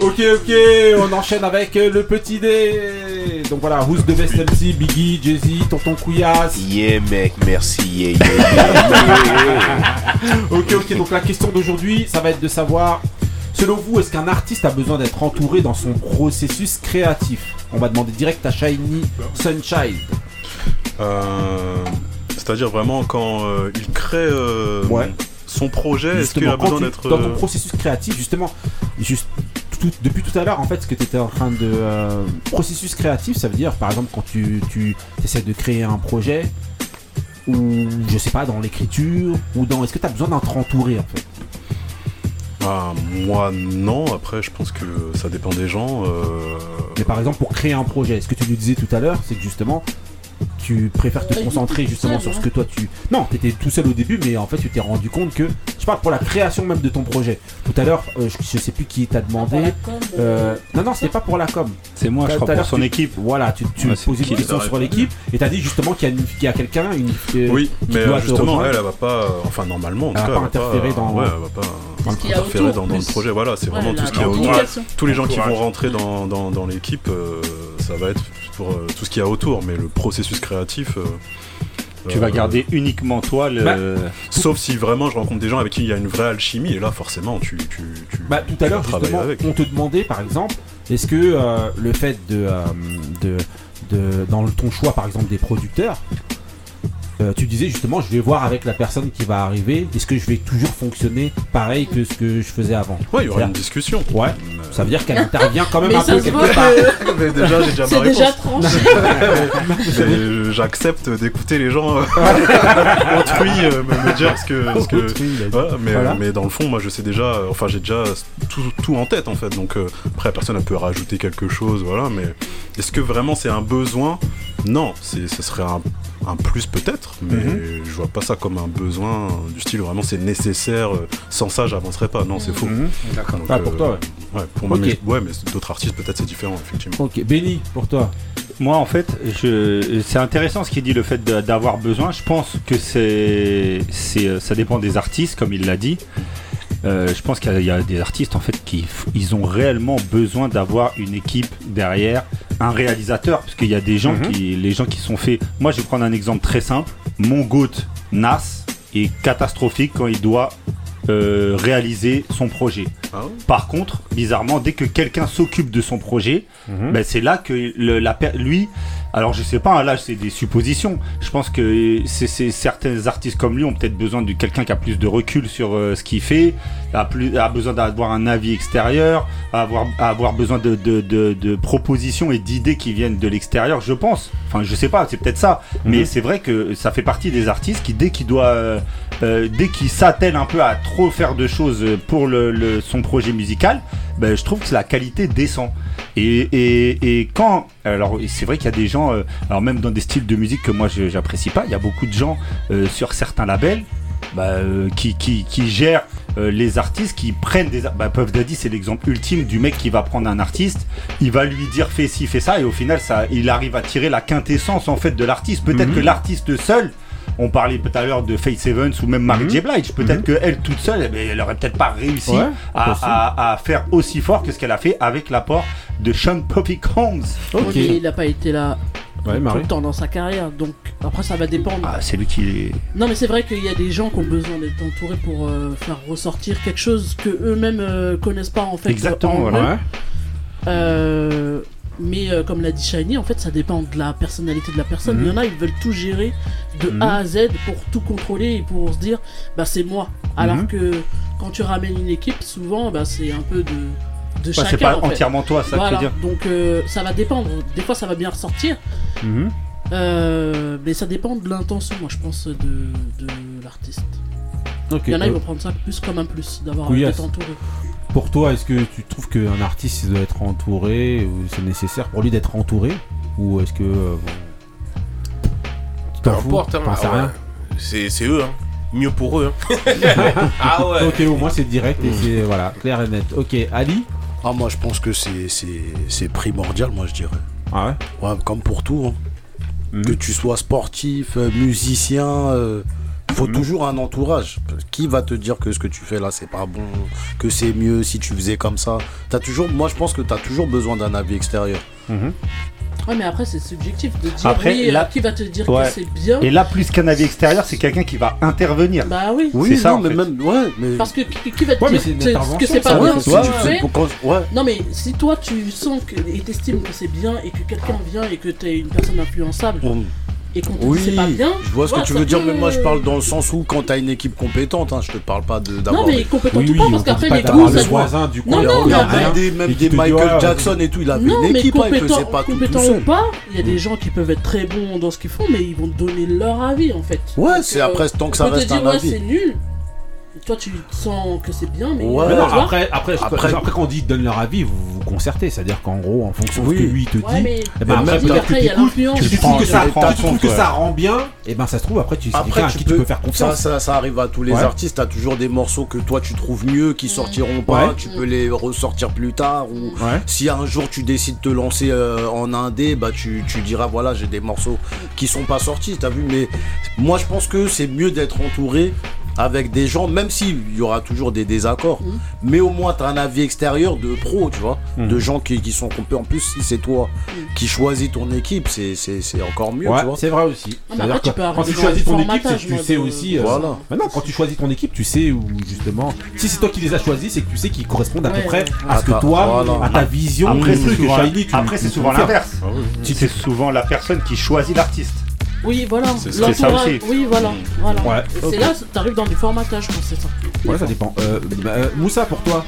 Ok, ok, on enchaîne avec euh, le petit dé. Donc voilà, Who's the best MC, Biggie, Jay-Z, Tonton Couillasse. Yeah mec, merci, yeah, yeah, ok, ok, donc la question d'aujourd'hui, ça va être de savoir Selon vous, est-ce qu'un artiste a besoin d'être entouré dans son processus créatif? On va demander direct à Shiny Sunshine. Euh, C'est-à-dire vraiment quand euh, il crée euh, Ouais. son projet, est-ce qu'il a besoin d'être. dans ton euh, processus créatif, justement, juste tout- depuis tout à l'heure, en fait, ce que tu étais en train de. euh, processus créatif, ça veut dire, par exemple, quand tu, tu essaies de créer un projet, ou je sais pas, dans l'écriture, ou dans. Est-ce que tu as besoin d'être entouré, en fait? Ah, moi non, après je pense que ça dépend des gens. Mais par exemple, pour créer un projet, ce que tu nous disais tout à l'heure, c'est que justement, tu préfères te concentrer justement sur ce que toi tu. Non, tu étais tout seul au début, mais en fait, tu t'es rendu compte que. Je parle pour la création même de ton projet. Tout à l'heure, euh, je, je sais plus qui t'a demandé. com, euh, non, non, c'était pas pour la com. C'est moi, je Tout à crois, pour l'heure, son tu- équipe. Voilà, tu, tu Ouais, posais qui, une question sur l'équipe et t'as dit justement qu'il y a, une- qu'il y a quelqu'un une, euh, Oui, qui mais doit euh, te justement, elle, elle va pas. euh, Enfin, normalement, en Elle tout va cas, pas interférer dans- Ouais, elle va pas interférer dans, dans le projet. Voilà, c'est vraiment tout ce qu'il y a autour. Tous les gens qui vont rentrer dans, dans, dans l'équipe, euh, ça va être pour euh, tout ce qu'il y a autour, mais le processus créatif. euh, Tu euh, vas garder uniquement toi le. Bah, Sauf si vraiment je rencontre des gens avec qui il y a une vraie alchimie, et là forcément tu. tu, tu Bah, tout à l'heure, justement, avec. on te demandait par exemple, est-ce que euh, le fait de, euh, de, de- Dans le- ton choix, par exemple, des producteurs, euh, tu disais justement, je vais voir avec la personne qui va arriver, est-ce que je vais toujours fonctionner pareil que ce que je faisais avant? Ouais, il y aura une discussion. Ouais, ça veut dire qu'elle intervient quand même Mais un peu quelque voit part. Mais déjà, j'ai déjà ma C'est déjà réponse. tranché. Mais J'accepte d'écouter les gens euh, autrui euh, me, me dire ce que. Ce que Autrui, il a dit. Voilà, mais, Voilà. euh, mais dans le fond, moi je sais déjà. euh, Enfin, j'ai déjà tout, tout en tête en fait. Donc euh, après, la personne elle peut rajouter quelque chose, voilà. Mais est-ce que vraiment c'est un besoin? Non, c'est- ce serait un, un plus peut-être, mais Mhm. je vois pas ça comme un besoin euh, du style vraiment c'est nécessaire. euh, sans ça, j'avancerai pas. Non, c'est faux. Mhm. Donc, Ah, pour toi, ouais. pour moi, mais, ouais, mais d'autres artistes peut-être c'est différent effectivement. Ok, Benny, pour toi. Moi, en fait, je... c'est intéressant ce qu'il dit, le fait d'avoir besoin. Je pense que c'est, c'est, euh, ça dépend des artistes, comme il l'a dit. Euh, je pense qu'il y a- il y, a des artistes en fait qui ils ont réellement besoin d'avoir une équipe derrière, un réalisateur, parce qu'il y a des gens Mhm. qui, les gens qui sont faits. Moi, je vais prendre un exemple très simple. Mon goat Nas est catastrophique quand il doit euh, réaliser son projet. Ah Par contre, bizarrement, dès que quelqu'un s'occupe de son projet, Mhm. ben, c'est là que le- la lui, alors je sais pas, hein, là c'est des suppositions. Je pense que c'est c'est- certains artistes comme lui ont peut-être besoin de quelqu'un qui a plus de recul sur euh, ce qu'il fait, a, plus, a besoin d'avoir un avis extérieur, a avoir, a avoir besoin de, de- de- de propositions et d'idées qui viennent de l'extérieur, je pense. Enfin, je sais pas, c'est peut-être ça. Mais c'est vrai que ça fait partie des artistes qui, dès qu'il doit, euh, euh, dès qu'il s'attelle un peu à trop faire de choses pour le, le- son projet musical, ben, je trouve que la qualité descend. Et, et, et quand, alors c'est vrai qu'il y a des gens, euh, alors même dans des styles de musique que moi je- j'apprécie pas, il y a beaucoup de gens euh, sur certains labels bah, euh, qui, qui, qui gèrent euh, les artistes, qui prennent des. Bah, Puff Daddy, c'est l'exemple ultime du mec qui va prendre un artiste, il va lui dire fais ci, fais ça, et au final, ça, il arrive à tirer la quintessence en fait de l'artiste. Peut-être Mhm. que l'artiste seul. On parlait tout à l'heure de Faith Evans ou même Mary Mhm. J. Blige. Peut-être que elle toute seule, eh ben, elle aurait peut-être pas réussi Ouais, à, possible. à- à faire aussi fort que ce qu'elle a fait avec l'apport de Sean Puffy Combs. Il n'a pas été là Ouais, tout le temps dans sa carrière. Donc après, ça va dépendre. Ah, c'est lui qui est. Non, mais c'est vrai qu'il y a des gens qui ont besoin d'être entourés pour euh, faire ressortir quelque chose que eux-mêmes euh, connaissent pas en fait. Exactement, en voilà. Mais euh, comme l'a dit Shiny, en fait, ça dépend de la personnalité de la personne. Mhm. Il y en a, ils veulent tout gérer de Mhm. A à Z pour tout contrôler et pour se dire, bah c'est moi. Alors Mhm. que quand tu ramènes une équipe, souvent, bah c'est un peu de, de Ouais, chacun. c'est pas en fait. entièrement toi, ça que Voilà. je veux dire. Donc euh, ça va dépendre. Des fois, ça va bien ressortir. Mhm. Euh, mais ça dépend de l'intention, moi, je pense, de, de l'artiste. Ok. Il y en a, ils vont prendre ça plus comme un plus, d'avoir Couillasse. été entouré. Pour toi, est-ce que tu trouves qu'un artiste il doit être entouré ou c'est nécessaire pour lui d'être entouré ou est-ce que euh, bon, tu Peu t'en fous importe, hein, T'en sais ah ouais. rien C'est c'est eux, hein. Mieux pour eux. Hein. ah ouais. Ok, au moins c'est direct et c'est voilà clair et net. Ok, Ali. Ah, moi, je pense que c'est- c'est c'est primordial, moi, je dirais. Ah ouais. Ouais, comme pour tout. hein. Mhm. Que tu sois sportif, euh, musicien, euh, faut Mhm. toujours un entourage. Qui va te dire que ce que tu fais là, c'est pas bon, que c'est mieux si tu faisais comme ça? As toujours, Moi, je pense que tu as toujours besoin d'un avis extérieur. Mhm. Ouais, mais après, c'est subjectif de dire Après, oui, là- euh, qui va te dire Ouais. que c'est bien. Et là, plus qu'un avis extérieur, c'est quelqu'un qui va intervenir. Bah oui. c'est ça, mais fait. même, ouais, mais. Parce que qui, va te Ouais, dire que- c'est pas bien ouais, tu fais. Non mais si toi tu sens que et t'estimes que c'est bien et que quelqu'un vient et que t'es une personne influençable et qu'on te Oui, c'est pas bien. je vois ce que tu veux dire, mais moi je parle dans le sens où quand t'as une équipe compétente, hein, je te parle pas de d'avoir. Non mais des- compétent ou pas parce qu'après les goûts ça voisin du Non coin, non même des, même des Michael Jackson et tout, il avait non, une mais équipe, hein, il faisait pas tout, tout compétent ou pas, il y a des gens qui peuvent être très bons dans ce qu'ils font, mais ils vont te donner leur avis en fait. Ouais, c'est après, tant que ça reste un avis. c'est nul. Toi tu sens que c'est bien, mais. Ouais. Mais non, tu vois après, après, Après- après, après, quand on dit donne leur avis, vous vous concertez. C'est-à-dire qu'en gros, en fonction de ce que lui te dit, Ouais, mais- eh ben, mais après, il y a l'influence. tu Tu trouves que ça, rend bien, et ben ça se trouve, après, tu c'est Après, à tu qui tu peux faire confiance. Ça, ça, ça arrive à tous les Ouais. artistes. T'as toujours des morceaux que toi tu trouves mieux, qui sortiront pas. Tu peux les ressortir plus tard. Ou si un jour tu décides de te lancer euh, en indé, bah tu, tu diras voilà, j'ai des morceaux qui sont pas sortis. T'as vu Mais moi, je pense que c'est mieux d'être entouré avec des gens, même s'il y aura toujours des désaccords, mais au moins tu as un avis extérieur de pro, tu vois, Mhm. de gens qui, qui sont compés. En plus, si c'est toi qui choisis ton équipe, c'est c'est- c'est encore mieux, Ouais, tu vois. c'est vrai aussi. C'est-à-dire que peux quand tu choisis ton équipe, c'est formatage, que tu sais aussi. euh, Voilà. Maintenant, quand tu choisis ton équipe, tu sais où justement. Si c'est toi qui les as choisis, c'est que tu sais qu'ils correspondent à peu Ouais, près ouais. à ce que Ah, toi, voilà. à ta vision. Après, c'est souvent, souvent l'inverse. Ah. C'est souvent la personne qui choisit l'artiste. Oui, voilà. C'est ça. Aussi. Oui, voilà. voilà. Ouais. C'est là, t'arrives dans du formatage quand c'est ça. Ouais, ça dépend. Euh, bah, euh, Moussa, pour toi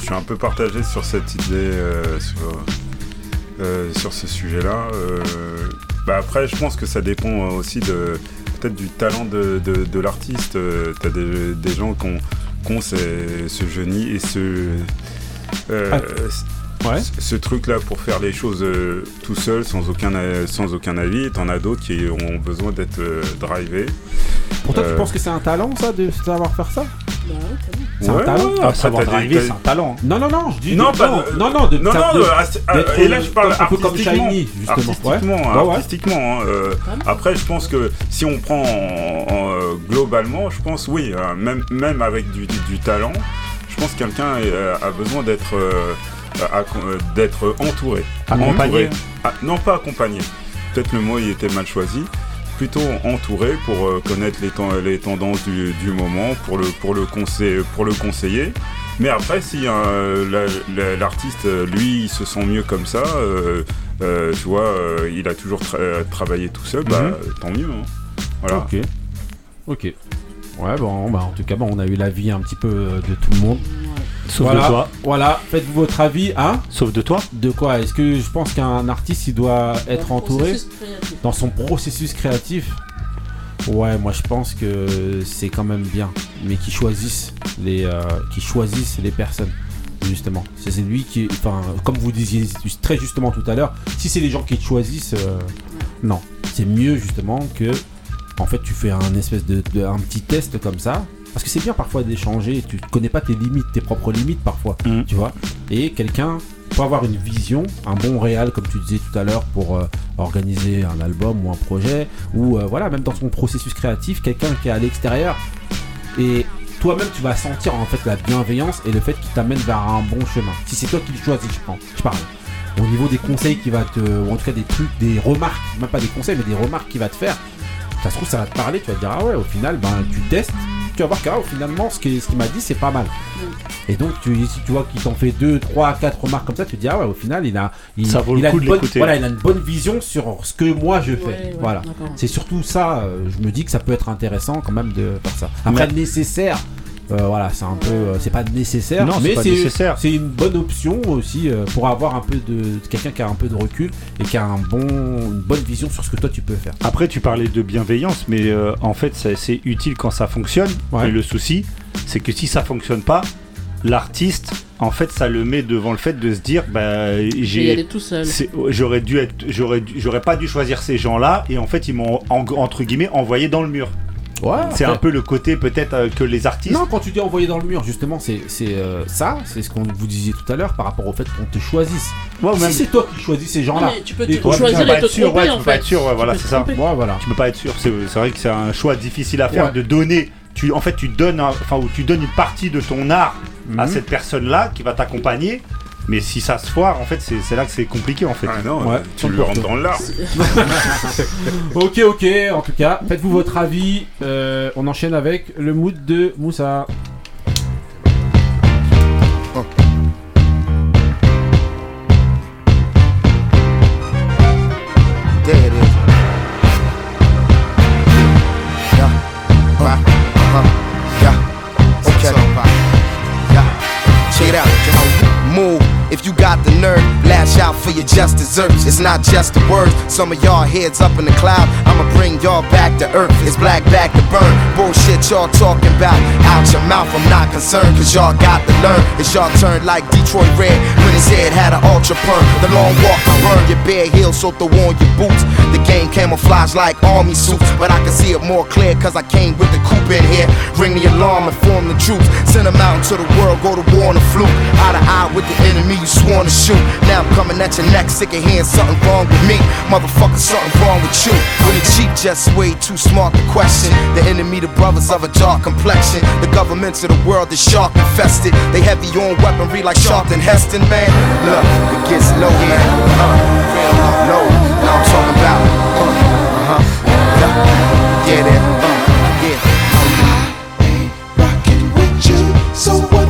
Je suis un peu partagé sur cette idée, euh, sur, euh, sur ce sujet-là. Euh, bah après, je pense que ça dépend aussi de peut-être du talent de, de, de l'artiste. Euh, T'as des, des gens qui ont, qui ont ce, ce génie et ce, euh, Ah. Ce- ce truc-là pour faire les choses euh, tout seul, sans aucun, a- sans aucun avis. T'en as d'autres qui ont besoin d'être euh, drivés. Pour toi, tu Euh, penses que c'est un talent, ça, de savoir faire ça? C'est Ouais, un talent ouais, après, savoir driver, c'est un talent. Non, non, non, je dis. Non, pas non, de- non, non, de, non, non, de- de- euh, et là je parle un peu comme artistiquement. Shiny, justement. Artistiquement, Ouais. hein, ouais. artistiquement, hein, euh, après, je pense que si on prend en- en, euh, globalement, je pense oui, euh, même, même avec du, du- du talent, je pense que quelqu'un euh, a besoin d'être euh, euh, d'être entouré. Accompagné. Entouré. Ah, non, pas accompagné. Peut-être le mot il était mal choisi. Plutôt entouré pour euh, connaître les, ten- les tendances du, du moment, pour le, pour, le conseil, pour le conseiller. Mais après, si euh, la- la- l'artiste, euh, lui, il se sent mieux comme ça, euh, tu vois, il a toujours tra- travaillé tout seul, bah, Mhm. tant mieux. hein. Voilà. Ok. Ok. Ouais, bon, bah, en tout cas, bon, on a eu l'avis un petit peu euh, de tout le monde. Sauf voilà, de toi. Voilà, faites-vous votre avis, hein? Sauf de toi. De quoi? Est-ce que je pense qu'un artiste, il doit être entouré processus créatif. dans son processus créatif? Ouais, moi je pense que c'est quand même bien, mais qui choisissent les, euh, qui choisissent les personnes. Justement, c'est c'est lui qui, enfin, comme vous disiez très justement tout à l'heure, si c'est les gens qui te choisissent, euh, non, c'est mieux justement que, en fait, tu fais un espèce de, de- un petit test comme ça, parce que c'est bien parfois d'échanger. Tu connais pas tes limites, tes propres limites parfois, tu vois. Et quelqu'un peut avoir une vision, un bon réal, comme tu disais tout à l'heure, pour euh, organiser un album ou un projet, ou euh, voilà, même dans son processus créatif, quelqu'un qui est à l'extérieur et toi-même tu vas sentir en fait la bienveillance et le fait qu'il t'amène vers un bon chemin. Si c'est toi qui le choisis, je pense, je parle. Au niveau des conseils qui va te, ou en tout cas des trucs, des remarques, même pas des conseils, mais des remarques qu'il va te faire, ça se trouve ça va te parler, tu vas te dire ah ouais, au final, ben tu testes, tu vas voir que ah, finalement ce qu'il ce qu'il m'a dit c'est pas mal. Et donc tu, si tu vois qu'il t'en fait 2, 3, 4 remarques comme ça, tu te dis ah ouais, au final il a, il, Ça vaut le il a coup une de bonne, voilà, il a une bonne vision sur ce que moi je fais. Ouais, ouais, voilà. C'est surtout ça, euh, je me dis que ça peut être intéressant quand même de faire ça. Après, nécessaire, voilà, c'est un peu. euh, c'est pas nécessaire, Non, c'est mais pas c'est nécessaire. c'est une bonne option aussi euh, pour avoir un peu de. quelqu'un qui a un peu de recul et qui a un bon, une bonne vision sur ce que toi tu peux faire. Après, tu parlais de bienveillance, mais euh, en fait, c'est c'est utile quand ça fonctionne. Ouais. Et le souci, c'est que si ça fonctionne pas, l'artiste, en fait, ça le met devant le fait de se dire, bah, j'ai, aller tout seul. c'est- j'aurais dû être, j'aurais, pas dû choisir ces gens-là, et en fait, ils m'ont en- entre guillemets envoyé dans le mur. Ouais, c'est un peu le côté peut-être euh, que les artistes. Non, quand tu dis envoyer dans le mur, justement, c'est c'est, euh, ça, c'est ce qu'on vous disiez tout à l'heure par rapport au fait qu'on te choisisse. Ouais, si même- c'est toi qui choisis ces gens-là, tu peux te choisir tu peux et pas te être sûr, tromper, ouais, tu en peux pas fait. être sûr, ouais, Tu voilà, peux c'est ça. Ouais, voilà. Tu peux pas être sûr, c'est vrai que c'est un choix difficile à faire Ouais. de donner. Tu, en fait, tu donnes, un- enfin, ou tu donnes une partie de ton art à Mhm. cette personne-là qui va t'accompagner. Mais si ça se foire, en fait, c'est là que c'est compliqué en fait. Ah non, Ouais, tu lui rentres dans l'art. ok, ok, en tout cas, faites-vous votre avis. Euh, on enchaîne avec le mood de Moussa. For your just desserts. It's not just the words. Some of y'all heads up in the cloud. I'ma bring y'all back to earth. It's black back to burn. Bullshit y'all talking about. Out your mouth, I'm not concerned. Cause y'all got to learn. It's y'all turn like Detroit Red. When his head had an ultra perm. The long walk to burn your bare heels, so throw on your boots. The game camouflage like army suits. But I can see it more clear cause I came with the coupe in here. Ring the alarm, inform the troops. Send them out into the world, go to war on the fluke. Eye to eye with the enemy you sworn to shoot. Now I'm coming at your neck, sick of hearing something wrong with me. Motherfucker, something wrong with you. When the cheap just way too smart to question. The enemy, the brothers of a dark complexion. The governments of the world is shark infested. They heavy on weaponry like Sharpton Heston, man. Look, it gets low, man. Uh, low. Now I'm talking about. Uh, uh-huh. Yeah, yeah, that. Uh, yeah. with you. So what,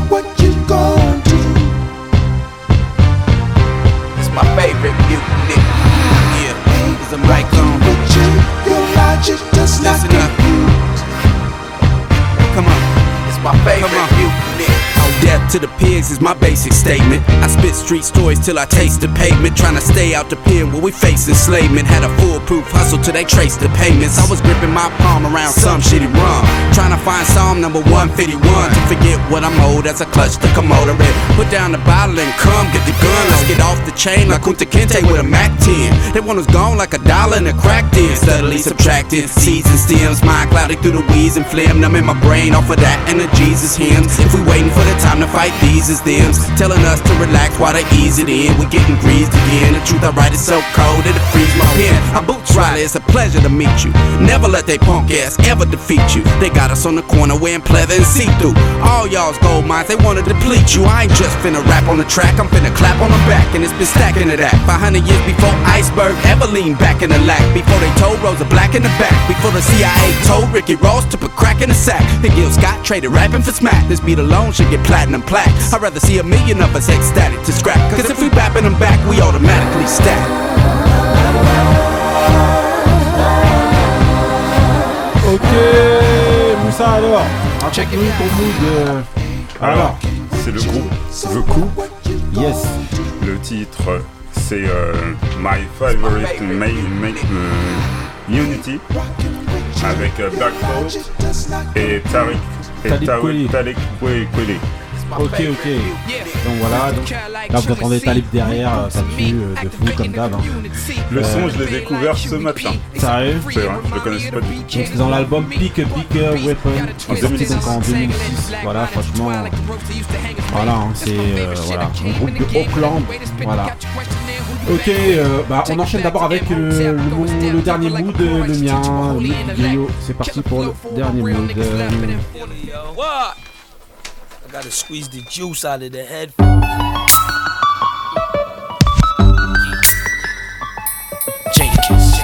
to the pigs is my basic statement. I spit street stories till I taste the pavement. Trying to stay out the pen where we face enslavement. Had a foolproof hustle till they traced the payments. I was gripping my palm around some shitty rum. Trying to find Psalm number 151 to forget what I'm owed as I clutch the and put down the bottle and come get the gun. Let's get off the chain like Kunta Kinte with a Mac 10. They want us gone like a dollar in a crack den. Steadily subtracting seeds and stems. Mind clouded through the weeds and phlegm. Numbing my brain off of that and the Jesus hymns. If we waiting for the time to fight these as thems. Telling us to relax while they ease it in. We getting greased again. The truth I write is so cold it'll freeze my pen. I boots Riley, it's a pleasure to meet you. Never let they punk ass ever defeat you. They got us on the corner wearing pleather and see through. All y'all's gold mines, they wanna deplete you. I ain't just finna rap on the track, I'm finna clap on the back. And it's been stacking to that. 500 years before Iceberg ever leaned back in the lack. Before they told Rosa Black in the back. Before the CIA told Ricky Ross to put crack in the sack. And Gil Scott traded rapping for smack. This beat alone should get platinum plaques. I'd rather see a million of us ecstatic to scrap. Cause if we bapping them back, we automatically stack. Ok, Moussa alors, raconte-nous ton mood. euh, Alors, c'est le groupe The Coup. Yes. Le titre, c'est euh, My Favorite Ma Ma- euh, Unity avec euh, Black Thought et Tariq et Tariq- Kweli. Ok, ok. Donc voilà, donc, là vous entendez Talib derrière, euh, ça tue euh, de fou comme d'hab. hein. Le Euh, son, je l'ai découvert ce matin. Sérieux C'est vrai, je le connaissais pas du tout. Donc c'est dans l'album Pick a Bigger Weapon, qui est sorti donc en 2006. Voilà, franchement, voilà, hein, c'est euh, voilà, un groupe de Auckland. Voilà. Ok, euh, bah, on enchaîne d'abord avec euh, le, dernier mood, euh, le mien, le mood du Guillaume. C'est parti pour le dernier mood. euh, What? Gotta squeeze the juice out of the head. Jadakiss.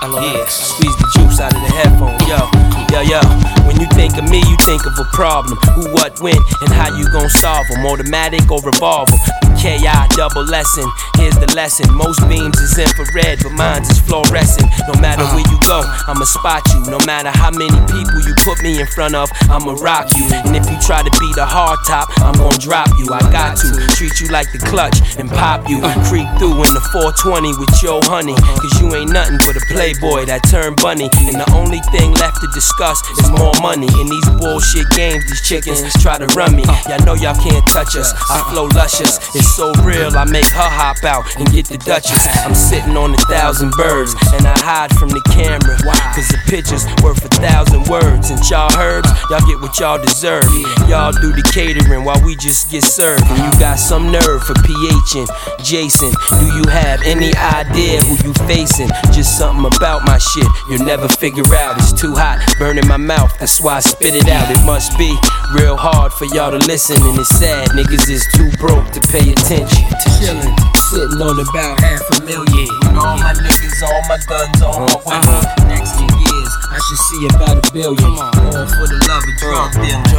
I love yeah, squeeze the juice out of the headphone. Yo, yo, yo. When you think of me, you think of a problem. Who, what, when, and how you gon' solve them. Automatic or revolve 'em. KI double lesson. Here's the lesson. Most beams is infrared, but mine's is fluorescent. No matter where you go, I'ma spot you. No matter how many people you put me in front of, I'ma rock you. And if you try to be the hard top, I'm gonna drop you. I got to treat you like the clutch and pop you. Creep through in the 420 with your honey. Cause you ain't nothing but a playboy that turned bunny. And the only thing left to discuss is more money. In these bullshit games, these chickens try to run me. Y'all know y'all can't touch us. I flow luscious. It's so real, I make her hop out and get the Duchess. I'm sitting on a thousand birds and I hide from the camera. Cause the picture's worth a thousand words. And y'all herbs, y'all get what y'all deserve. Y'all do the catering while we just get served. And you got some nerve for PH and Jason. Do you have any idea who you facing? Just something about my shit you'll never figure out. It's too hot, burning my mouth. That's why I spit it out. It must be real hard for y'all to listen. And it's sad, niggas is too broke to pay attention. Chillin', sitting on about half a million. All my niggas, all my guns, all my women. Uh-huh. Next few years, I should see about a billion. All for the love of drug dealing.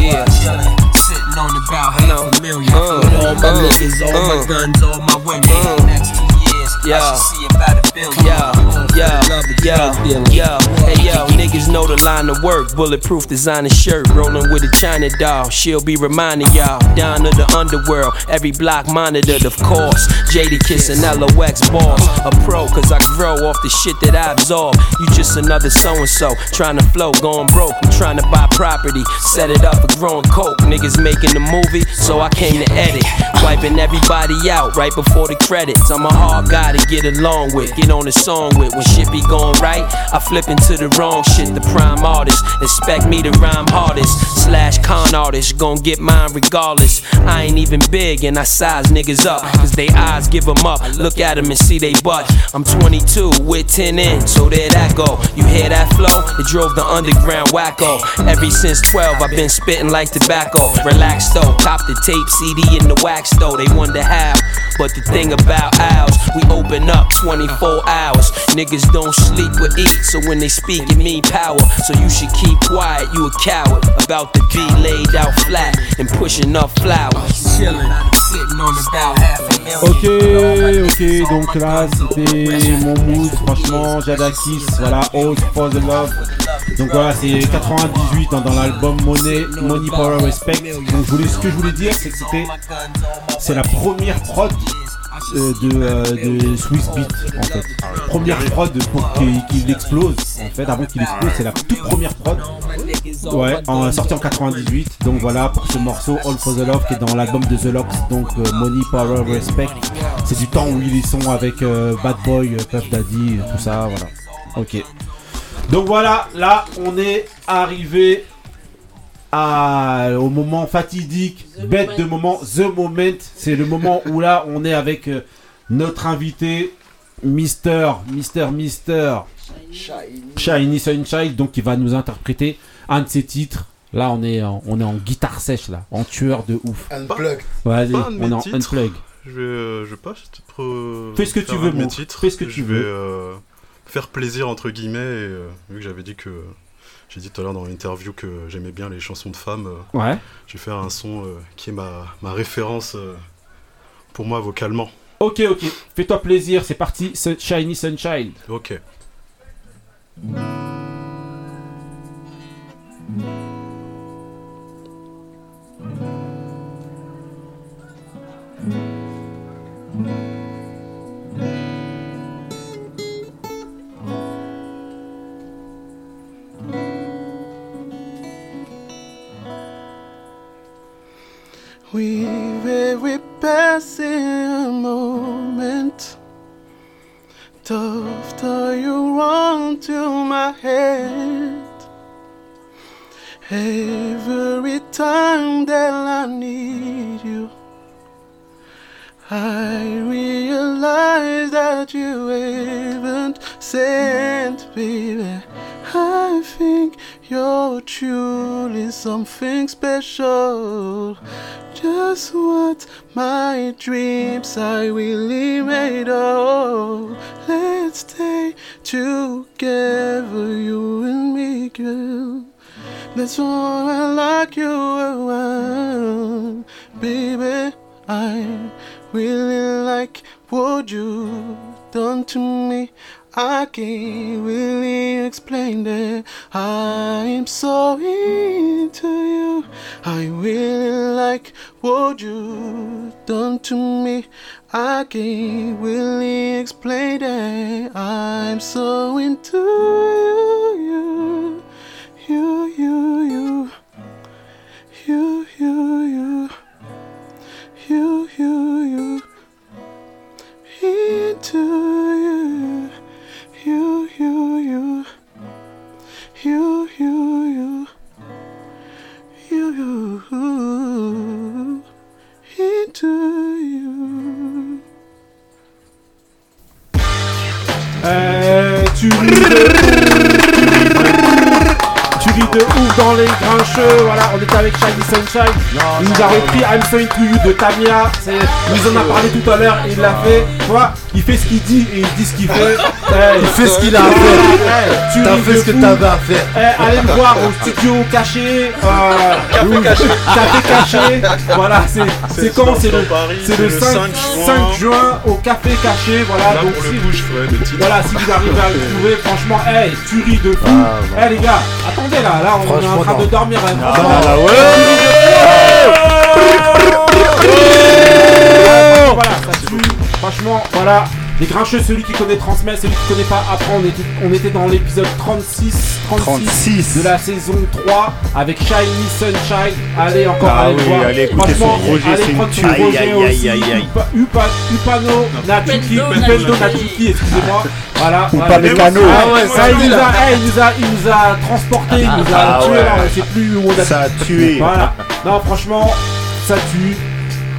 Yeah, chillin', sitting on about half a million. Uh, all my uh, niggas, all my uh. guns, all my women. Next few years, I should see about a billion. Yeah, yeah, yeah, yeah. Hey yo, niggas know the line of work. Bulletproof designer shirt, rolling with a China doll. She'll be reminding y'all down to the underworld. Every block monitored, of course. Jadakiss and LOX balls. A pro, cause I grow off the shit that I absorb. You just another so and so, trying to flow, going broke. I'm trying to buy property, set it up for growing coke. Niggas making the movie, so I came to edit. Wiping everybody out right before the credits. I'm a hard guy to get along with, get on the song with. When shit be going right, I flip into the wrong shit. The prime artist, expect me to rhyme hardest. Slash con artist, gon' get mine regardless. I ain't even big and I size niggas up, cause they eyes give them up. Look at them and see they butt. I'm 22 with 10 in, so there that go. You hear that flow? It drove the underground wacko. Ever since 12, I've been spitting like tobacco. Relax though, cop the tape CD in the wax though. They wonder how. But the thing about ours, we open up 24 hours. Niggas don't sleep or eat, so when they speak, it mean power. So you should keep quiet, you a coward. About to be laid out flat and pushing up flowers. Chillin', sitting on about half a million. Ok, ok, donc là c'était mon mood, franchement, Jadakis, voilà, All for the Love. Donc voilà, c'est 98 hein, dans l'album Money, Money Power Respect. Donc je voulais, ce que je voulais dire, c'est que c'était, c'est la première prod euh, de, euh, de Swiss Beat en fait. Première prod pour qu'il explose en fait, avant qu'il explose, c'est la toute première prod. Ouais, en, sorti en 98. Donc voilà pour ce morceau All for the Love qui est dans l'album de The Locks, donc euh, Money Power Respect. C'est du temps où ils sont avec Bad Boy, Puff Daddy, tout ça, voilà. Ok. Donc voilà, là on est arrivé à, au moment fatidique, bête de moment, the moment. C'est le moment où là on est avec euh, notre invité, Mister, Mister, Mister Shiny Sunshine, donc qui va nous interpréter un de ses titres. Là on est en, on est en guitare sèche là, en tueur de ouf. Unplug. Vas-y, on est en titres. unplug. Je vais, euh, je vais pas trop. Fais ce que tu veux, mon. titres. Fais ce que Je tu vais, veux. euh, faire plaisir entre guillemets. Et, euh, vu que j'avais dit que j'ai dit tout à l'heure dans l'interview que j'aimais bien les chansons de femmes. euh, Ouais. Je vais faire un son euh, qui est ma, ma référence euh, pour moi vocalement. Ok, ok, fais-toi plaisir, c'est parti, Shiny Sunshine. Ok. We very passing moment. Tie you on to my head. Every time that I need you, I realize that you haven't sent, baby. I think you're truly something special. Just what my dreams I really made of. Let's stay together, you and me, girl. That's why I like you around, baby. I really like what you done to me. I can't really explain it. I am so into you. I really like what you've done to me. I can't really explain it. I'm so into you. You, you, you. You, you, you. You, you, you. Into you you, you, you, you, you, you, you, you, into you. Hey. Tuerie de ouf dans les grincheux. Voilà, on était avec Shiny Sunshine. il nous a repris I'm Saying to You de Tamia. Il nous en a parlé tout à l'heure et il l'a fait. Tu vois, il fait ce qu'il dit et il dit ce qu'il fait. Il fait ce qu'il a à faire. tuerie T'as de fait ce que t'avais à faire. Eh, allez me voir au studio caché. euh, Café caché. Café caché. Voilà, c'est quand? C'est le, le le 5, 5 5 juin. au Café caché. Voilà, Là, donc pour si, voilà, si vous arrivez à le trouver, franchement, hey, tuerie de fou. Ah, Eh les gars, attendez là, là on est en train de dormir. hein. Ah, Franchement, là, ouais. Ouais, Voilà, ça tue. Franchement, voilà. Les grincheux, celui qui connaît transmet, celui qui connaît pas apprend. On était, on était dans l'épisode 36, 36, 36. de la saison 3 avec Shiny Sunshine. Allez, encore, Ah allez oui, voir. allez Franchement, son Roger, allez une prendre. Roger Aïe, aussi. aïe, aïe. Upa- Upa- Upano, Natsuki, Upendo Upendo Natsuki. Natsuki, excusez-moi. Voilà. Upa voilà. Mécano. Ah ouais, ça, Ah, il nous a, eh, il nous a, il nous a transporté, il nous a Ah tué ouais. là, on sait plus où on a Ça a tué. Voilà. Non, franchement, ça tue.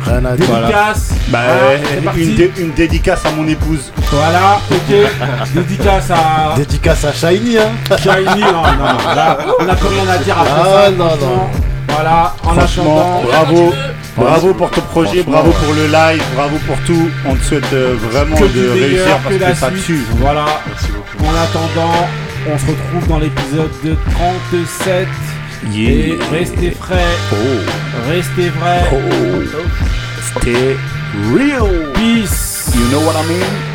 Rien à dire. Dédicace. Bah, Voilà, c'est parti. une, dé- une dédicace à mon épouse. Voilà, ok. Dédicace à Dédicace à Shiny, hein. Shiny. Non, non, non. Là, on n'a plus rien à dire après Ah, ça. non, franchement. non. Voilà, en Franchement, attendant. bravo. Bravo pour ton projet, Franchement, bravo ouais. pour le live, bravo pour tout. On te souhaite euh, vraiment Que de du meilleur, réussir parce que la ça suite. tue. Voilà. Merci beaucoup. En attendant, on se retrouve dans l'épisode de 37. Et restez frais, Oh, restez vrais. oh, stay real. Peace. You know what I mean?